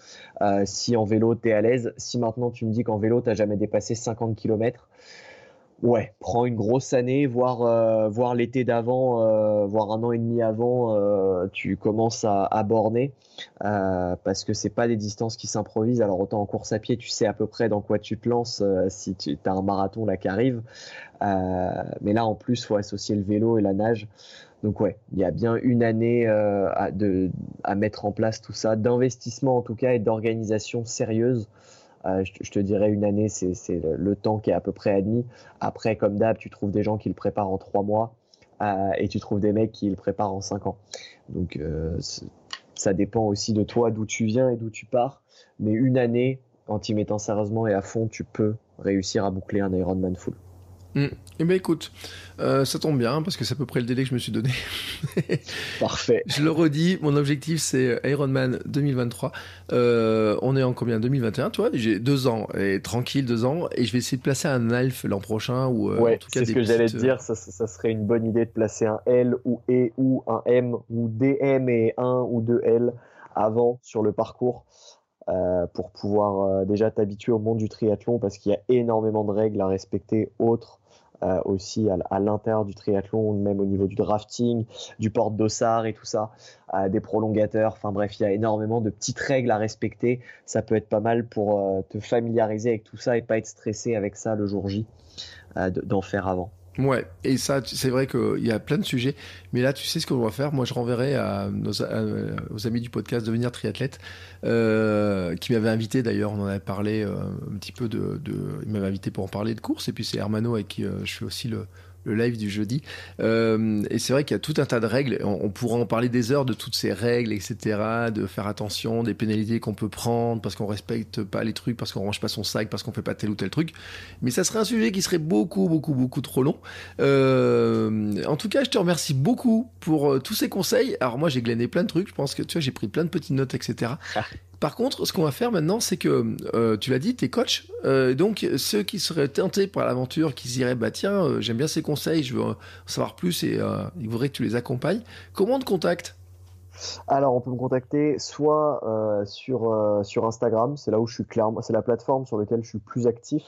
euh, si en vélo tu es à l'aise. Si maintenant tu me dis qu'en vélo tu n'as jamais dépassé 50 km, Ouais, prends une grosse année, voire, euh, l'été d'avant, euh, voire un an et demi avant, euh, tu commences à, borner parce que c'est pas des distances qui s'improvisent. Alors autant en course à pied, tu sais à peu près dans quoi tu te lances si tu as un marathon là qui arrive, mais là en plus faut associer le vélo et la nage. Donc ouais, il y a bien une année à, à mettre en place tout ça, d'investissement en tout cas et d'organisation sérieuse. Euh, je, te dirais une année, c'est le, temps qui est à peu près admis. Après, comme d'hab, tu trouves des gens qui le préparent en trois mois euh, et tu trouves des mecs qui le préparent en cinq ans. Donc, euh, ça dépend aussi de toi, d'où tu viens et d'où tu pars. Mais une année, en t'y mettant sérieusement et à fond, tu peux réussir à boucler un Ironman full. Mm. Eh bien écoute, euh, ça tombe bien parce que c'est à peu près le délai que je me suis donné. Parfait. Je le redis, mon objectif c'est Ironman 2023. Euh, on est en combien? 2021, tu vois J'ai deux ans et tranquille deux ans et je vais essayer de placer un Alf l'an prochain ou euh, ouais, c'est ce que j'allais te dire. Ça, ça, serait une bonne idée de placer un L ou E ou un M ou DM et un ou deux L avant sur le parcours. Euh, pour pouvoir déjà t'habituer au monde du triathlon parce qu'il y a énormément de règles à respecter autres euh, aussi à, l'intérieur du triathlon, même au niveau du drafting, du porte dossard et tout ça, euh, des prolongateurs. Enfin bref, il y a énormément de petites règles à respecter. Ça peut être pas mal pour euh, te familiariser avec tout ça et pas être stressé avec ça le jour J, d'en faire avant. Ouais, et ça, c'est vrai qu'il y a plein de sujets, mais là, tu sais ce qu'on va faire. Moi, je renverrai à nos, aux amis du podcast Devenir Triathlète, euh, qui m'avaient invité d'ailleurs, on en avait parlé euh, un petit peu de, de il m'avait invité pour en parler de course, et puis c'est Hermano avec qui euh, je fais aussi le, le live du jeudi. Euh, et c'est vrai qu'il y a tout un tas de règles. On, on, pourra en parler des heures de toutes ces règles, etc. De faire attention, des pénalités qu'on peut prendre parce qu'on respecte pas les trucs, parce qu'on range pas son sac, parce qu'on fait pas tel ou tel truc. Mais ça serait un sujet qui serait beaucoup, beaucoup, beaucoup trop long. Euh, en tout cas, je te remercie beaucoup pour euh, tous ces conseils. Alors moi, j'ai glané plein de trucs. Je pense que tu vois, j'ai pris plein de petites notes, etc. Par contre, ce qu'on va faire maintenant, c'est que euh, tu l'as dit, tu es coach. Euh, donc, ceux qui seraient tentés par l'aventure, qui se diraient, bah tiens, euh, j'aime bien ces conseils, je veux en savoir plus et ils voudraient que tu les accompagnes, comment on te contacte? Alors, on peut me contacter soit sur, sur Instagram, c'est là où je suis clairement, c'est la plateforme sur laquelle je suis plus actif.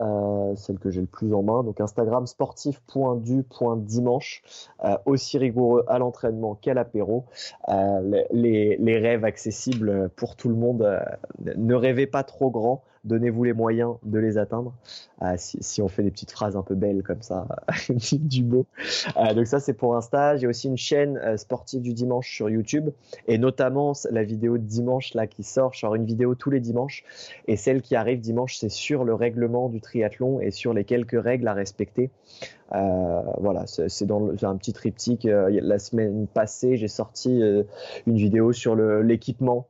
Euh, celle que j'ai le plus en main. Donc Instagram sportif.du.dimanche, euh, aussi rigoureux à l'entraînement qu'à l'apéro. Euh, les, les, rêves accessibles pour tout le monde. ne rêvez pas trop grand donnez-vous les moyens de les atteindre. Euh, si, on fait des petites phrases un peu belles comme ça, du beau. Euh, donc ça, c'est pour Insta. J'ai aussi une chaîne euh, sportive du dimanche sur YouTube et notamment la vidéo de dimanche là qui sort. Je sors une vidéo tous les dimanches et celle qui arrive dimanche, c'est sur le règlement du triathlon et sur les quelques règles à respecter. voilà, c'est dans un petit triptyque. la semaine passée, j'ai sorti une vidéo sur l'équipement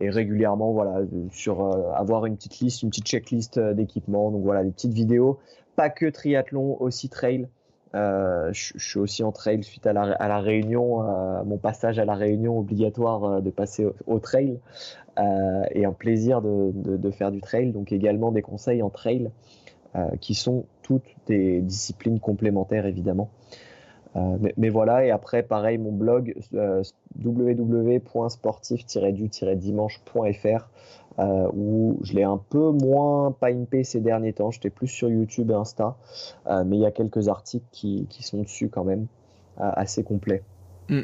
et régulièrement voilà sur euh, avoir une petite liste, une petite checklist euh, d'équipements. Donc voilà des petites vidéos, pas que triathlon, aussi trail. je, suis aussi en trail suite à la, à la réunion, mon passage à la réunion obligatoire de passer au, trail et un plaisir de, de, faire du trail. Donc également des conseils en trail qui sont toutes des disciplines complémentaires évidemment. Euh, mais, voilà, et après, pareil, mon blog euh, www.sportif-du-dimanche.fr euh, où je l'ai un peu moins pimpé ces derniers temps. J'étais plus sur YouTube et Insta, mais il y a quelques articles qui, qui sont dessus quand même, assez complets. Mm.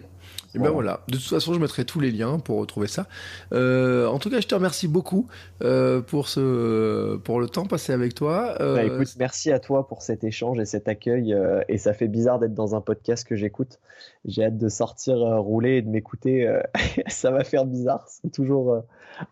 Et ben voilà. De toute façon, je mettrai tous les liens pour retrouver ça. Euh, en tout cas, je te remercie beaucoup euh, pour ce pour le temps passé avec toi. Euh, bah, écoute, merci à toi pour cet échange et cet accueil. et ça fait bizarre d'être dans un podcast que j'écoute. J'ai hâte de sortir rouler et de m'écouter. ça va faire bizarre. C'est toujours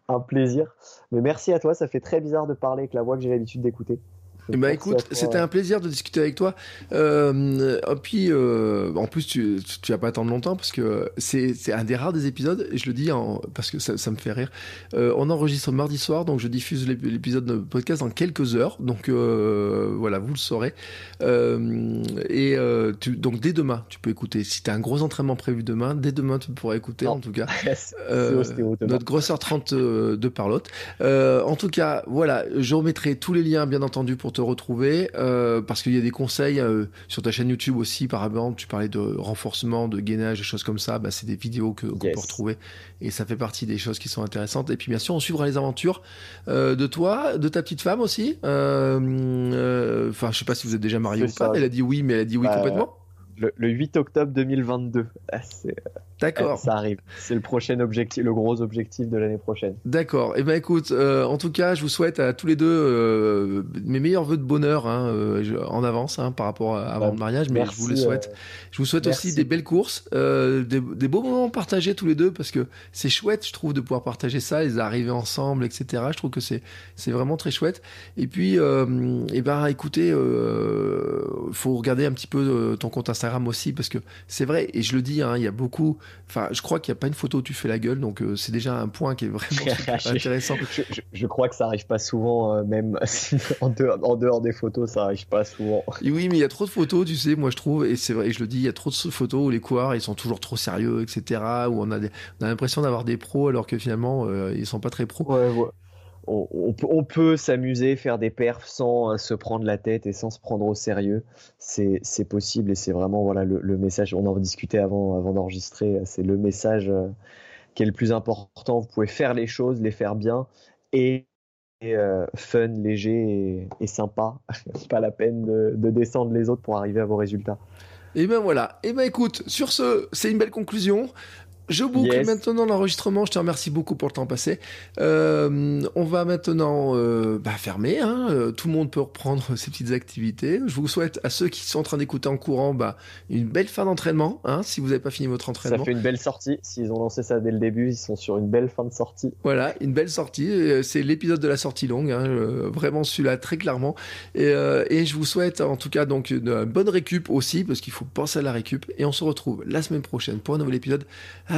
un plaisir. Mais merci à toi. Ça fait très bizarre de parler avec la voix que j'ai l'habitude d'écouter. Bah écoute, c'était un plaisir de discuter avec toi. Euh, puis, euh, en plus, tu, tu vas pas attendre longtemps parce que c'est un des rares des épisodes, et je le dis en, parce que ça, ça me fait rire. Euh, on enregistre mardi soir, donc je diffuse l'épisode de podcast dans quelques heures. Donc euh, voilà, vous le saurez. Et tu, donc dès demain, tu peux écouter. Si tu as un gros entraînement prévu demain, dès demain, tu pourras écouter en tout cas notre grosseur 30 de Parlotte. en tout cas, voilà, je remettrai tous les liens, bien entendu, pour te retrouver euh, parce qu'il y a des conseils euh, sur ta chaîne YouTube aussi. Par exemple, tu parlais de renforcement, de gainage, des choses comme ça. Bah, c'est des vidéos que qu'on peut retrouver et ça fait partie des choses qui sont intéressantes. Et puis bien sûr, on suivra les aventures euh, de toi, de ta petite femme aussi. Enfin, je sais pas si vous êtes déjà marié ou pas. Elle a dit oui, mais elle a dit oui bah, complètement. Le, le, 8 octobre 2022. Ah, D'accord. Ça arrive. C'est le prochain objectif, le gros objectif de l'année prochaine. D'accord. Et eh ben écoute, euh, en tout cas, je vous souhaite à tous les deux euh, mes meilleurs vœux de bonheur hein, euh, en avance hein, par rapport à, avant bah, le mariage, mais je vous les souhaite. je vous souhaite aussi des belles courses, des, des, beaux moments partagés tous les deux parce que c'est chouette, je trouve, de pouvoir partager ça, les arriver ensemble, etc. Je trouve que c'est c'est vraiment très chouette. Et puis, et eh ben écoutez, faut regarder un petit peu ton compte Instagram aussi parce que c'est vrai et je le dis, hein, il y a beaucoup Enfin, je crois qu'il n'y a pas une photo où tu fais la gueule, donc euh, c'est déjà un point qui est vraiment intéressant. Je, crois que ça arrive pas souvent, euh, même en, dehors, en, dehors, des photos, ça arrive pas souvent. oui, mais il y a trop de photos, tu sais, moi je trouve, et c'est vrai, je le dis, il y a trop de photos où les coureurs ils sont toujours trop sérieux, etc. Où on a, on a l'impression d'avoir des pros alors que finalement euh, ils sont pas très pros. Ouais, ouais on, peut s'amuser, faire des perfs sans euh, se prendre la tête et sans se prendre au sérieux. C'est possible et c'est vraiment voilà le, message. On en discutait avant, avant d'enregistrer. C'est le message euh, qui est le plus important. Vous pouvez faire les choses, les faire bien et, euh, fun, léger et, sympa. Pas la peine de, de, descendre les autres pour arriver à vos résultats. Et ben voilà. Et ben écoute, sur ce, c'est une belle conclusion. Je boucle maintenant l'enregistrement. Je te remercie beaucoup pour le temps passé. Euh, on va maintenant euh, bah, fermer. Hein. Euh, tout le monde peut reprendre ses petites activités. Je vous souhaite à ceux qui sont en train d'écouter en courant bah, une belle fin d'entraînement. Hein, si vous n'avez pas fini votre entraînement. Ça fait une belle sortie. S'ils ont lancé ça dès le début, ils sont sur une belle fin de sortie. Voilà, une belle sortie. C'est l'épisode de la sortie longue. Hein, vraiment celui-là très clairement. Et, et, je vous souhaite en tout cas donc une bonne récup aussi parce qu'il faut penser à la récup. Et on se retrouve la semaine prochaine pour un nouvel épisode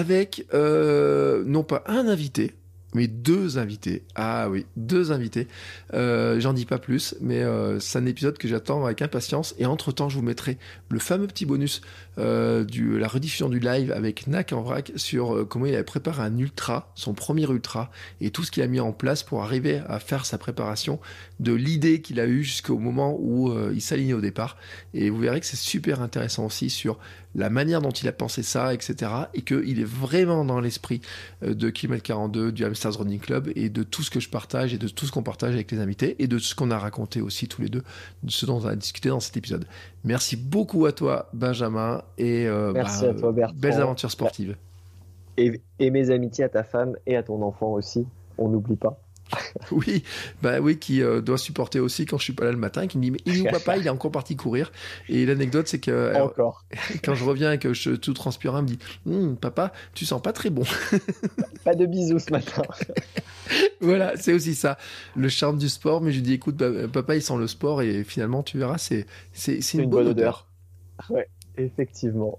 avec euh, non pas un invité, mais deux invités. Ah oui, deux invités. Euh, j'en dis pas plus, mais euh, c'est un épisode que j'attends avec impatience. Et entre-temps, je vous mettrai le fameux petit bonus du la rediffusion du live avec Nak en vrac sur comment il avait préparé un ultra, son premier ultra, et tout ce qu'il a mis en place pour arriver à faire sa préparation, de l'idée qu'il a eue jusqu'au moment où il s'alignait au départ. Et vous verrez que c'est super intéressant aussi sur la manière dont il a pensé ça, etc. Et qu'il est vraiment dans l'esprit de Kimmel 42, du Hamsters Running Club et de tout ce que je partage et de tout ce qu'on partage avec les invités et de ce qu'on a raconté aussi tous les deux, de ce dont on a discuté dans cet épisode. Merci beaucoup à toi, Benjamin, et euh, Merci bah, à toi, Bertrand. belles aventures sportives. Et, et mes amitiés à ta femme et à ton enfant aussi, on n'oublie pas. oui, bah oui, qui euh, doit supporter aussi quand je suis pas là le matin, qui me dit mais il pas, il est encore parti courir. Et l'anecdote c'est que euh, quand je reviens et que je tout transpirant, il me dit hum, papa, tu sens pas très bon. pas de bisous ce matin. voilà, c'est aussi ça, le charme du sport. Mais je lui dis écoute, bah, papa il sent le sport et finalement tu verras, c'est c'est une, bonne, odeur. odeur. Ouais, effectivement.